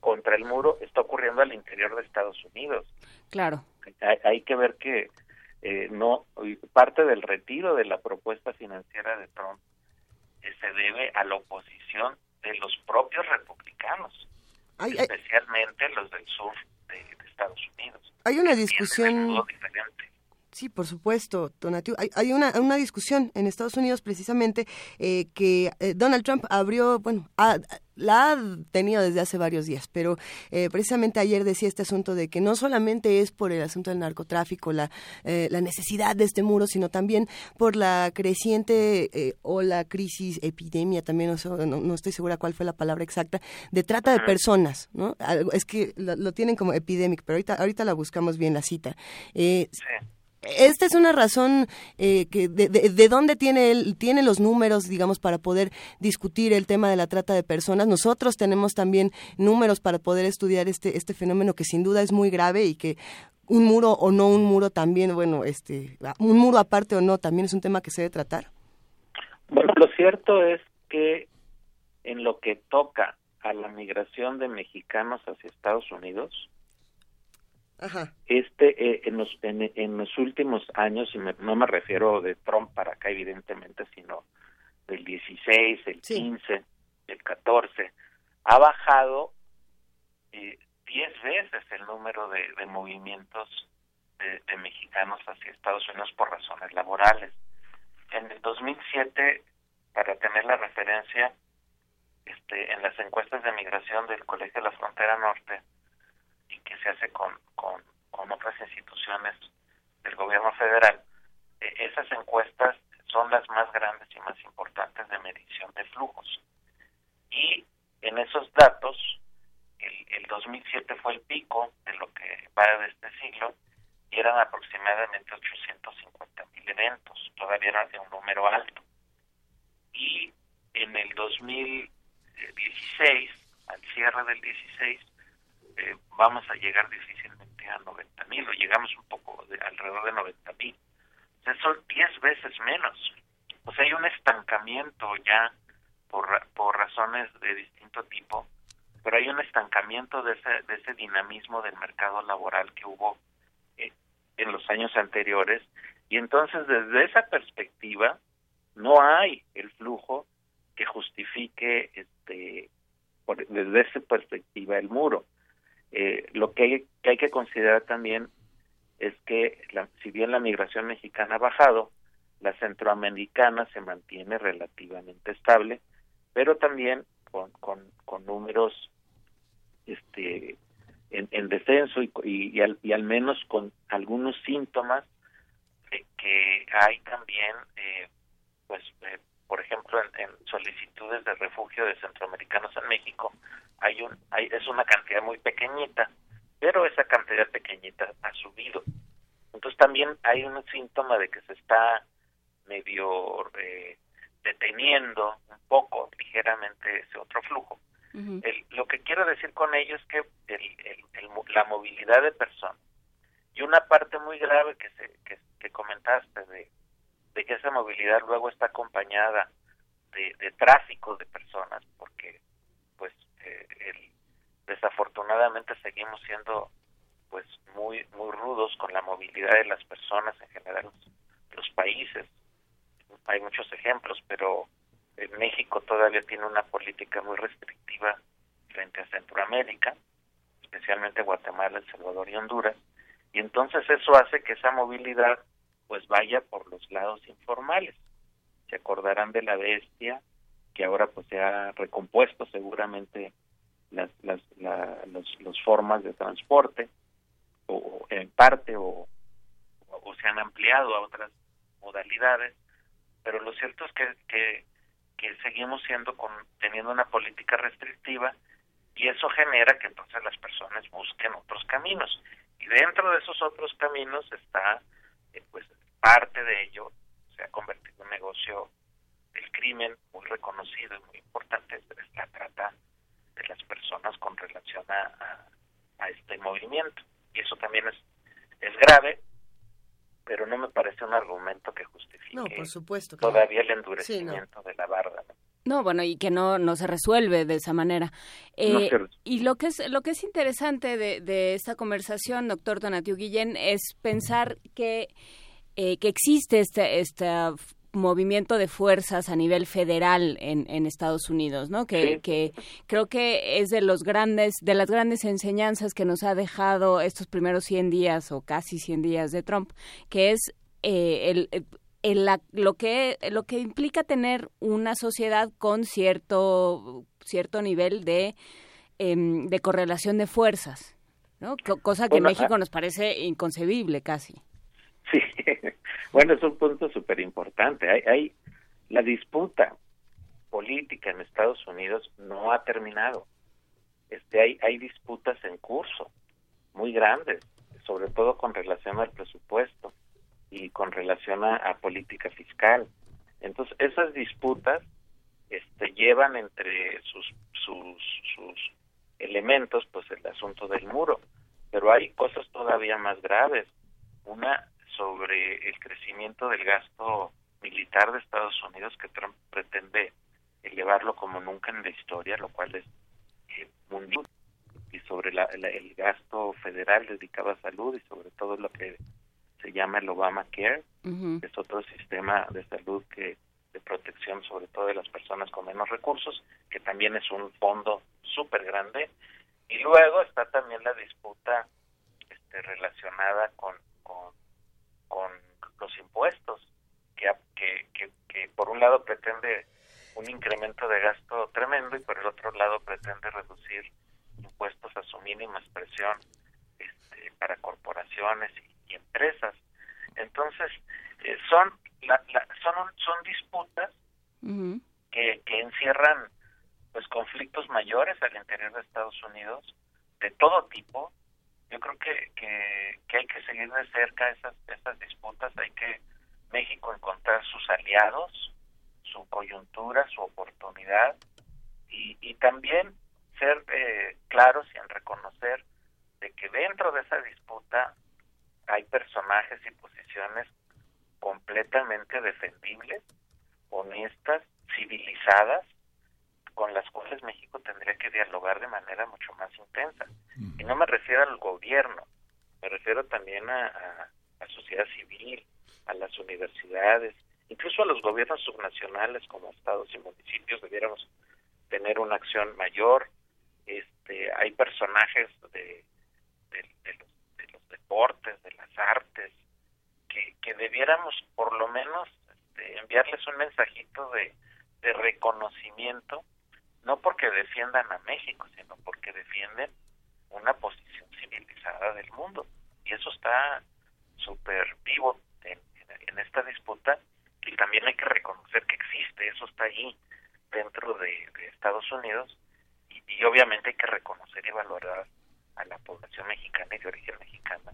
contra el muro, está ocurriendo al interior de Estados Unidos.
Claro.
Hay, hay que ver que eh, no parte del retiro de la propuesta financiera de Trump eh, se debe a la oposición de los propios republicanos, especialmente los del sur de, Estados Unidos.
Hay una discusión. Sí, por supuesto, Donatio. Hay, hay una, una, discusión en Estados Unidos precisamente eh, que eh, Donald Trump abrió, bueno, la ha tenido desde hace varios días, pero eh, precisamente ayer decía este asunto de que no solamente es por el asunto del narcotráfico la, la necesidad de este muro, sino también por la creciente o la crisis, epidemia, también no, estoy segura cuál fue la palabra exacta, de trata de personas, ¿no? Es que lo, tienen como epidemic, pero ahorita, ahorita la buscamos bien la cita. Sí esta es una razón eh, que de, de, dónde tiene él, tiene los números, digamos, para poder discutir el tema de la trata de personas. Nosotros tenemos también números para poder estudiar este, este fenómeno que sin duda es muy grave y que un muro o no un muro también, bueno, este, un muro aparte o no, también es un tema que se debe tratar.
Bueno, lo cierto es que en lo que toca a la migración de mexicanos hacia Estados Unidos, este, eh, en, los, en, los últimos años, y no me refiero de Trump para acá, evidentemente, sino del 16, el 15, el 14, ha bajado eh, 10 veces el número de, de movimientos de, de, mexicanos hacia Estados Unidos por razones laborales. En el 2007, para tener la referencia, este, en las encuestas de migración del Colegio de la Frontera Norte, y que se hace con, con, con otras instituciones del gobierno federal, eh, esas encuestas son las más grandes y más importantes de medición de flujos. Y en esos datos, el, el 2007 fue el pico de lo que va de este siglo y eran aproximadamente 850 mil eventos, todavía era de un número alto. Y en el 2016, al cierre del 16, eh, vamos a llegar difícilmente a 90 mil, o llegamos un poco de alrededor de 90 mil. O sea, son 10 veces menos. O sea, hay un estancamiento ya por, por razones de distinto tipo, pero hay un estancamiento de ese, de ese dinamismo del mercado laboral que hubo eh, en los años anteriores. Y entonces, desde esa perspectiva, no hay el flujo que justifique este desde esa perspectiva el muro. Eh, lo que hay, que hay que considerar también es que la, si bien la migración mexicana ha bajado, la centroamericana se mantiene relativamente estable, pero también con, con, números este en, en descenso y, y, al, y, al, menos con algunos síntomas de que hay también eh, pues eh, por ejemplo en, en, solicitudes de refugio de centroamericanos en México hay un hay, es una cantidad muy pequeñita pero esa cantidad pequeñita ha subido. Entonces también hay un síntoma de que se está medio eh, deteniendo un poco ligeramente ese otro flujo. El, lo que quiero decir con ello es que el, el, la movilidad de personas y una parte muy grave que, se, que, que comentaste de, de, que esa movilidad luego está acompañada de, tráfico de personas porque pues eh, el, desafortunadamente seguimos siendo pues muy muy rudos con la movilidad de las personas en general los, los países. Hay muchos ejemplos pero en México todavía tiene una política muy restrictiva frente a Centroamérica, especialmente Guatemala, El Salvador y Honduras, y entonces eso hace que esa movilidad pues vaya por los lados informales. Se acordarán de la bestia que ahora pues se ha recompuesto seguramente las las la, los, los formas de transporte o en parte o, o se han ampliado a otras modalidades pero lo cierto es que, que que seguimos siendo con, teniendo una política restrictiva y eso genera que entonces las personas busquen otros caminos y dentro de esos otros caminos está eh, pues parte de ello se ha convertido en un negocio del crimen muy reconocido y muy importante es la trata de las personas con relación a, a, este movimiento y eso también es es grave pero no me parece un argumento que justifique
no, por supuesto,
todavía el endurecimiento sí, no. de la barda.
¿no? bueno, y que no, no se resuelve de esa manera. Eh, no y lo que es, lo que es interesante de, de esta conversación, doctor Donatiu Guillén, es pensar que, eh, que existe este, esta movimiento de fuerzas a nivel federal en, en Estados Unidos, ¿no? Que, sí. que, creo que es de los grandes, de las grandes enseñanzas que nos ha dejado estos primeros 100 días o casi 100 días de Trump, que es eh, el, el, la, lo que lo que implica tener una sociedad con cierto cierto nivel de eh, de correlación de fuerzas, ¿no? Cosa que bueno, en México nos parece inconcebible casi.
Bueno, es un punto súper importante. Hay, hay, la disputa política en Estados Unidos no ha terminado. Este, hay, hay disputas en curso, muy grandes, sobre todo con relación al presupuesto y con relación a, a política fiscal. Entonces, esas disputas este, llevan entre sus, sus, sus elementos, pues el asunto del muro. Pero hay cosas todavía más graves. Una sobre el crecimiento del gasto militar de Estados Unidos que Trump pretende elevarlo como nunca en la historia, lo cual es eh, mundial, y sobre la, la, el gasto federal dedicado a salud y sobre todo lo que se llama el Obamacare, uh -huh. que es otro sistema de salud que de protección sobre todo de las personas con menos recursos, que también es un fondo súper grande. Y luego está también la disputa este, relacionada con, con con los impuestos, que, que, que, que, por un lado pretende un incremento de gasto tremendo y por el otro lado pretende reducir impuestos a su mínima expresión este, para corporaciones y, y empresas. Entonces, eh, son, la, la, son, son disputas uh -huh. que, que encierran pues conflictos mayores al interior de Estados Unidos de todo tipo yo creo que, que, que, hay que seguir de cerca esas, esas disputas, hay que México encontrar sus aliados, su coyuntura, su oportunidad y, y también ser eh, claros y en reconocer de que dentro de esa disputa hay personajes y posiciones completamente defendibles, honestas, civilizadas con las cuales México tendría que dialogar de manera mucho más intensa. Y no me refiero al gobierno, me refiero también a, a, a sociedad civil, a las universidades, incluso a los gobiernos subnacionales como estados y municipios debiéramos tener una acción mayor. Este, hay personajes de, de, de, los, de los deportes, de las artes, que, que debiéramos por lo menos este, enviarles un mensajito de, de reconocimiento, no porque defiendan a México, sino porque defienden una posición civilizada del mundo. Y eso está súper vivo en, esta disputa y también hay que reconocer que existe, eso está allí dentro de, Estados Unidos y, y, obviamente hay que reconocer y valorar a la población mexicana y de origen mexicana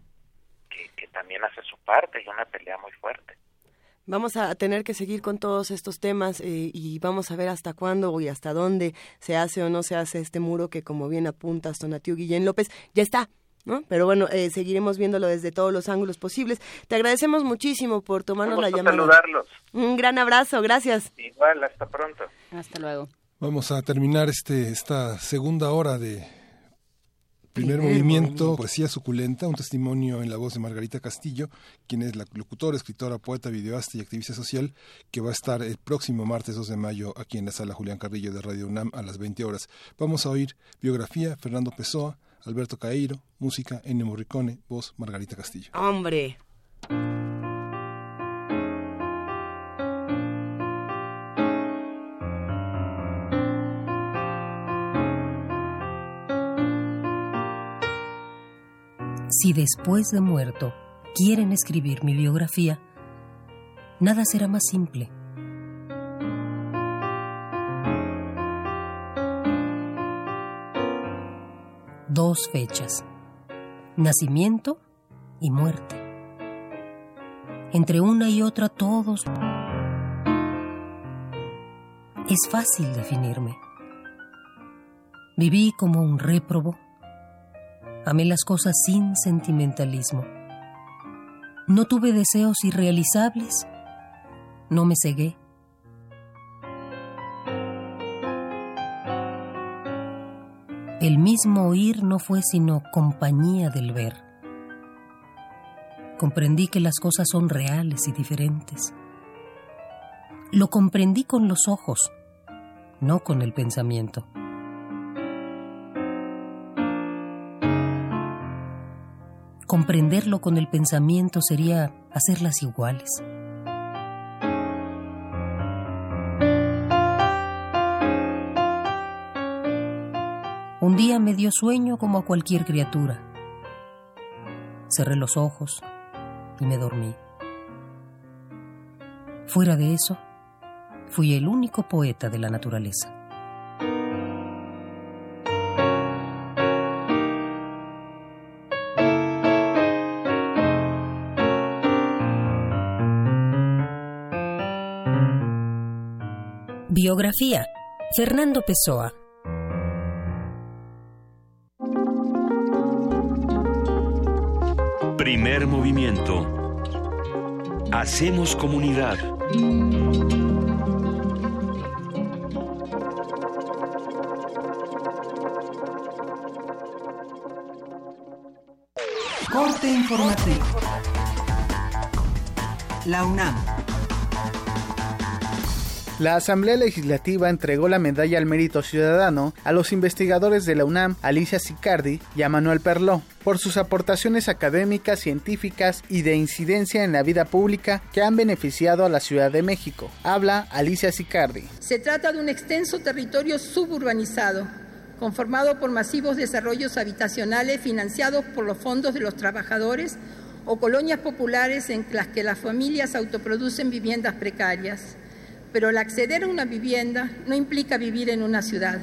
que, que también hace su parte y una pelea muy fuerte.
Vamos a tener que seguir con todos estos temas eh, y vamos a ver hasta cuándo y hasta dónde se hace o no se hace este muro que, como bien apunta Tonatiu Guillén López, ya está, ¿No? Pero bueno, eh, seguiremos viéndolo desde todos los ángulos posibles. Te agradecemos muchísimo por tomarnos la llamada.
saludarlos.
Un gran abrazo, gracias.
Igual, hasta pronto.
Hasta luego.
Vamos a terminar este esta segunda hora de Primer movimiento, poesía suculenta, un testimonio en la voz de Margarita Castillo, quien es la locutora, escritora, poeta, videoasta y activista social, que va a estar el próximo martes 2 de mayo aquí en la sala Julián Carrillo de Radio UNAM a las 20 horas. Vamos a oír biografía, Fernando Pessoa, Alberto Caeiro, música, Ennio Morricone, voz Margarita Castillo.
¡Hombre!
Si después de muerto quieren escribir mi biografía, nada será más simple. Dos fechas, nacimiento y muerte. Entre una y otra todos... Es fácil definirme. Viví como un réprobo Amé las cosas sin sentimentalismo. No tuve deseos irrealizables. No me cegué. El mismo oír no fue sino compañía del ver. Comprendí que las cosas son reales y diferentes. Lo comprendí con los ojos, no con el pensamiento. Comprenderlo con el pensamiento sería hacerlas iguales. Un día me dio sueño como a cualquier criatura. Cerré los ojos y me dormí. Fuera de eso, fui el único poeta de la naturaleza. Biografía. Fernando Pessoa.
Primer movimiento. Hacemos comunidad.
Corte informativo. La UNAM
la Asamblea Legislativa entregó la medalla al mérito ciudadano a los investigadores de la UNAM, Alicia Sicardi y a Manuel Perló, por sus aportaciones académicas, científicas y de incidencia en la vida pública que han beneficiado a la Ciudad de México. Habla Alicia Sicardi.
Se trata de un extenso territorio suburbanizado conformado por masivos desarrollos habitacionales financiados por los fondos de los trabajadores o colonias populares en las que las familias autoproducen viviendas precarias pero el acceder a una vivienda no implica vivir en una ciudad,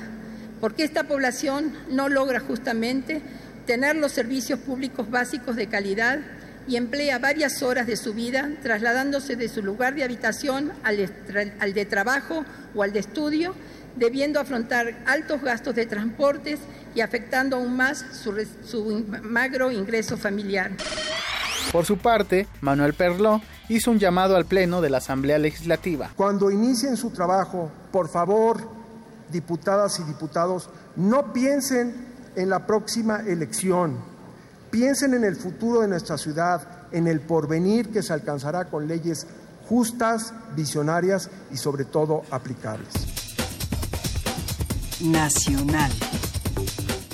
porque esta población no logra justamente tener los servicios públicos básicos de calidad y emplea varias horas de su vida trasladándose de su lugar de habitación al, de trabajo o al de estudio, debiendo afrontar altos gastos de transportes y afectando aún más su magro ingreso familiar.
Por su parte, Manuel Perló hizo un llamado al Pleno de la Asamblea Legislativa.
Cuando inicien su trabajo, por favor, diputadas y diputados, no piensen en la próxima elección, piensen en el futuro de nuestra ciudad, en el porvenir que se alcanzará con leyes justas, visionarias y sobre todo aplicables.
Nacional.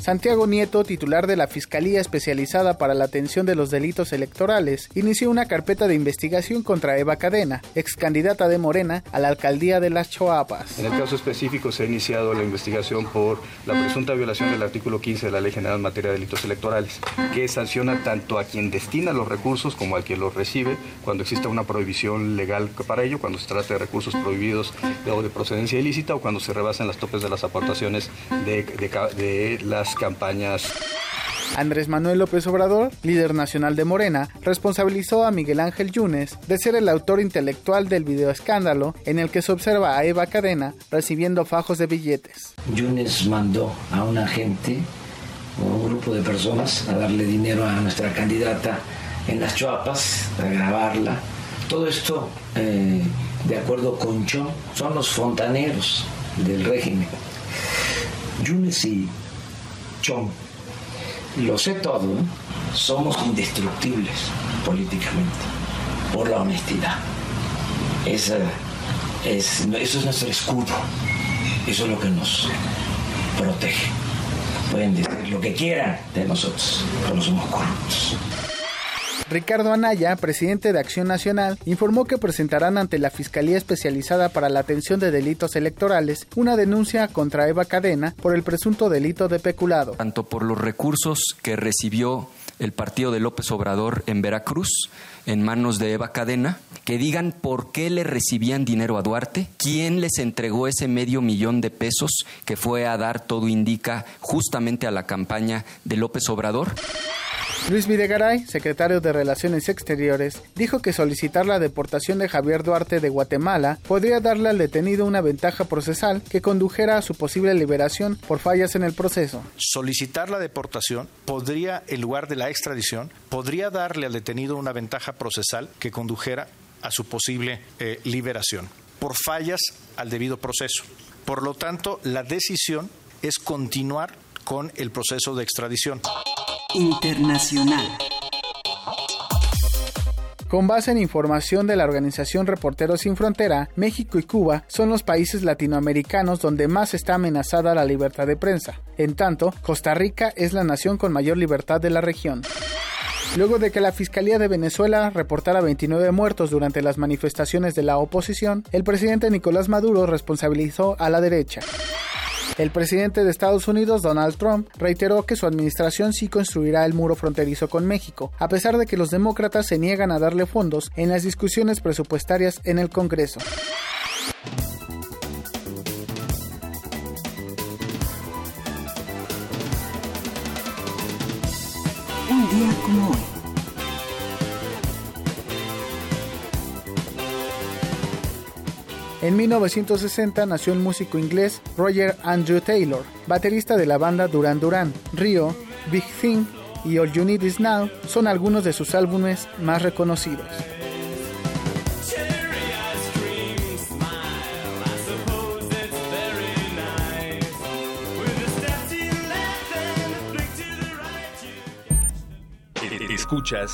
Santiago Nieto, titular de la Fiscalía Especializada para la Atención de los Delitos Electorales, inició una carpeta de investigación contra Eva Cadena, ex candidata de Morena a la alcaldía de Las Choapas.
En el caso específico se ha iniciado la investigación por la presunta violación del artículo 15 de la Ley General en materia de delitos electorales, que sanciona tanto a quien destina los recursos como a quien los recibe cuando exista una prohibición legal para ello, cuando se trata de recursos prohibidos o de procedencia ilícita o cuando se rebasan las topes de las aportaciones de las campañas.
Andrés Manuel López Obrador, líder nacional de Morena, responsabilizó a Miguel Ángel Yunes de ser el autor intelectual del videoescándalo en el que se observa a Eva Cadena recibiendo fajos de billetes.
Yunes mandó a un agente o a un grupo de personas a darle dinero a nuestra candidata en las Chuapas, a grabarla. Todo esto, eh, de acuerdo con Chon, son los fontaneros del régimen. Yunes y Chon lo sé todo, somos indestructibles políticamente por la honestidad. Esa es, eso es nuestro escudo, eso es lo que nos protege. Pueden decir lo que quieran de nosotros, pero no somos corruptos.
Ricardo Anaya, presidente de Acción Nacional, informó que presentarán ante la Fiscalía Especializada para la Atención de Delitos Electorales una denuncia contra Eva Cadena por el presunto delito de peculado.
Tanto por los recursos que recibió el partido de López Obrador en Veracruz en manos de Eva Cadena, que digan por qué le recibían dinero a Duarte, quién les entregó ese medio millón de pesos que fue a dar, todo indica, justamente a la campaña de López Obrador.
Luis Videgaray, secretario de Relaciones Exteriores, dijo que solicitar la deportación de Javier Duarte de Guatemala podría darle al detenido una ventaja procesal que condujera a su posible liberación por fallas en el proceso.
Solicitar la deportación podría, en lugar de la extradición, podría darle al detenido una ventaja procesal que condujera a su posible eh, liberación por fallas al debido proceso. Por lo tanto, la decisión es continuar con el proceso de extradición.
Internacional. Con base en información de la organización Reporteros Sin Frontera, México y Cuba son los países latinoamericanos donde más está amenazada la libertad de prensa. En tanto, Costa Rica es la nación con mayor libertad de la región. Luego de que la Fiscalía de Venezuela reportara 29 muertos durante las manifestaciones de la oposición, el presidente Nicolás Maduro responsabilizó a la derecha. El presidente de Estados Unidos, Donald Trump, reiteró que su administración sí construirá el muro fronterizo con México, a pesar de que los demócratas se niegan a darle fondos en las discusiones presupuestarias en el Congreso.
Un día como hoy.
En 1960 nació el músico inglés Roger Andrew Taylor, baterista de la banda Duran Duran. Rio, Big Thing y All You Need Is Now son algunos de sus álbumes más reconocidos.
Escuchas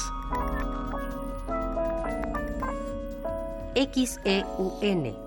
XEUN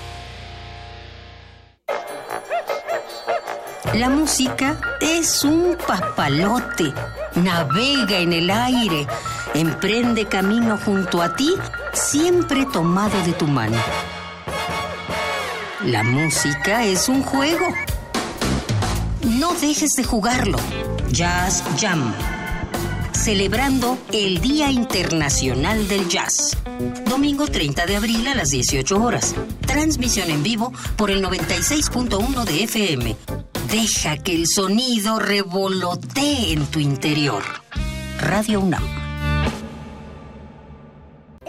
La música es un papalote. Navega en el aire. Emprende camino junto a ti, siempre tomado de tu mano. La música es un juego. No dejes de jugarlo. Jazz Jam. Celebrando el Día Internacional del Jazz. Domingo 30 de abril a las 18 horas. Transmisión en vivo por el 96.1 de FM. Deja que el sonido revolotee en tu interior. Radio UNAM.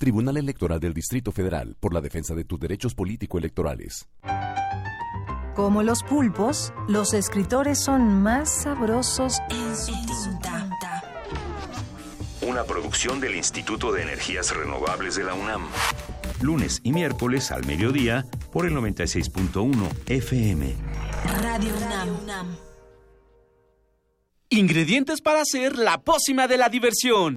Tribunal Electoral del Distrito Federal por la defensa de tus derechos político-electorales.
Como los pulpos, los escritores son más sabrosos en su tinta.
Una producción del Instituto de Energías Renovables de la UNAM. Lunes y miércoles al mediodía por el 96.1 FM.
Radio UNAM.
Ingredientes para hacer la pócima de la diversión.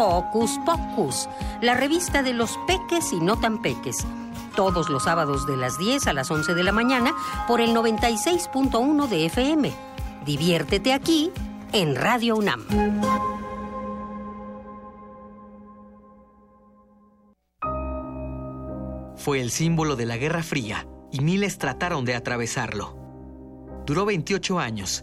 Hocus Pocus,
la revista de los peques y no tan peques. Todos los sábados de las 10 a las 11 de la mañana por el 96.1 de FM. Diviértete aquí en Radio UNAM.
Fue el símbolo de la Guerra Fría y miles trataron de atravesarlo. Duró 28 años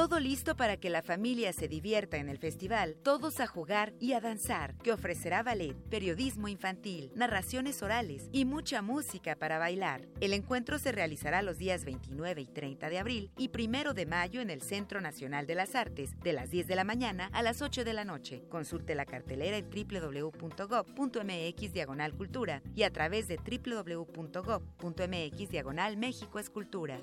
Todo listo para que la familia se divierta en el festival Todos a jugar y a danzar, que ofrecerá ballet, periodismo infantil, narraciones orales y mucha música para bailar. El encuentro se realizará los días 29 y 30 de abril y 1 de mayo en el Centro Nacional de las Artes, de las 10 de la mañana a las 8 de la noche. Consulte la cartelera en www.gov.mx diagonal cultura y a través de www.gov.mx diagonal México Escultura.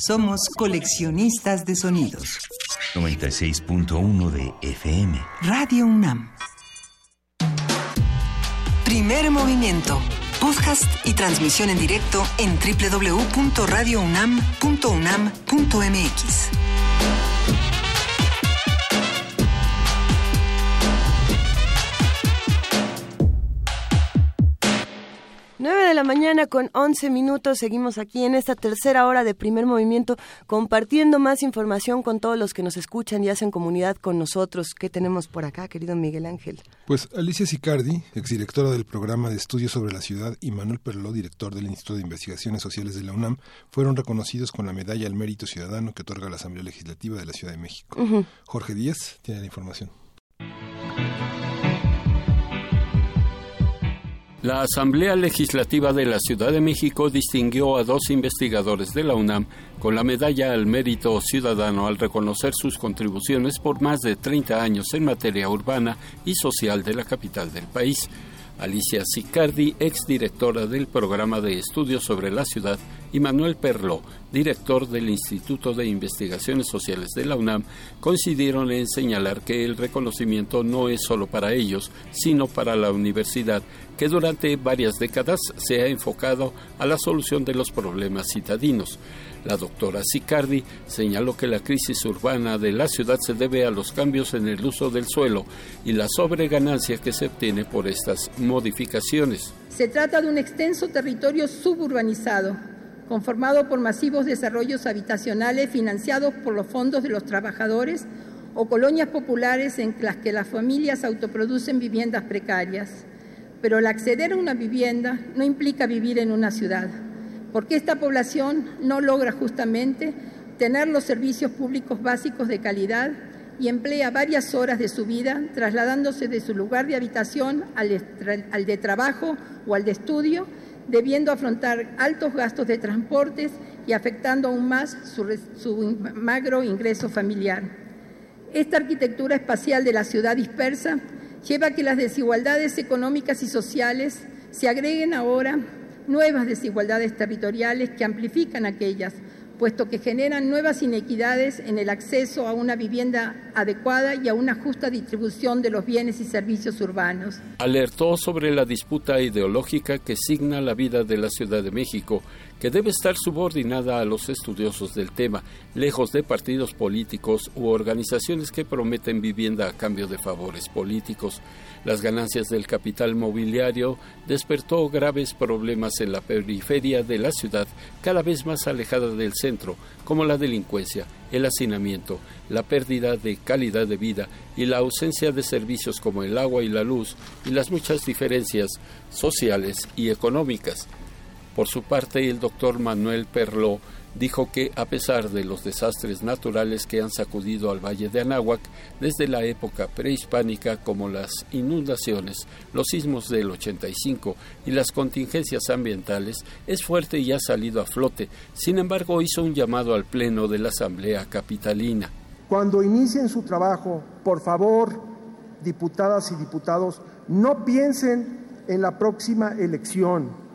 Somos coleccionistas de sonidos.
96.1 de FM.
Radio UNAM.
Primer movimiento. Podcast y transmisión en directo en www.radiounam.unam.mx.
9 de la mañana con 11 minutos. Seguimos aquí en esta tercera hora de primer movimiento compartiendo más información con todos los que nos escuchan y hacen comunidad con nosotros. ¿Qué tenemos por acá, querido Miguel Ángel?
Pues Alicia Sicardi, exdirectora del programa de estudios sobre la ciudad, y Manuel Perló, director del Instituto de Investigaciones Sociales de la UNAM, fueron reconocidos con la medalla al mérito ciudadano que otorga la Asamblea Legislativa de la Ciudad de México. Jorge Díaz tiene la información.
La Asamblea Legislativa de la Ciudad de México distinguió a dos investigadores de la UNAM con la medalla al mérito ciudadano al reconocer sus contribuciones por más de 30 años en materia urbana y social de la capital del país. Alicia Sicardi, exdirectora del programa de estudios sobre la ciudad, y Manuel Perló, director del Instituto de Investigaciones Sociales de la UNAM, coincidieron en señalar que el reconocimiento no es solo para ellos, sino para la universidad, que durante varias décadas se ha enfocado a la solución de los problemas citadinos. La doctora Sicardi señaló que la crisis urbana de la ciudad se debe a los cambios en el uso del suelo y la sobreganancia que se obtiene por estas modificaciones.
Se trata de un extenso territorio suburbanizado, conformado por masivos desarrollos habitacionales financiados por los fondos de los trabajadores o colonias populares en las que las familias autoproducen viviendas precarias. Pero el acceder a una vivienda no implica vivir en una ciudad porque esta población no logra justamente tener los servicios públicos básicos de calidad y emplea varias horas de su vida trasladándose de su lugar de habitación al, de trabajo o al de estudio, debiendo afrontar altos gastos de transportes y afectando aún más su, magro ingreso familiar. Esta arquitectura espacial de la ciudad dispersa lleva a que las desigualdades económicas y sociales se agreguen ahora nuevas desigualdades territoriales que amplifican aquellas, puesto que generan nuevas inequidades en el acceso a una vivienda adecuada y a una justa distribución de los bienes y servicios urbanos.
Alertó sobre la disputa ideológica que signa la vida de la Ciudad de México que debe estar subordinada a los estudiosos del tema, lejos de partidos políticos u organizaciones que prometen vivienda a cambio de favores políticos. Las ganancias del capital mobiliario despertó graves problemas en la periferia de la ciudad, cada vez más alejada del centro, como la delincuencia, el hacinamiento, la pérdida de calidad de vida y la ausencia de servicios como el agua y la luz y las muchas diferencias sociales y económicas. Por su parte, el doctor Manuel Perló dijo que a pesar de los desastres naturales que han sacudido al Valle de Anáhuac desde la época prehispánica como las inundaciones, los sismos del 85 y las contingencias ambientales, es fuerte y ha salido a flote. Sin embargo, hizo un llamado al Pleno de la Asamblea Capitalina.
Cuando inicien su trabajo, por favor, diputadas y diputados, no piensen en la próxima elección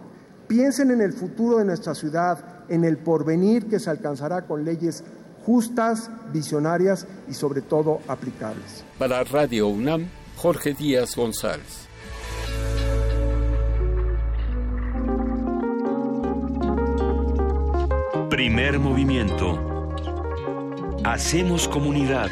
Piensen en el futuro de nuestra ciudad, en el porvenir que se alcanzará con leyes justas, visionarias y sobre todo aplicables.
Para Radio UNAM, Jorge Díaz González.
Primer movimiento. Hacemos comunidad.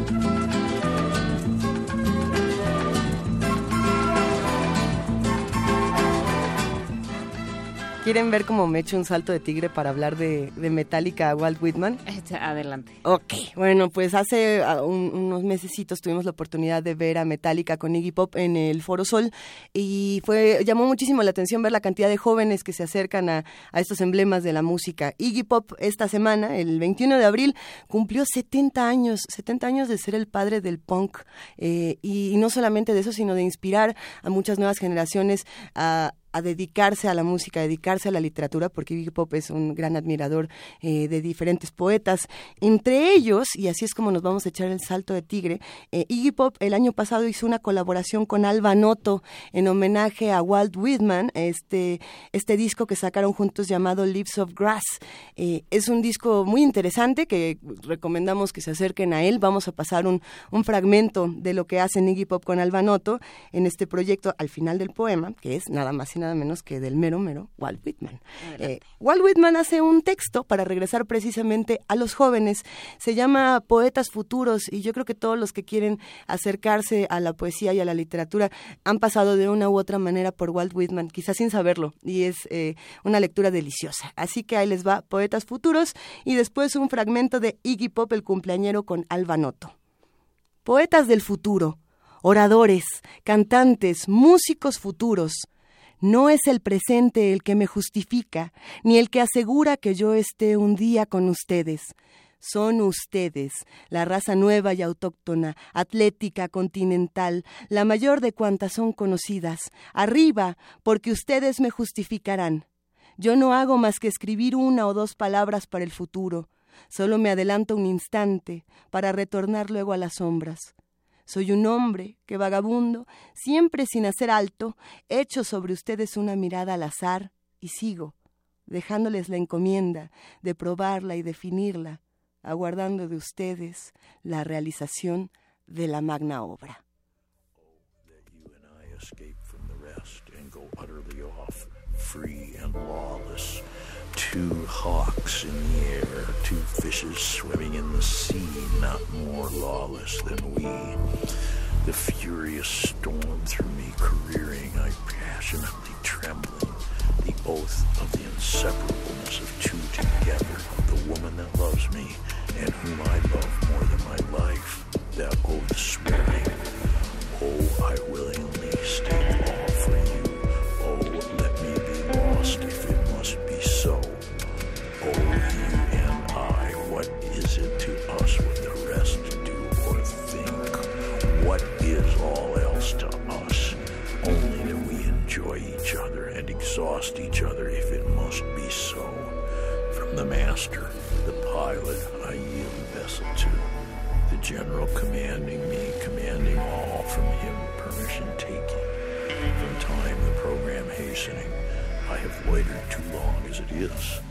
¿Quieren ver cómo me echo un salto de tigre para hablar de, de Metallica a Walt Whitman?
Adelante.
Ok, bueno, pues hace ah, unos mesecitos tuvimos la oportunidad de ver a Metallica con Iggy Pop en el Foro Sol y fue llamó muchísimo la atención ver la cantidad de jóvenes que se acercan a, estos emblemas de la música. Iggy Pop esta semana, el 21 de abril, cumplió 70 años, 70 años de ser el padre del punk eh, y no solamente de eso, sino de inspirar a muchas nuevas generaciones a, a dedicarse a la música, a dedicarse a la literatura, porque Iggy Pop es un gran admirador eh, de diferentes poetas. Entre ellos, y así es como nos vamos a echar el salto de tigre, eh, Iggy Pop el año pasado hizo una colaboración con Alba Noto en homenaje a Walt Whitman, este, este disco que sacaron juntos llamado Leaves of Grass. Eh, es un disco muy interesante que recomendamos que se acerquen a él. Vamos a pasar un, un fragmento de lo que hace Iggy Pop con Alba Noto en este proyecto al final del poema, que es nada más y nada menos que del mero mero Walt Whitman. Eh, Walt Whitman hace un texto para regresar precisamente a los jóvenes. Se llama Poetas Futuros y yo creo que todos los que quieren acercarse a la poesía y a la literatura han pasado de una u otra manera por Walt Whitman, quizás sin saberlo, y es eh, una lectura deliciosa. Así que ahí les va Poetas Futuros y después un fragmento de Iggy Pop, el cumpleañero con Alba Noto. Poetas del futuro, oradores, cantantes, músicos futuros, No es el presente el que me justifica, ni el que asegura que yo esté un día con ustedes. Son ustedes, la raza nueva y autóctona, atlética, continental, la mayor de cuantas son conocidas. Arriba, porque ustedes me justificarán. Yo no hago más que escribir una o dos palabras para el futuro. Solo me adelanto un instante para retornar luego a las sombras. Soy un hombre que vagabundo, siempre sin hacer alto, echo sobre ustedes una mirada al azar y sigo, dejándoles la encomienda de probarla y definirla, aguardando de ustedes la realización de la magna obra.
lawless. Two hawks in the air, two fishes swimming in the sea, not more lawless than we. The furious storm through me careering, I passionately trembling, the oath of the inseparableness of two together, the woman that loves me and whom I love more than my life, that oath swearing, oh, I willingly stake all for you. Oh, let me be lost if exhaust each other if it must be so. From the master, the pilot, I yield the vessel to. The general commanding me, commanding all, from him permission taking. From time the program hastening, I have loitered too long as it is.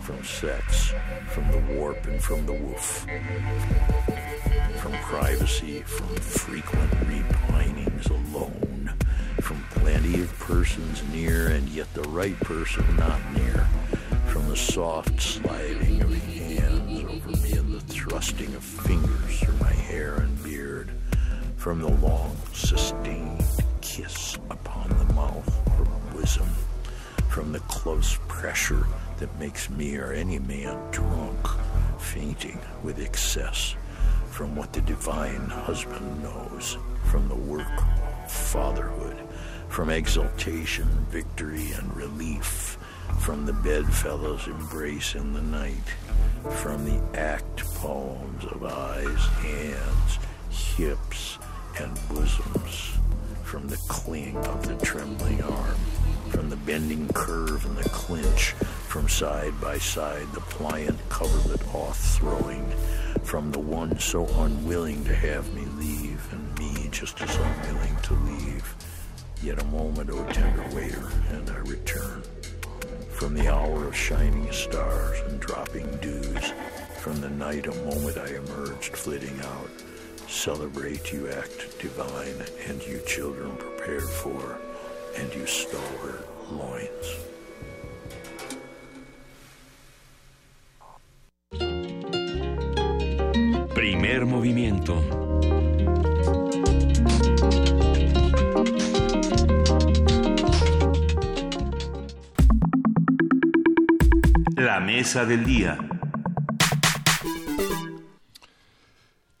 From sex, from the warp and from the woof. From privacy, from frequent repinings alone. Plenty of persons near and yet the right person not near. From the soft sliding of hands over me and the thrusting of fingers through my hair and beard. From the long sustained kiss upon the mouth or bosom. From the close pressure that makes me or any man drunk, fainting with excess. From what the divine husband knows. From the work of fatherhood. From exultation, victory, and relief. From the bedfellow's embrace in the night. From the act poems of eyes, hands, hips, and bosoms. From the cling of the trembling arm. From the bending curve and the clinch. From side by side, the pliant coverlet off throwing. From the one so unwilling to have me leave, and me just as unwilling to leave. Yet a moment, O tender waiter, and I return. From the hour of shining stars and dropping dews, from the night a moment I emerged flitting out. Celebrate you act divine, and you children prepared for, and you stalwart loins.
Primer movimiento. La mesa del día.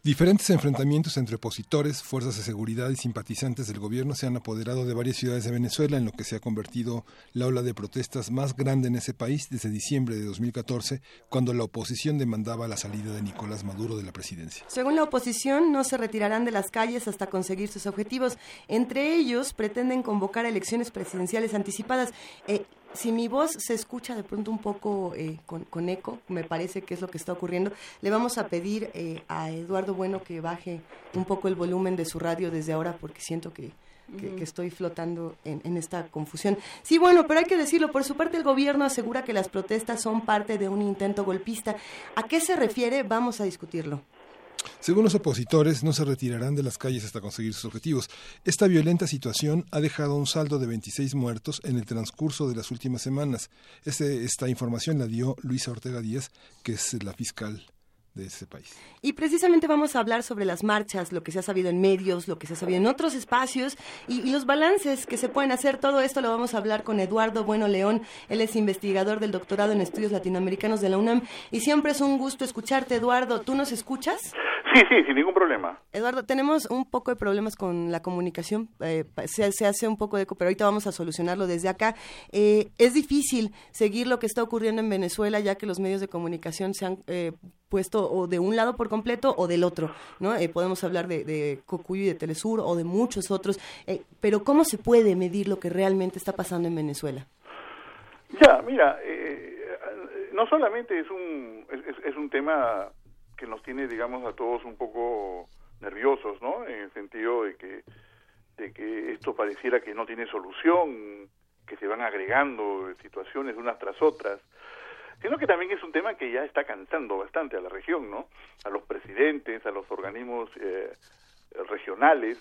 Diferentes enfrentamientos entre opositores, fuerzas de seguridad y simpatizantes del gobierno se han apoderado de varias ciudades de Venezuela, en lo que se ha convertido la ola de protestas más grande en ese país desde diciembre de 2014, cuando la oposición demandaba la salida de Nicolás Maduro de la presidencia.
Según la oposición, no se retirarán de las calles hasta conseguir sus objetivos. Entre ellos, pretenden convocar elecciones presidenciales anticipadas. Eh, si mi voz se escucha de pronto un poco eh, con, con, eco, me parece que es lo que está ocurriendo, le vamos a pedir eh, a Eduardo Bueno que baje un poco el volumen de su radio desde ahora porque siento que, que, que estoy flotando en, en, esta confusión. Sí, bueno, pero hay que decirlo, por su parte el gobierno asegura que las protestas son parte de un intento golpista. ¿A qué se refiere? Vamos a discutirlo.
Según los opositores, no se retirarán de las calles hasta conseguir sus objetivos. Esta violenta situación ha dejado un saldo de 26 muertos en el transcurso de las últimas semanas. Este, esta información la dio Luisa Ortega Díaz, que es la fiscal de ese país.
Y precisamente vamos a hablar sobre las marchas, lo que se ha sabido en medios, lo que se ha sabido en otros espacios y, y, los balances que se pueden hacer. Todo esto lo vamos a hablar con Eduardo Bueno León. Él es investigador del doctorado en estudios latinoamericanos de la UNAM y siempre es un gusto escucharte, Eduardo. ¿Tú nos escuchas?
Sí, sí, sin ningún problema.
Eduardo, tenemos un poco de problemas con la comunicación, eh, se, se, hace un poco de eco, pero ahorita vamos a solucionarlo desde acá. Eh, es difícil seguir lo que está ocurriendo en Venezuela, ya que los medios de comunicación se han eh, puesto o de un lado por completo o del otro, ¿no? podemos hablar de, de, Cocuyo y de Telesur o de muchos otros, pero ¿cómo se puede medir lo que realmente está pasando en Venezuela?
Ya, mira, no solamente es un, es, es un tema que nos tiene, digamos, a todos un poco nerviosos, ¿no? En el sentido de que, de que esto pareciera que no tiene solución, que se van agregando situaciones unas tras otras, sino que también es un tema que ya está cansando bastante a la región, ¿no? A los presidentes, a los organismos eh, regionales,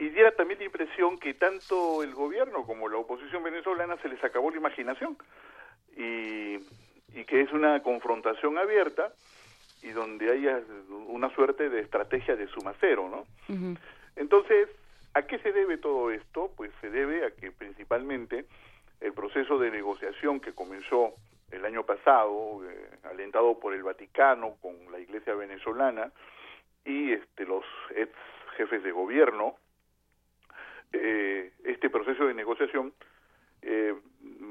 y diera también la impresión que tanto el gobierno como la oposición venezolana se les acabó la imaginación y, y que es una confrontación abierta y donde haya una suerte de estrategia de suma cero, ¿no? Entonces, ¿a qué se debe todo esto? Pues se debe a que principalmente el proceso de negociación que comenzó el año pasado, eh, alentado por el Vaticano con la Iglesia venezolana y este, los ex jefes de gobierno, eh, este proceso de negociación eh,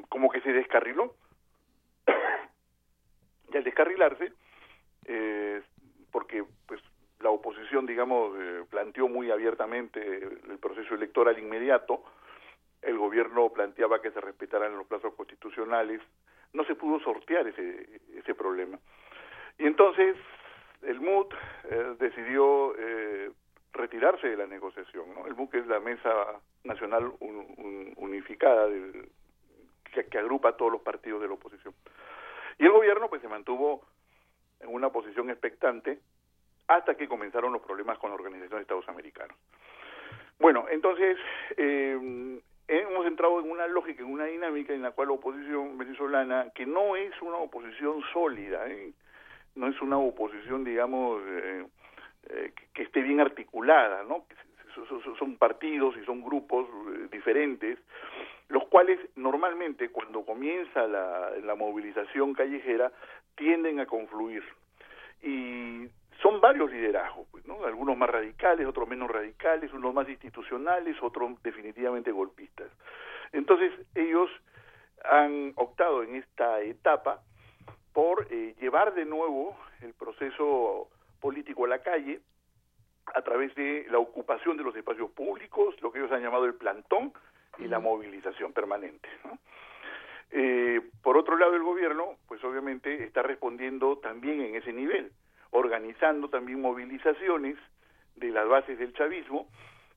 como que se descarriló. y al descarrilarse, eh, porque pues la oposición, digamos, eh, planteó muy abiertamente el proceso electoral inmediato, el gobierno planteaba que se respetaran los plazos constitucionales, no se pudo sortear ese, ese problema. Y entonces el MUD eh, decidió eh, retirarse de la negociación. ¿no? El MUD es la Mesa Nacional Unificada del, que, que agrupa a todos los partidos de la oposición. Y el gobierno pues se mantuvo en una posición expectante hasta que comenzaron los problemas con la Organización de Estados Americanos. Bueno, entonces eh, hemos entrado en una lógica, en una dinámica en la cual la oposición venezolana, que no es una oposición sólida, ¿eh? no es una oposición, digamos, eh, que, esté bien articulada, ¿no? Son partidos y son grupos diferentes, los cuales normalmente cuando comienza la movilización callejera tienden a confluir. Y son varios liderazgos, pues, ¿no? algunos más radicales, otros menos radicales, unos más institucionales, otros definitivamente golpistas. Entonces ellos han optado en esta etapa por eh, llevar de nuevo el proceso político a la calle a través de la ocupación de los espacios públicos, lo que ellos han llamado el plantón y la movilización permanente. ¿no? Eh, por otro lado, el gobierno, pues obviamente está respondiendo también en ese nivel, organizando también movilizaciones de las bases del chavismo,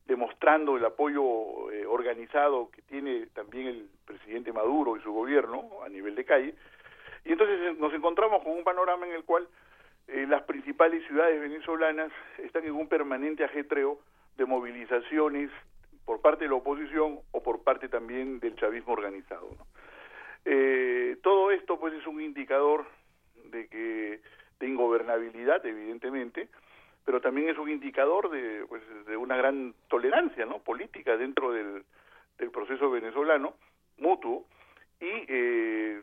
demostrando el apoyo eh, organizado que tiene también el presidente Maduro y su gobierno a nivel de calle. Y entonces eh, nos encontramos con un panorama en el cual eh, las principales ciudades venezolanas están en un permanente ajetreo de movilizaciones por parte de la oposición o por parte también del chavismo organizado. ¿no? Eh, todo esto pues es un indicador de que de ingobernabilidad evidentemente pero también es un indicador de pues de una gran tolerancia no política dentro del, del proceso venezolano mutuo y eh,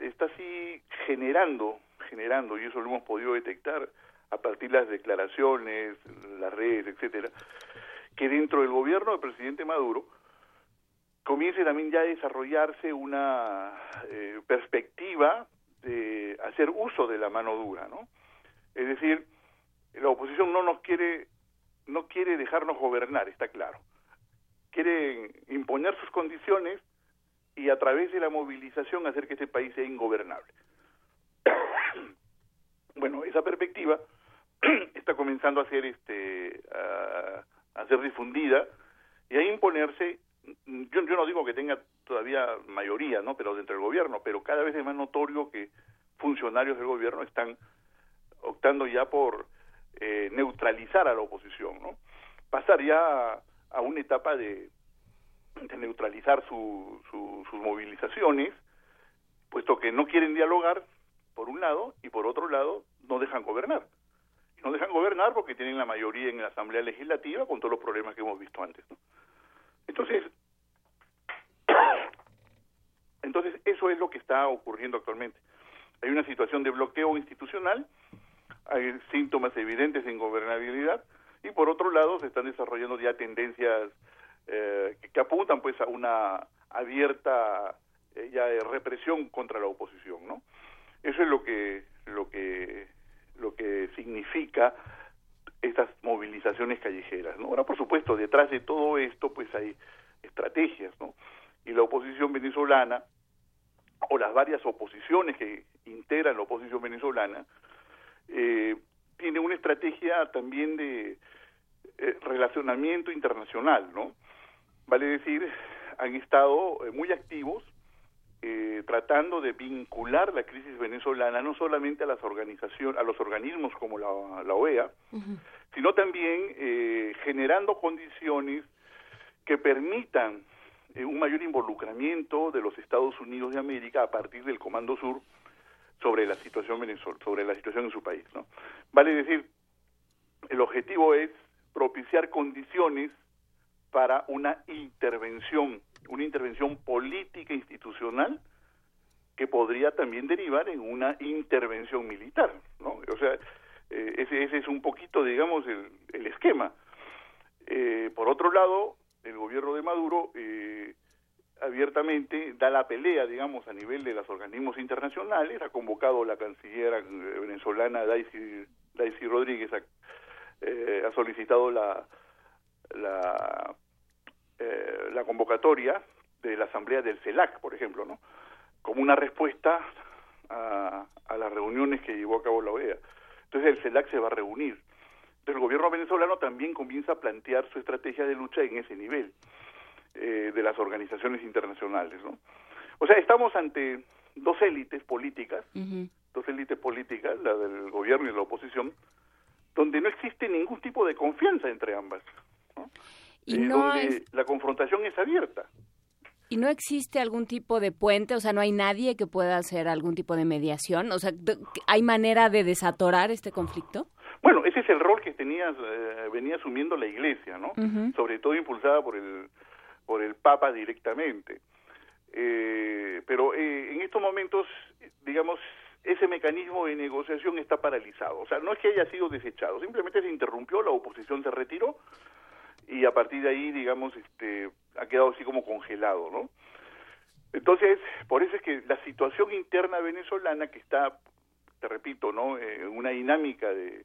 está así generando generando y eso lo hemos podido detectar a partir de las declaraciones las redes etcétera que dentro del gobierno del presidente Maduro comience también ya a desarrollarse una eh, perspectiva de hacer uso de la mano dura, ¿no? Es decir, la oposición no nos quiere no quiere dejarnos gobernar, está claro. Quiere imponer sus condiciones y a través de la movilización hacer que este país sea ingobernable. bueno, esa perspectiva está comenzando a ser este a, a ser difundida y a imponerse yo, yo no digo que tenga todavía mayoría, ¿no? Pero dentro del gobierno, pero cada vez es más notorio que funcionarios del gobierno están optando ya por eh, neutralizar a la oposición, ¿no? Pasar ya a, una etapa de, de neutralizar su, sus movilizaciones, puesto que no quieren dialogar, por un lado, y por otro lado, no dejan gobernar. No dejan gobernar porque tienen la mayoría en la Asamblea Legislativa con todos los problemas que hemos visto antes, ¿no? Entonces, entonces eso es lo que está ocurriendo actualmente. Hay una situación de bloqueo institucional hay síntomas evidentes de ingobernabilidad y por otro lado se están desarrollando ya tendencias eh, que, apuntan pues a una abierta eh, ya de represión contra la oposición, ¿no? Eso es lo que lo que lo que significa estas movilizaciones callejeras, ¿no? Ahora, por supuesto, detrás de todo esto, pues hay estrategias, ¿no? Y la oposición venezolana, o las varias oposiciones que integran la oposición venezolana, eh, tiene una estrategia también de eh, relacionamiento internacional, ¿no? Vale decir, han estado eh, muy activos eh, tratando de vincular la crisis venezolana no solamente a las organizaciones, a los organismos como la, la OEA, sino también eh, generando condiciones que permitan eh, un mayor involucramiento de los Estados Unidos de América a partir del Comando Sur sobre la situación sobre la situación en su país, ¿no? Vale decir, el objetivo es propiciar condiciones para una intervención, una intervención política institucional que podría también derivar en una intervención militar, ¿no? O sea, eh, ese, ese, es un poquito, digamos, el, el esquema. Eh, por otro lado, el gobierno de Maduro eh, abiertamente da la pelea, digamos, a nivel de los organismos internacionales. Ha convocado la canciller venezolana Daisy, Daisy Rodríguez, ha, eh, ha solicitado la, la, eh, la convocatoria de la asamblea del CELAC, por ejemplo, ¿no? Como una respuesta a, a las reuniones que llevó a cabo la OEA. Entonces el CELAC se va a reunir. Entonces el gobierno venezolano también comienza a plantear su estrategia de lucha en ese nivel eh, de las organizaciones internacionales, ¿no? O sea, estamos ante dos élites políticas, uh -huh. dos élites políticas, la del gobierno y la oposición, donde no existe ningún tipo de confianza entre ambas, ¿no?
Y
eh,
no
donde
es...
la confrontación es abierta.
¿Y no existe algún tipo de puente? O sea, ¿no hay nadie que pueda hacer algún tipo de mediación? O sea, ¿hay manera de desatorar este conflicto?
Bueno, ese es el rol que tenía, eh, venía asumiendo la Iglesia, ¿no? Uh -huh. Sobre todo impulsada por el, por el Papa directamente. Eh, pero eh, en estos momentos, digamos, ese mecanismo de negociación está paralizado. O sea, no es que haya sido desechado, simplemente se interrumpió, la oposición se retiró y a partir de ahí, digamos, este, ha quedado así como congelado, ¿no? Entonces, por eso es que la situación interna venezolana que está, te repito, ¿no? En eh, una dinámica de,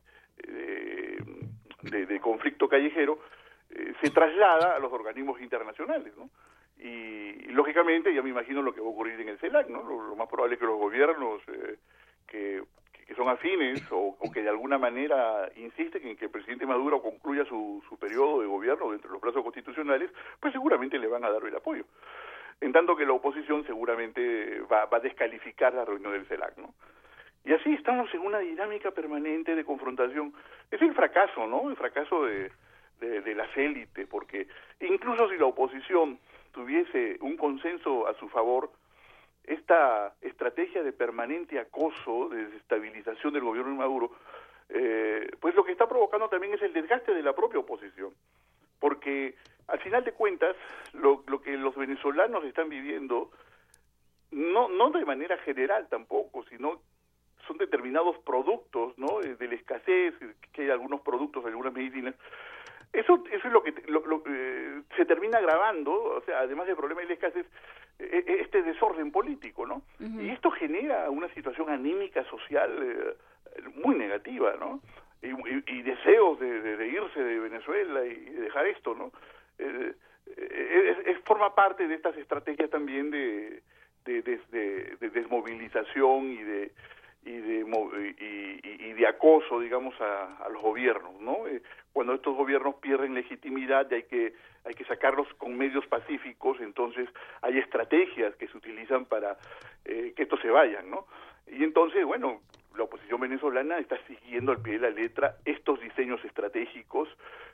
de, conflicto callejero, eh, se traslada a los organismos internacionales, ¿no? Y, y, lógicamente, ya me imagino lo que va a ocurrir en el CELAC, ¿no? Lo, lo más probable es que los gobiernos eh, que, son afines o, o, que de alguna manera insisten en que el presidente Maduro concluya su, periodo de gobierno dentro de los plazos constitucionales, pues seguramente le van a dar el apoyo. En tanto que la oposición seguramente va, a descalificar la reunión del CELAC, ¿no? Y así estamos en una dinámica permanente de confrontación. Es el fracaso, ¿no? El fracaso de, de las élites, porque incluso si la oposición tuviese un consenso a su favor, esta estrategia de permanente acoso, de desestabilización del gobierno de Maduro, eh, pues lo que está provocando también es el desgaste de la propia oposición. Porque al final de cuentas, lo, lo que los venezolanos están viviendo, no, no de manera general tampoco, sino son determinados productos, ¿no? De la escasez, que hay algunos productos, algunas medicinas, eso, eso es lo que lo, lo, eh, se termina agravando, o sea, además del problema de la escasez, eh, este desorden político, ¿no? Uh -huh. Y esto genera una situación anímica social eh, muy negativa, ¿no? Y, y, y deseos de, de, de, irse de Venezuela y dejar esto, ¿no? Es, es, forma parte de estas estrategias también de, de desmovilización y de y de y, y, de acoso digamos a, a los gobiernos no eh, cuando estos gobiernos pierden legitimidad y hay que hay que sacarlos con medios pacíficos entonces hay estrategias que se utilizan para eh, que estos se vayan no y entonces bueno la oposición venezolana está siguiendo al pie de la letra estos diseños estratégicos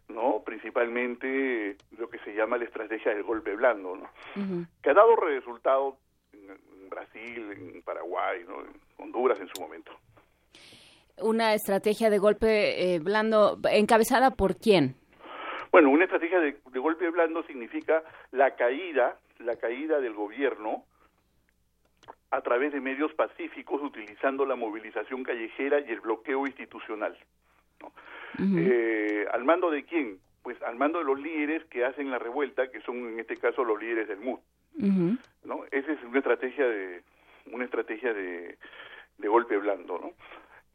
no principalmente lo que se llama la estrategia del golpe blando no uh -huh. que ha dado resultados en Brasil, en Paraguay, ¿no? en Honduras en su momento.
Una estrategia de golpe eh, blando encabezada por quién?
Bueno, una estrategia de, de, golpe blando significa la caída, la caída del gobierno a través de medios pacíficos utilizando la movilización callejera y el bloqueo institucional. ¿no? eh, ¿Al mando de quién? Pues al mando de los líderes que hacen la revuelta, que son en este caso los líderes del MUD. ¿No? Esa es una estrategia de una estrategia de, de golpe blando, ¿no?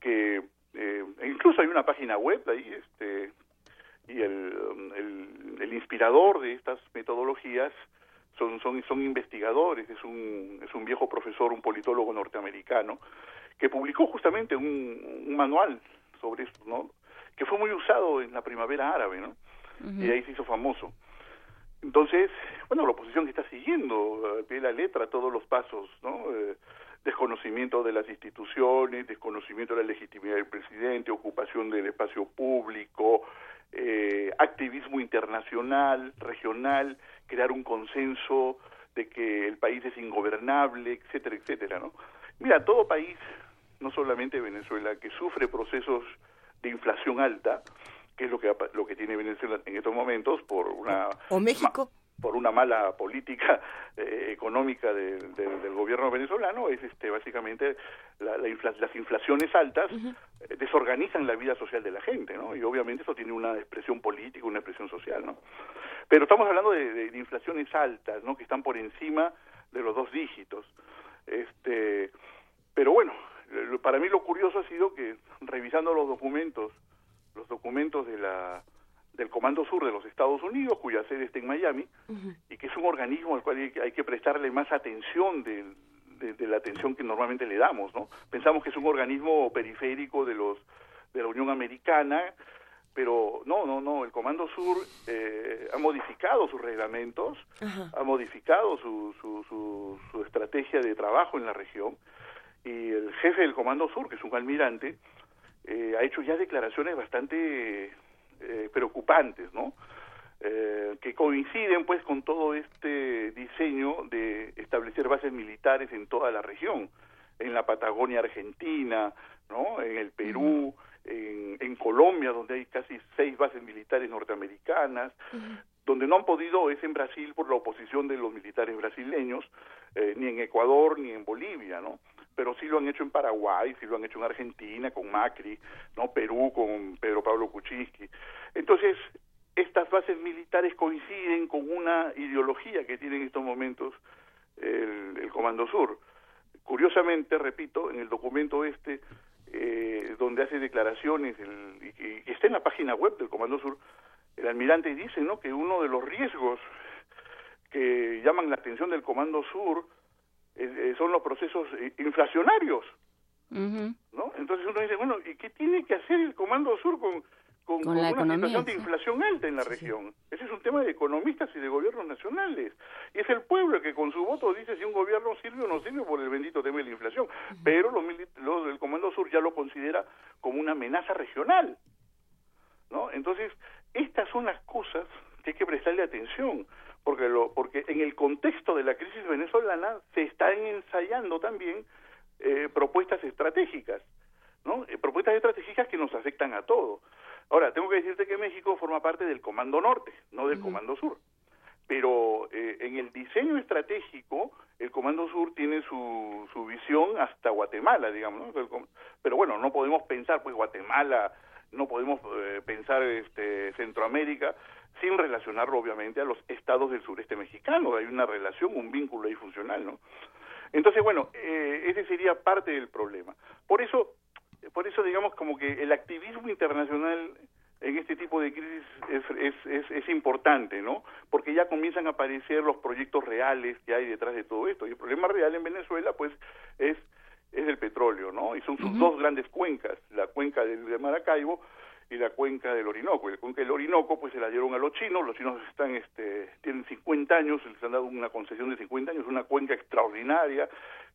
Que eh, incluso hay una página web ahí, este, y el, el, el inspirador de estas metodologías son, son, son investigadores, es un, es un viejo profesor, un politólogo norteamericano, que publicó justamente un, un manual sobre esto, ¿no? que fue muy usado en la primavera árabe, ¿no? Y ahí se hizo famoso. Entonces, bueno, la oposición que está siguiendo a pie de la letra todos los pasos, ¿no? Eh, desconocimiento de las instituciones, desconocimiento de la legitimidad del presidente, ocupación del espacio público, eh, activismo internacional, regional, crear un consenso de que el país es ingobernable, etcétera, etcétera, ¿no? Mira, todo país, no solamente Venezuela, que sufre procesos de inflación alta, que es lo que lo que tiene Venezuela en estos momentos por una
o México.
por una mala política eh, económica de, de, del gobierno venezolano es este básicamente la, la infla, las inflaciones altas uh -huh. eh, desorganizan la vida social de la gente no y obviamente eso tiene una expresión política una expresión social no pero estamos hablando de, de, de inflaciones altas no que están por encima de los dos dígitos este pero bueno para mí lo curioso ha sido que revisando los documentos los documentos de la del Comando Sur de los Estados Unidos, cuya sede está en Miami, uh -huh. y que es un organismo al cual hay que, hay que prestarle más atención de, de, de, la atención que normalmente le damos, ¿no? Pensamos que es un organismo periférico de los de la Unión Americana, pero no, no, no, el Comando Sur eh, ha modificado sus reglamentos, ha modificado su, su, su, su estrategia de trabajo en la región, y el jefe del Comando Sur, que es un almirante, eh, ha hecho ya declaraciones bastante eh, preocupantes, ¿no? Eh, que coinciden pues con todo este diseño de establecer bases militares en toda la región, en la Patagonia Argentina, ¿no? En el Perú, en, en, Colombia, donde hay casi seis bases militares norteamericanas, uh -huh. donde no han podido es en Brasil por la oposición de los militares brasileños, eh, ni en Ecuador ni en Bolivia, ¿no? Pero sí lo han hecho en Paraguay, sí lo han hecho en Argentina con Macri, no Perú con Pedro Pablo Kuczynski. Entonces, estas bases militares coinciden con una ideología que tiene en estos momentos el, el Comando Sur. Curiosamente, repito, en el documento este, eh, donde hace declaraciones, el, y, y está en la página web del Comando Sur, el almirante dice ¿no? que uno de los riesgos que llaman la atención del Comando Sur eh, son los procesos inflacionarios. Uh -huh. ¿no? Entonces uno dice, bueno, ¿y qué tiene que hacer el Comando Sur con, con, con, con una economía, situación de inflación alta en la sí, región? Sí. Ese es un tema de economistas y de gobiernos nacionales. Y es el pueblo el que con su voto dice si un gobierno sirve o no sirve por el bendito tema de la inflación. Uh -huh. Pero los, los, el Comando Sur ya lo considera como una amenaza regional. ¿no? Entonces, estas son las cosas que hay que prestarle atención porque lo porque en el contexto de la crisis venezolana se están ensayando también eh, propuestas estratégicas no eh, propuestas estratégicas que nos afectan a todos ahora tengo que decirte que México forma parte del Comando Norte no del uh -huh. Comando Sur pero eh, en el diseño estratégico el Comando Sur tiene su, su visión hasta Guatemala digamos ¿no? pero bueno no podemos pensar pues Guatemala no podemos eh, pensar este Centroamérica sin relacionarlo obviamente a los estados del sureste mexicano. Hay una relación, un vínculo ahí funcional, ¿no? Entonces, bueno, eh, ese sería parte del problema. Por eso, por eso digamos como que el activismo internacional en este tipo de crisis es, es, es, es, importante, ¿no? Porque ya comienzan a aparecer los proyectos reales que hay detrás de todo esto. Y el problema real en Venezuela, pues, es es el petróleo, ¿no? Y son sus uh -huh. dos grandes cuencas, la cuenca del de Maracaibo y la cuenca del Orinoco. Y la cuenca del Orinoco, pues se la dieron a los chinos, los chinos están, este, tienen 50 años, les han dado una concesión de 50 años, una cuenca extraordinaria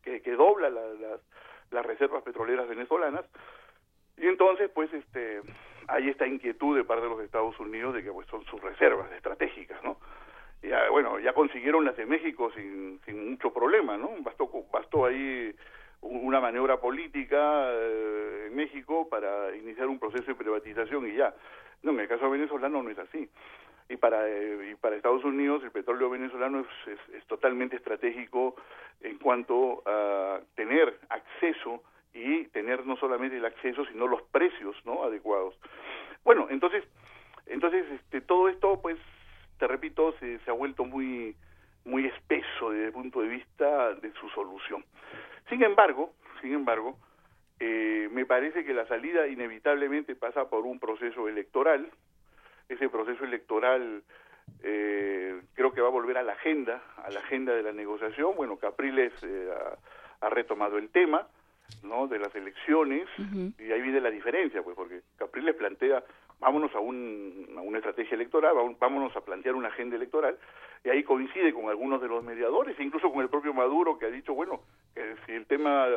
que, que dobla la, la, las reservas petroleras venezolanas. Y entonces, pues, este, hay esta inquietud de parte de los Estados Unidos de que pues son sus reservas estratégicas, ¿no? Ya, bueno, ya consiguieron las de México sin, sin mucho problema, ¿no? Bastó, bastó ahí una maniobra política eh, en México para iniciar un proceso de privatización y ya. No, en el caso venezolano no es así. y para eh, y para Estados Unidos el petróleo venezolano es, es, es, totalmente estratégico en cuanto a tener acceso y tener no solamente el acceso sino los precios no adecuados bueno entonces entonces este todo esto pues te repito se, se ha vuelto muy muy espeso desde el punto de vista de su solución sin embargo sin embargo eh, me parece que la salida inevitablemente pasa por un proceso electoral ese proceso electoral eh, creo que va a volver a la agenda, a la agenda de la negociación. Bueno, Capriles eh, ha, ha, retomado el tema, ¿no? De las elecciones y ahí viene la diferencia, pues, porque Capriles plantea, vámonos a, un, a una estrategia electoral, vámonos a plantear una agenda electoral y ahí coincide con algunos de los mediadores, incluso con el propio Maduro que ha dicho, bueno, que si el tema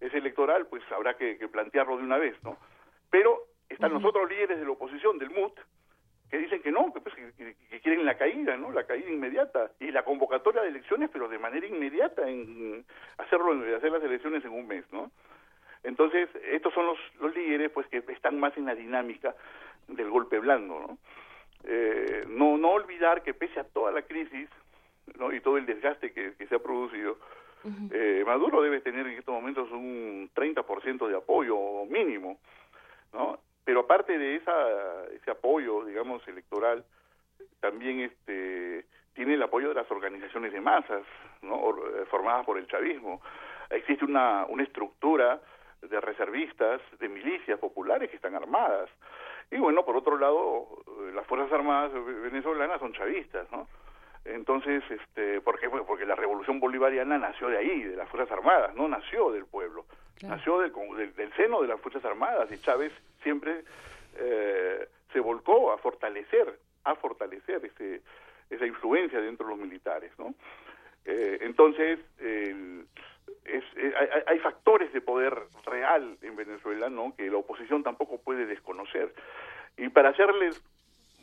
es electoral, pues habrá que, que plantearlo de una vez, ¿no? Pero están los otros líderes de la oposición, del MUT, que dicen que no, que, pues, que, que, quieren la caída, ¿no? La caída inmediata y la convocatoria de elecciones, pero de manera inmediata en hacerlo, hacer las elecciones en un mes, ¿no? Entonces estos son los, los líderes, pues que están más en la dinámica del golpe blando, ¿no? Eh, no no olvidar que pese a toda la crisis, ¿no? Y todo el desgaste que, que se ha producido, uh -huh. eh, Maduro debe tener en estos momentos un 30% de apoyo mínimo, ¿no? pero aparte de esa, ese apoyo, digamos, electoral, también este tiene el apoyo de las organizaciones de masas, ¿no? formadas por el chavismo. Existe una, una estructura de reservistas, de milicias populares que están armadas. Y bueno, por otro lado, las Fuerzas Armadas venezolanas son chavistas, ¿no? Entonces, este, ¿por qué? Porque la revolución bolivariana nació de ahí, de las Fuerzas Armadas, no nació del pueblo. Claro. Nació del, del, del, seno de las Fuerzas Armadas y Chávez siempre eh, se volcó a fortalecer, a fortalecer ese, esa influencia dentro de los militares, ¿no? Eh, entonces, el, es, es, hay, hay, factores de poder real en Venezuela, ¿no? Que la oposición tampoco puede desconocer. Y para hacerles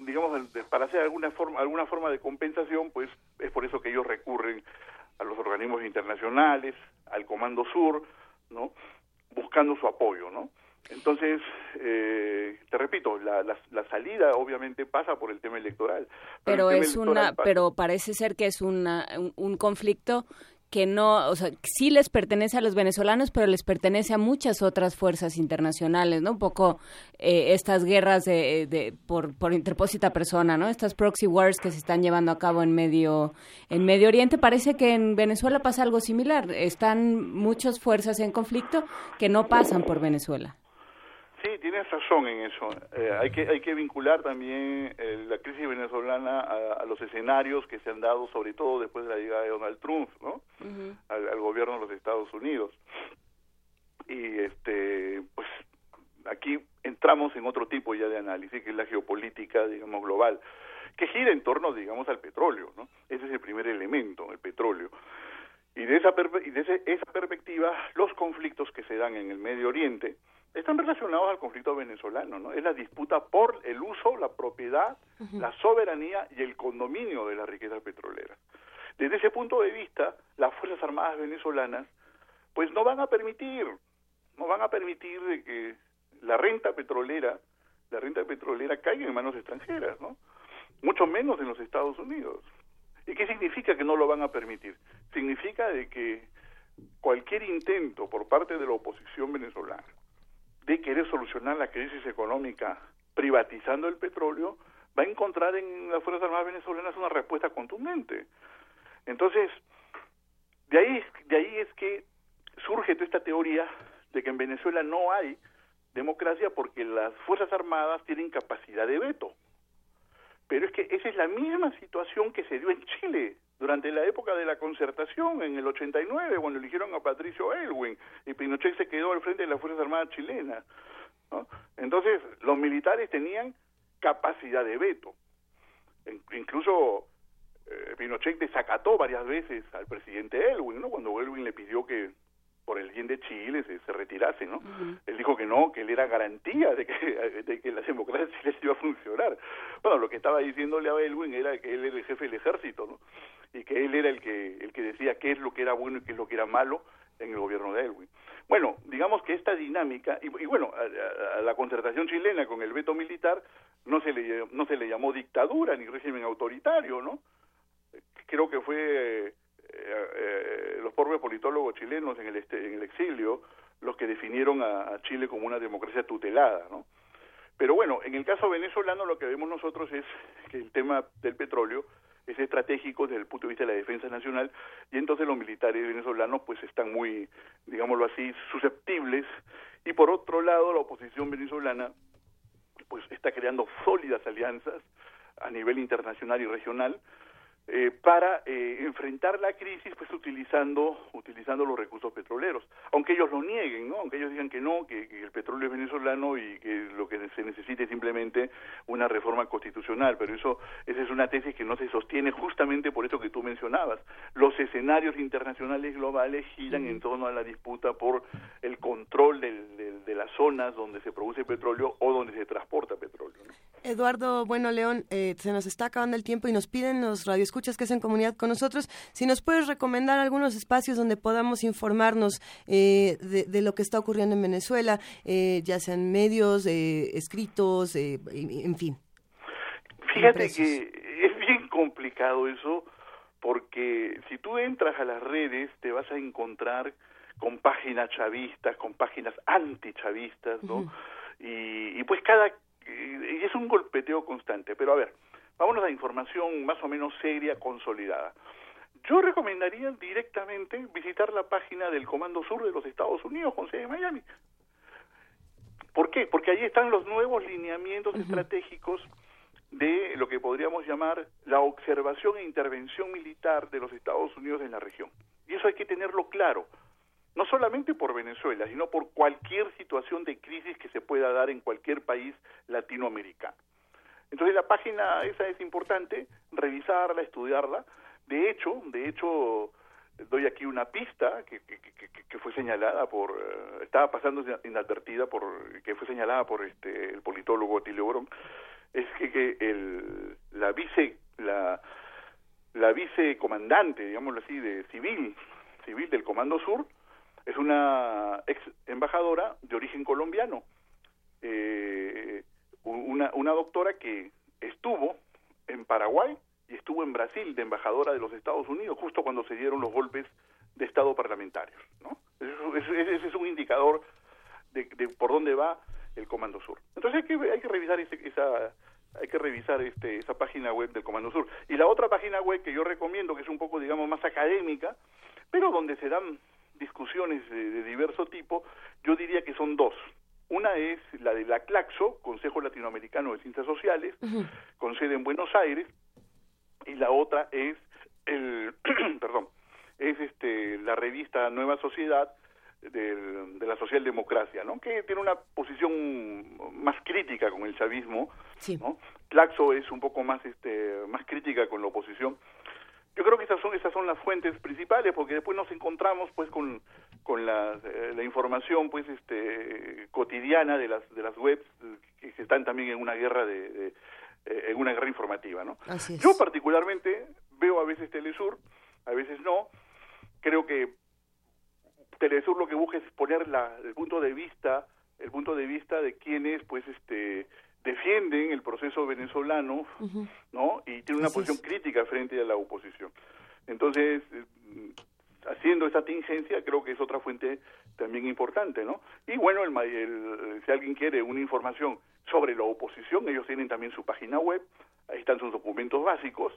digamos para hacer alguna forma alguna forma de compensación pues es por eso que ellos recurren a los organismos internacionales al Comando Sur no buscando su apoyo no entonces eh, te repito la, la, la, salida obviamente pasa por el tema electoral
pero, pero es una pasa. pero parece ser que es una, un, un conflicto que no, o sea, sí les pertenece a los venezolanos, pero les pertenece a muchas otras fuerzas internacionales, ¿no? Un poco eh, estas guerras de, de, por, por interpósita persona, ¿no? Estas proxy wars que se están llevando a cabo en Medio, en Medio Oriente. Parece que en Venezuela pasa algo similar. Están muchas fuerzas en conflicto que no pasan por Venezuela.
Sí, tienes razón en eso. Eh, hay que hay que vincular también eh, la crisis venezolana a, a, los escenarios que se han dado, sobre todo después de la llegada de Donald Trump, ¿no? Uh -huh. al, al, gobierno de los Estados Unidos. Y este, pues aquí entramos en otro tipo ya de análisis, que es la geopolítica, digamos, global, que gira en torno, digamos, al petróleo, ¿no? Ese es el primer elemento, el petróleo. Y de esa, y de ese, esa perspectiva, los conflictos que se dan en el Medio Oriente, están relacionados al conflicto venezolano, ¿no? Es la disputa por el uso, la propiedad, uh -huh. la soberanía y el condominio de las riquezas petroleras. Desde ese punto de vista, las Fuerzas Armadas venezolanas, pues no van a permitir, no van a permitir de que la renta petrolera, la renta petrolera caiga en manos extranjeras, ¿no? Mucho menos en los Estados Unidos. ¿Y qué significa que no lo van a permitir? Significa de que cualquier intento por parte de la oposición venezolana de querer solucionar la crisis económica privatizando el petróleo, va a encontrar en las Fuerzas Armadas venezolanas una respuesta contundente. Entonces, de ahí, de ahí es que surge toda esta teoría de que en Venezuela no hay democracia porque las Fuerzas Armadas tienen capacidad de veto. Pero es que esa es la misma situación que se dio en Chile durante la época de la concertación, en el 89, cuando eligieron a Patricio Elwin, y Pinochet se quedó al frente de las Fuerzas Armadas chilenas. ¿no? Entonces, los militares tenían capacidad de veto. Incluso eh, Pinochet desacató varias veces al presidente Elwin, ¿no? cuando Elwin le pidió que por el bien de Chile se, se retirase, ¿no? Uh -huh. Él dijo que no, que él era garantía de que, de que la democracia les iba a funcionar. Bueno, lo que estaba diciéndole a Elwin era que él era el jefe del ejército, ¿no? Y que él era el que, el que decía qué es lo que era bueno y qué es lo que era malo en el gobierno de Elwin. Bueno, digamos que esta dinámica, y, bueno, a, la concertación chilena con el veto militar no se le, no se le llamó dictadura ni régimen autoritario, ¿no? Creo que fue eh, eh, los propios politólogos chilenos en el, este, en el exilio los que definieron a, Chile como una democracia tutelada, ¿no? Pero bueno, en el caso venezolano lo que vemos nosotros es que el tema del petróleo es estratégico desde el punto de vista de la defensa nacional y entonces los militares venezolanos pues están muy, digámoslo así, susceptibles y por otro lado la oposición venezolana pues está creando sólidas alianzas a nivel internacional y regional eh, para eh, enfrentar la crisis pues utilizando utilizando los recursos petroleros. Aunque ellos lo nieguen no aunque ellos digan que no que, el petróleo es venezolano y que lo que se necesita es simplemente una reforma constitucional. Pero eso esa es una tesis que no se sostiene justamente por esto que tú mencionabas. Los escenarios internacionales globales giran en torno a la disputa por el control de las zonas donde se produce petróleo o donde se transporta petróleo
Eduardo Bueno León eh, se nos está acabando el tiempo y nos piden los radios escuchas que en comunidad con nosotros, si nos puedes recomendar algunos espacios donde podamos informarnos eh, de, lo que está ocurriendo en Venezuela, eh, ya sean medios, eh, escritos, en fin.
Fíjate que es bien complicado eso, porque si tú entras a las redes te vas a encontrar con páginas chavistas, con páginas antichavistas, ¿no? y, y pues cada... Y es un golpeteo constante, pero a ver, Vámonos a información más o menos seria, consolidada. Yo recomendaría directamente visitar la página del Comando Sur de los Estados Unidos con sede en Miami. ¿Por qué? Porque ahí están los nuevos lineamientos estratégicos de lo que podríamos llamar la observación e intervención militar de los Estados Unidos en la región. Y eso hay que tenerlo claro, no solamente por Venezuela, sino por cualquier situación de crisis que se pueda dar en cualquier país latinoamericano. Entonces la página esa es importante, revisarla, estudiarla. De hecho, de hecho, doy aquí una pista que, que, fue señalada por, eh, estaba pasando inadvertida por, que fue señalada por este el politólogo Tilio Borón, es que, el, la vice, la, la vicecomandante, digámoslo así, de civil, civil del Comando Sur, es una ex embajadora de origen colombiano. Eh, una, una doctora que estuvo en Paraguay y estuvo en Brasil de embajadora de los Estados Unidos justo cuando se dieron los golpes de Estado parlamentarios. ¿no? Ese, es un indicador de, por dónde va el Comando Sur. Entonces hay que, hay que revisar esa hay que revisar este, esa página web del Comando Sur. Y la otra página web que yo recomiendo, que es un poco, digamos, más académica, pero donde se dan discusiones de diverso tipo, yo diría que son dos. Una es la de la CLACSO, Consejo Latinoamericano de Ciencias Sociales, con sede en Buenos Aires, y la otra es el, perdón, es este la revista Nueva Sociedad de la socialdemocracia, ¿no? Que tiene una posición más crítica con el chavismo, ¿no? Claxo es un poco más este más crítica con la oposición yo creo que esas son esas son las fuentes principales porque después nos encontramos pues con con la, eh, la información pues este cotidiana de las de las webs que, están también en una guerra de, eh, en una guerra informativa no yo particularmente veo a veces Telesur a veces no. Creo que Telesur lo que busca es poner la, el punto de vista el punto de vista de quienes pues este defienden el proceso venezolano, ¿no? Y tiene una posición crítica frente a la oposición. Entonces, eh, haciendo esta tingencia, creo que es otra fuente también importante, ¿no? Y bueno, el, si alguien quiere una información sobre la oposición, ellos tienen también su página web, ahí están sus documentos básicos,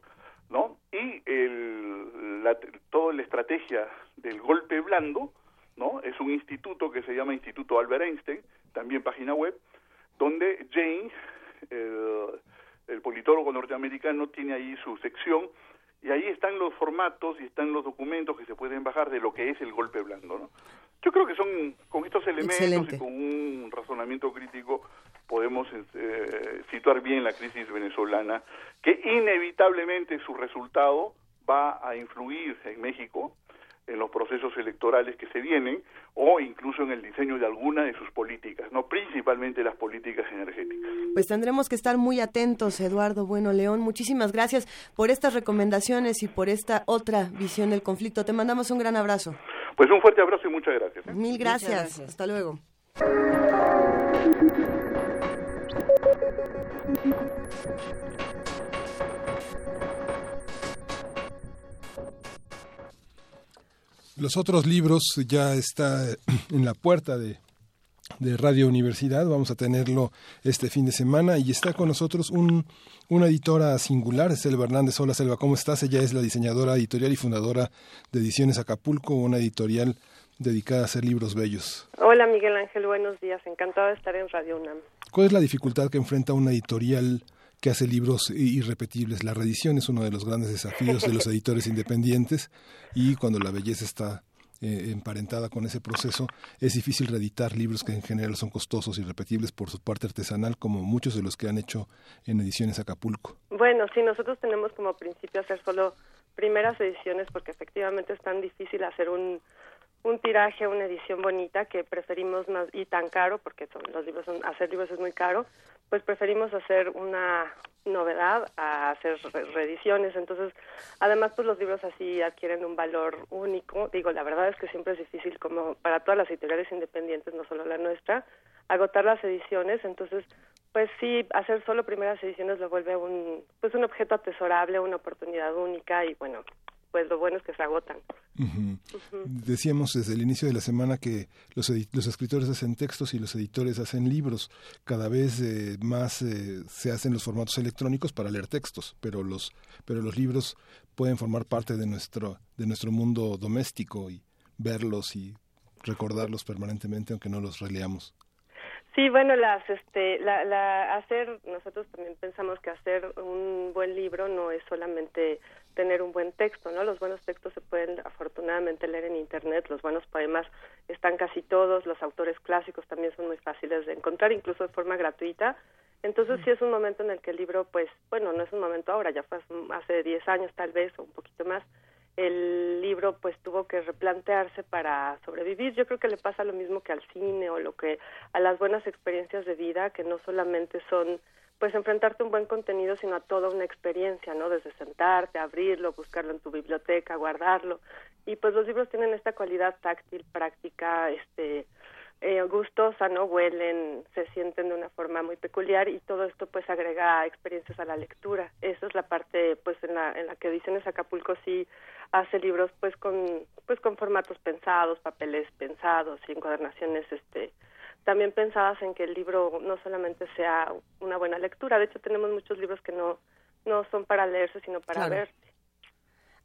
¿no? Y el, la, toda la estrategia del golpe blando, ¿no? Es un instituto que se llama Instituto Albert Einstein, también página web, donde Jane, el, politólogo norteamericano, tiene ahí su sección y ahí están los formatos y están los documentos que se pueden bajar de lo que es el golpe blando. ¿no? Yo creo que son con estos elementos y con un razonamiento crítico podemos eh, situar bien la crisis venezolana, que inevitablemente su resultado va a influir en México en los procesos electorales que se vienen o incluso en el diseño de alguna de sus políticas, no principalmente las políticas energéticas.
Pues tendremos que estar muy atentos, Eduardo Bueno León. Muchísimas gracias por estas recomendaciones y por esta otra visión del conflicto. Te mandamos un gran abrazo.
Pues un fuerte abrazo y muchas gracias. ¿eh?
Mil gracias. Hasta luego.
Los otros libros ya está en la puerta de, de Radio Universidad, vamos a tenerlo este fin de semana y está con nosotros un, una editora singular, Selva Hernández. Hola Selva, ¿cómo estás? Ella es la diseñadora editorial y fundadora de Ediciones Acapulco, una editorial dedicada a hacer libros bellos.
Hola Miguel Ángel, buenos días, encantado de estar en Radio UNAM.
¿Cuál es la dificultad que enfrenta una editorial que hace libros irrepetibles? La reedición es uno de los grandes desafíos de los editores independientes y cuando la belleza está eh, emparentada con ese proceso, es difícil reeditar libros que en general son costosos y repetibles por su parte artesanal, como muchos de los que han hecho en ediciones Acapulco.
Bueno, sí, nosotros tenemos como principio hacer solo primeras ediciones porque efectivamente es tan difícil hacer un un tiraje, una edición bonita que preferimos más y tan caro porque son, los libros hacer libros es muy caro, pues preferimos hacer una novedad a hacer reediciones. Entonces, además, pues los libros así adquieren un valor único. Digo, la verdad es que siempre es difícil, como para todas las editoriales independientes, no solo la nuestra, agotar las ediciones. Entonces, pues sí, hacer solo primeras ediciones lo vuelve un, pues un objeto atesorable, una oportunidad única y bueno, pues lo bueno es que se agotan.
Decíamos desde el inicio de la semana que los, los escritores hacen textos y los editores hacen libros. Cada vez eh, más eh, se hacen los formatos electrónicos para leer textos, pero los, pero los libros pueden formar parte de nuestro, de nuestro mundo doméstico y verlos y recordarlos permanentemente aunque no los releamos.
Sí, bueno, las, este, la, la, hacer, nosotros también pensamos que hacer un buen libro no es solamente tener un buen texto, ¿no? Los buenos textos se pueden afortunadamente leer en internet, los buenos poemas están casi todos, los autores clásicos también son muy fáciles de encontrar, incluso de forma gratuita. Entonces sí es un momento en el que el libro, pues, bueno, no es un momento ahora, ya fue hace 10 años tal vez o un poquito más, el libro pues tuvo que replantearse para sobrevivir. Yo creo que le pasa lo mismo que al cine o lo que a las buenas experiencias de vida, que no solamente son pues enfrentarte a un buen contenido, sino a toda una experiencia, ¿no? Desde sentarte, abrirlo, buscarlo en tu biblioteca, guardarlo. Y pues los libros tienen esta cualidad táctil, práctica, este, eh, gustosa, ¿no? Huelen, se sienten de una forma muy peculiar y todo esto pues agrega experiencias a la lectura. Esa es la parte pues en la, en la que Ediciones Acapulco sí hace libros pues con pues con formatos pensados, papeles pensados y encuadernaciones este también pensadas en que el libro no solamente sea una buena lectura, de hecho tenemos muchos libros que no no son para leerse sino para ver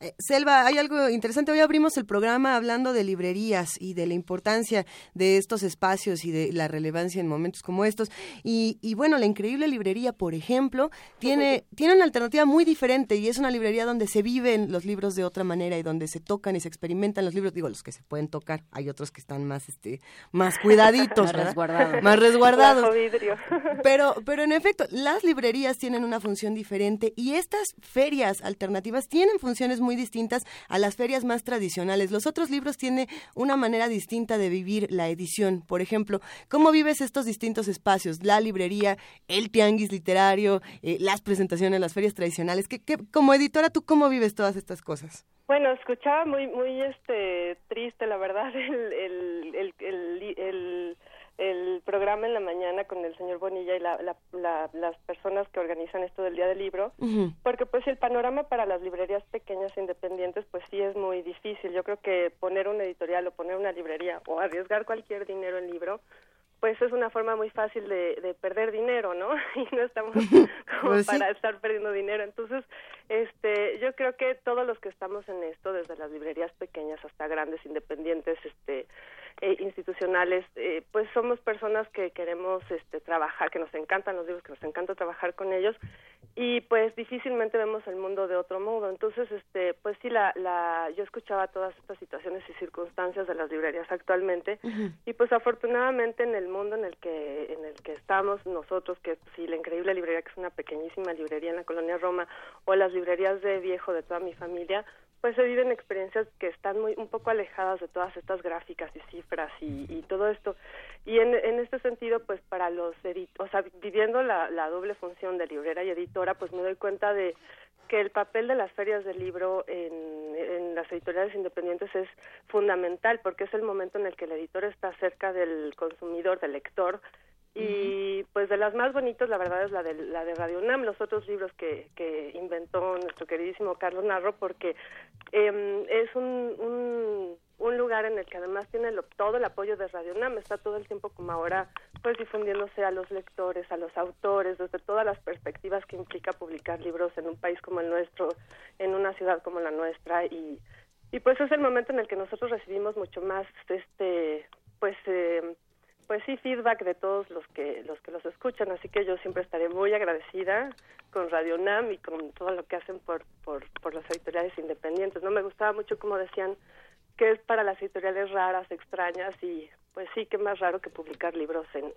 eh, Selva, hay algo interesante. Hoy abrimos el programa hablando de librerías y de la importancia de estos espacios y de la relevancia en momentos como estos. Y, y bueno, la increíble librería, por ejemplo, tiene, tiene una alternativa muy diferente y es una librería donde se viven los libros de otra manera y donde se tocan y se experimentan los libros. Digo, los que se pueden tocar. Hay otros que están más, este, más cuidaditos, más resguardados. Más resguardados. pero, pero en efecto, las librerías tienen una función diferente y estas ferias alternativas tienen funciones muy muy distintas a las ferias más tradicionales. Los otros libros tienen una manera distinta de vivir la edición. Por ejemplo, ¿cómo vives estos distintos espacios? La librería, el tianguis literario, eh, las presentaciones, las ferias tradicionales. ¿Qué, como editora, ¿tú cómo vives todas estas cosas?
Bueno, escuchaba muy, muy este, triste, la verdad, el, el el programa en la mañana con el señor Bonilla y la, las personas que organizan esto del Día del Libro, porque pues el panorama para las librerías pequeñas e independientes pues sí es muy difícil. Yo creo que poner una editorial o poner una librería o arriesgar cualquier dinero en libro pues es una forma muy fácil de, de perder dinero, ¿no? Y no estamos como pues para estar perdiendo dinero. Entonces, este, yo creo que todos los que estamos en esto, desde las librerías pequeñas hasta grandes independientes, este, eh, institucionales, eh, pues somos personas que queremos este, trabajar, que nos encantan los libros, que nos encanta trabajar con ellos y pues difícilmente vemos el mundo de otro modo. Entonces, este, pues sí, la, la, yo escuchaba todas estas situaciones y circunstancias de las librerías actualmente y pues afortunadamente en el mundo en el que en el que estamos nosotros, que sí, la increíble librería que es una pequeñísima librería en la colonia Roma o las librerías de viejo de toda mi familia, pues se viven experiencias que están muy un poco alejadas de todas estas gráficas y cifras y, y todo esto y en, en este sentido pues para los editores o sea viviendo la, la doble función de librera y editora pues me doy cuenta de que el papel de las ferias del libro en, en, las editoriales independientes es fundamental porque es el momento en el que el editor está cerca del consumidor, del lector. Y pues de las más bonitas, la verdad, es la de, la de Radio UNAM, los otros libros que, que inventó nuestro queridísimo Carlos Narro, porque eh, es un, un un lugar en el que además tiene todo el apoyo de Radio UNAM, está todo el tiempo como ahora pues difundiéndose a los lectores, a los autores, desde todas las perspectivas que implica publicar libros en un país como el nuestro, en una ciudad como la nuestra. Y y pues es el momento en el que nosotros recibimos mucho más este pues eh, pues sí feedback de todos los que los que los escuchan así que yo siempre estaré muy agradecida con Radio UNAM y con todo lo que hacen por por, por las editoriales independientes. No me gustaba mucho como decían que es para las editoriales raras, extrañas y pues sí, que más raro que publicar libros en,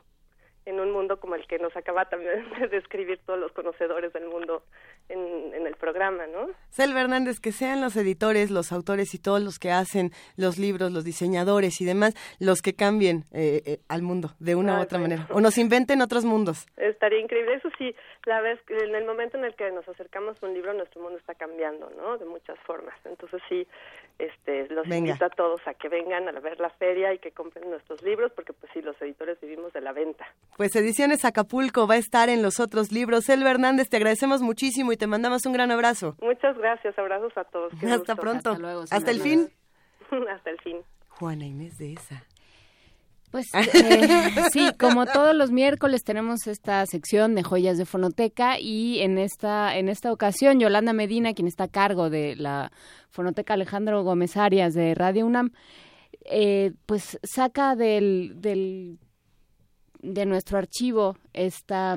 en un mundo como el que nos acaba también de describir todos los conocedores del mundo en, en el programa, ¿no?
Selva Hernández, que sean los editores, los autores y todos los que hacen los libros, los diseñadores y demás, los que cambien eh, eh, al mundo de una u otra manera, o nos inventen otros mundos.
Estaría increíble. Eso sí, la vez en el momento en el que nos acercamos a un libro, nuestro mundo está cambiando, ¿no? De muchas formas. Entonces sí, este, los invito a todos a que vengan a ver la feria y que compren nuestros libros, porque pues sí, los editores vivimos de la venta.
Pues Ediciones Acapulco va a estar en los otros libros. Elba Hernández, te agradecemos muchísimo y te mandamos un gran abrazo.
Muchas gracias, abrazos a todos.
Hasta pronto.
Hasta, luego,
Hasta el fin.
Hasta el fin.
Juana Inés de esa.
Pues eh, sí, como todos los miércoles tenemos esta sección de joyas de fonoteca y en esta en esta ocasión Yolanda Medina, quien está a cargo de la fonoteca Alejandro Gómez Arias de Radio UNAM, eh, pues saca del, del de nuestro archivo esta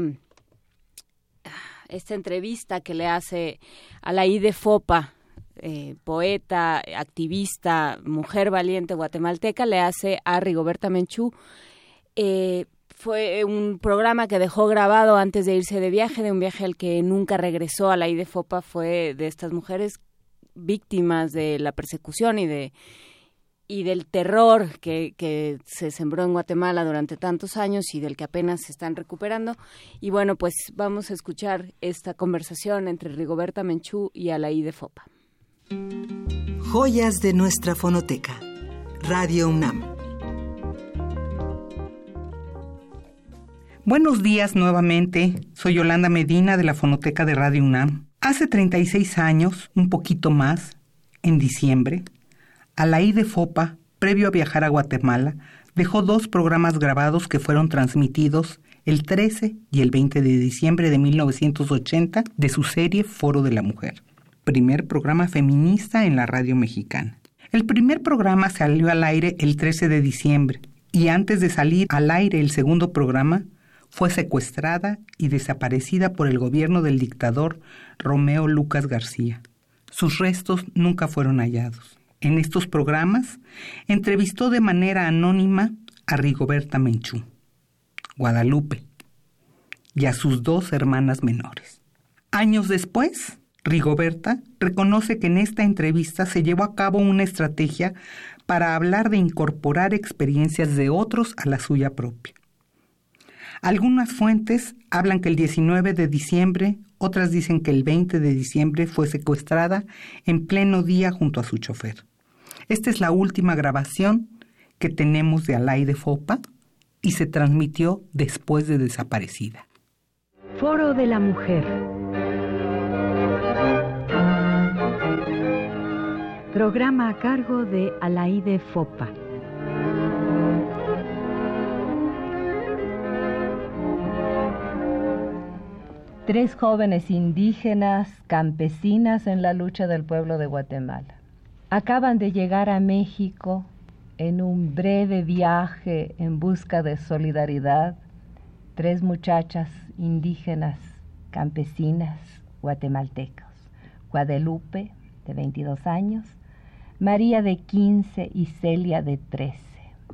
esta entrevista que le hace a la IDE Fopa eh, poeta, activista, mujer valiente guatemalteca, le hace a Rigoberta Menchú. Eh, fue un programa que dejó grabado antes de irse de viaje, de un viaje al que nunca regresó a la IDEFOPA, fue de estas mujeres víctimas de la persecución y de y del terror que, que, se sembró en Guatemala durante tantos años y del que apenas se están recuperando. Y bueno, pues vamos a escuchar esta conversación entre Rigoberta Menchú y Alaí de Fopa.
Joyas de nuestra fonoteca. Radio UNAM.
Buenos días nuevamente. Soy Yolanda Medina de la Fonoteca de Radio UNAM. Hace 36 años, un poquito más, en diciembre, Alaí de Fopa, previo a viajar a Guatemala, dejó dos programas grabados que fueron transmitidos el 13 y el 20 de diciembre de 1980 de su serie Foro de la Mujer primer programa feminista en la radio mexicana. El primer programa salió al aire el 13 de diciembre y antes de salir al aire el segundo programa, fue secuestrada y desaparecida por el gobierno del dictador Romeo Lucas García. Sus restos nunca fueron hallados. En estos programas entrevistó de manera anónima a Rigoberta Menchú, Guadalupe, y a sus dos hermanas menores. Años después, Rigoberta reconoce que en esta entrevista se llevó a cabo una estrategia para hablar de incorporar experiencias de otros a la suya propia. Algunas fuentes hablan que el 19 de diciembre, otras dicen que el 20 de diciembre fue secuestrada en pleno día junto a su chofer. Esta es la última grabación que tenemos de Alay de Fopa y se transmitió después de desaparecida.
Foro de la Mujer. Programa a cargo de Alaide Fopa.
Tres jóvenes indígenas, campesinas en la lucha del pueblo de Guatemala. Acaban de llegar a México en un breve viaje en busca de solidaridad. Tres muchachas indígenas, campesinas, guatemaltecos. Guadalupe, de 22 años, María de 15 y Celia de 13,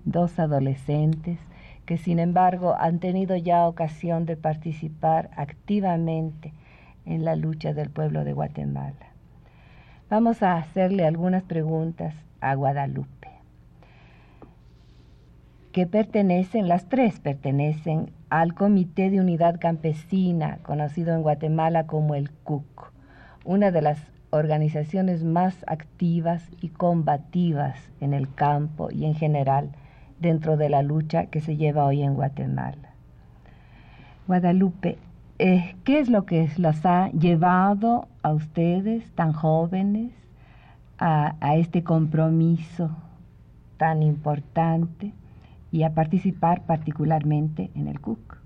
dos adolescentes que sin embargo han tenido ya ocasión de participar activamente en la lucha del pueblo de Guatemala. Vamos a hacerle algunas preguntas a Guadalupe, que pertenecen, las tres pertenecen al Comité de Unidad Campesina, conocido en Guatemala como el CUC, una de las organizaciones más activas y combativas en el campo y en general dentro de la lucha que se lleva hoy en Guatemala. Guadalupe, eh, ¿qué es lo que las ha llevado a ustedes tan jóvenes a, este compromiso tan importante y a participar particularmente en el CUC?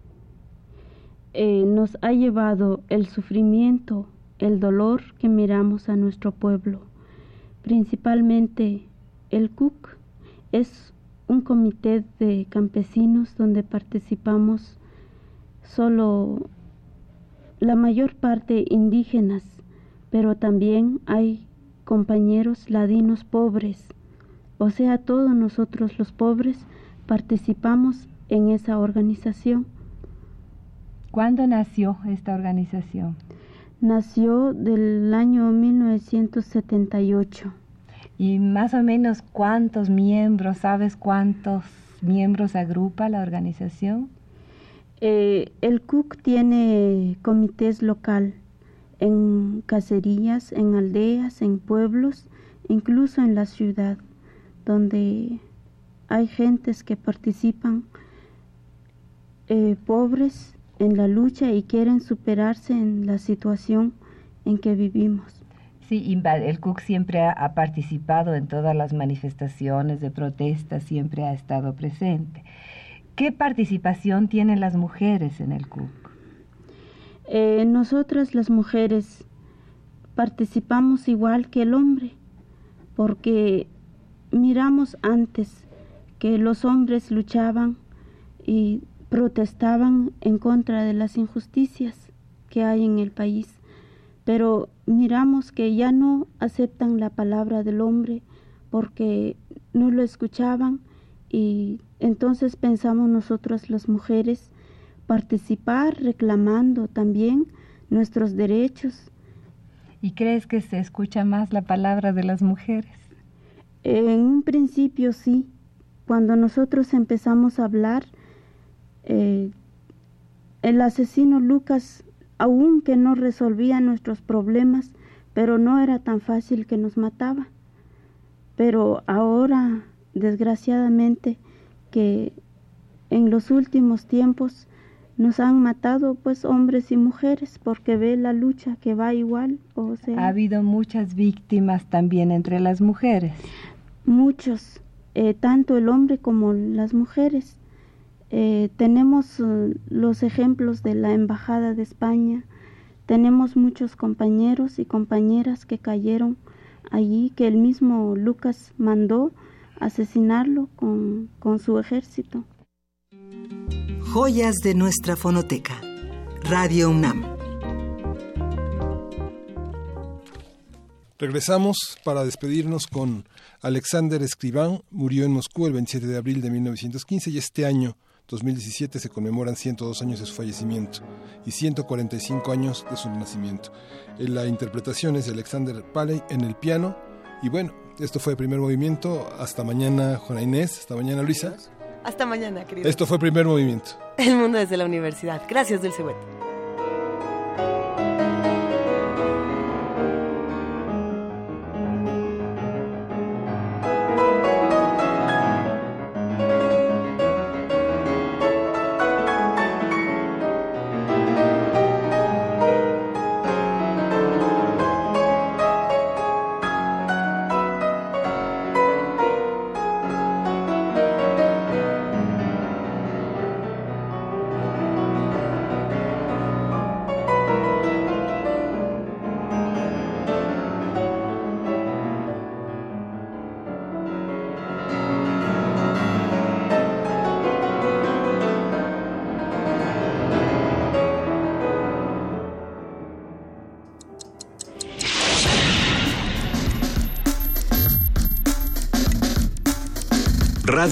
Eh, nos ha llevado el sufrimiento, el dolor que miramos a nuestro pueblo. Principalmente el CUC es un comité de campesinos donde participamos solo la mayor parte indígenas, pero también hay compañeros ladinos pobres. O sea, todos nosotros los pobres participamos en esa organización.
¿Cuándo nació esta organización?
Nació del año 1978.
¿Y más o menos cuántos miembros, sabes cuántos miembros agrupa la organización?
Eh, el CUC tiene comités local en cacerías, en aldeas, en pueblos, incluso en la ciudad, donde hay gentes que participan eh, pobres en la lucha y quieren superarse en la situación en que vivimos.
Sí, el CUC siempre ha, participado en todas las manifestaciones de protesta, siempre ha estado presente. ¿Qué participación tienen las mujeres en el CUC?
Eh, nosotras las mujeres participamos igual que el hombre, porque miramos antes que los hombres luchaban y protestaban en contra de las injusticias que hay en el país, pero miramos que ya no aceptan la palabra del hombre porque no lo escuchaban y entonces pensamos nosotros las mujeres participar reclamando también nuestros derechos.
¿Y crees que se escucha más la palabra de las mujeres?
En un principio sí. Cuando nosotros empezamos a hablar, eh, el asesino Lucas, aunque no resolvía nuestros problemas, pero no era tan fácil que nos mataba. Pero ahora desgraciadamente que en los últimos tiempos nos han matado pues hombres y mujeres porque ve la lucha que va igual o sea.
Ha habido muchas víctimas también entre las mujeres.
Muchos eh, tanto el hombre como las mujeres eh, tenemos uh, los ejemplos de la embajada de España tenemos muchos compañeros y compañeras que cayeron allí que el mismo Lucas mandó asesinarlo con, con su ejército.
Joyas de nuestra fonoteca. Radio UNAM.
Regresamos para despedirnos con Alexander Escribán. Murió en Moscú el 27 de abril de 1915 y este año, 2017, se conmemoran 102 años de su fallecimiento y 145 años de su nacimiento. En la interpretación es de Alexander Paley en el piano y bueno, esto fue el primer movimiento. Hasta mañana, Juana Inés. Hasta mañana, Luisa.
Hasta mañana, querido.
Esto fue el primer movimiento.
El mundo desde la universidad. Gracias, Dulce Wet.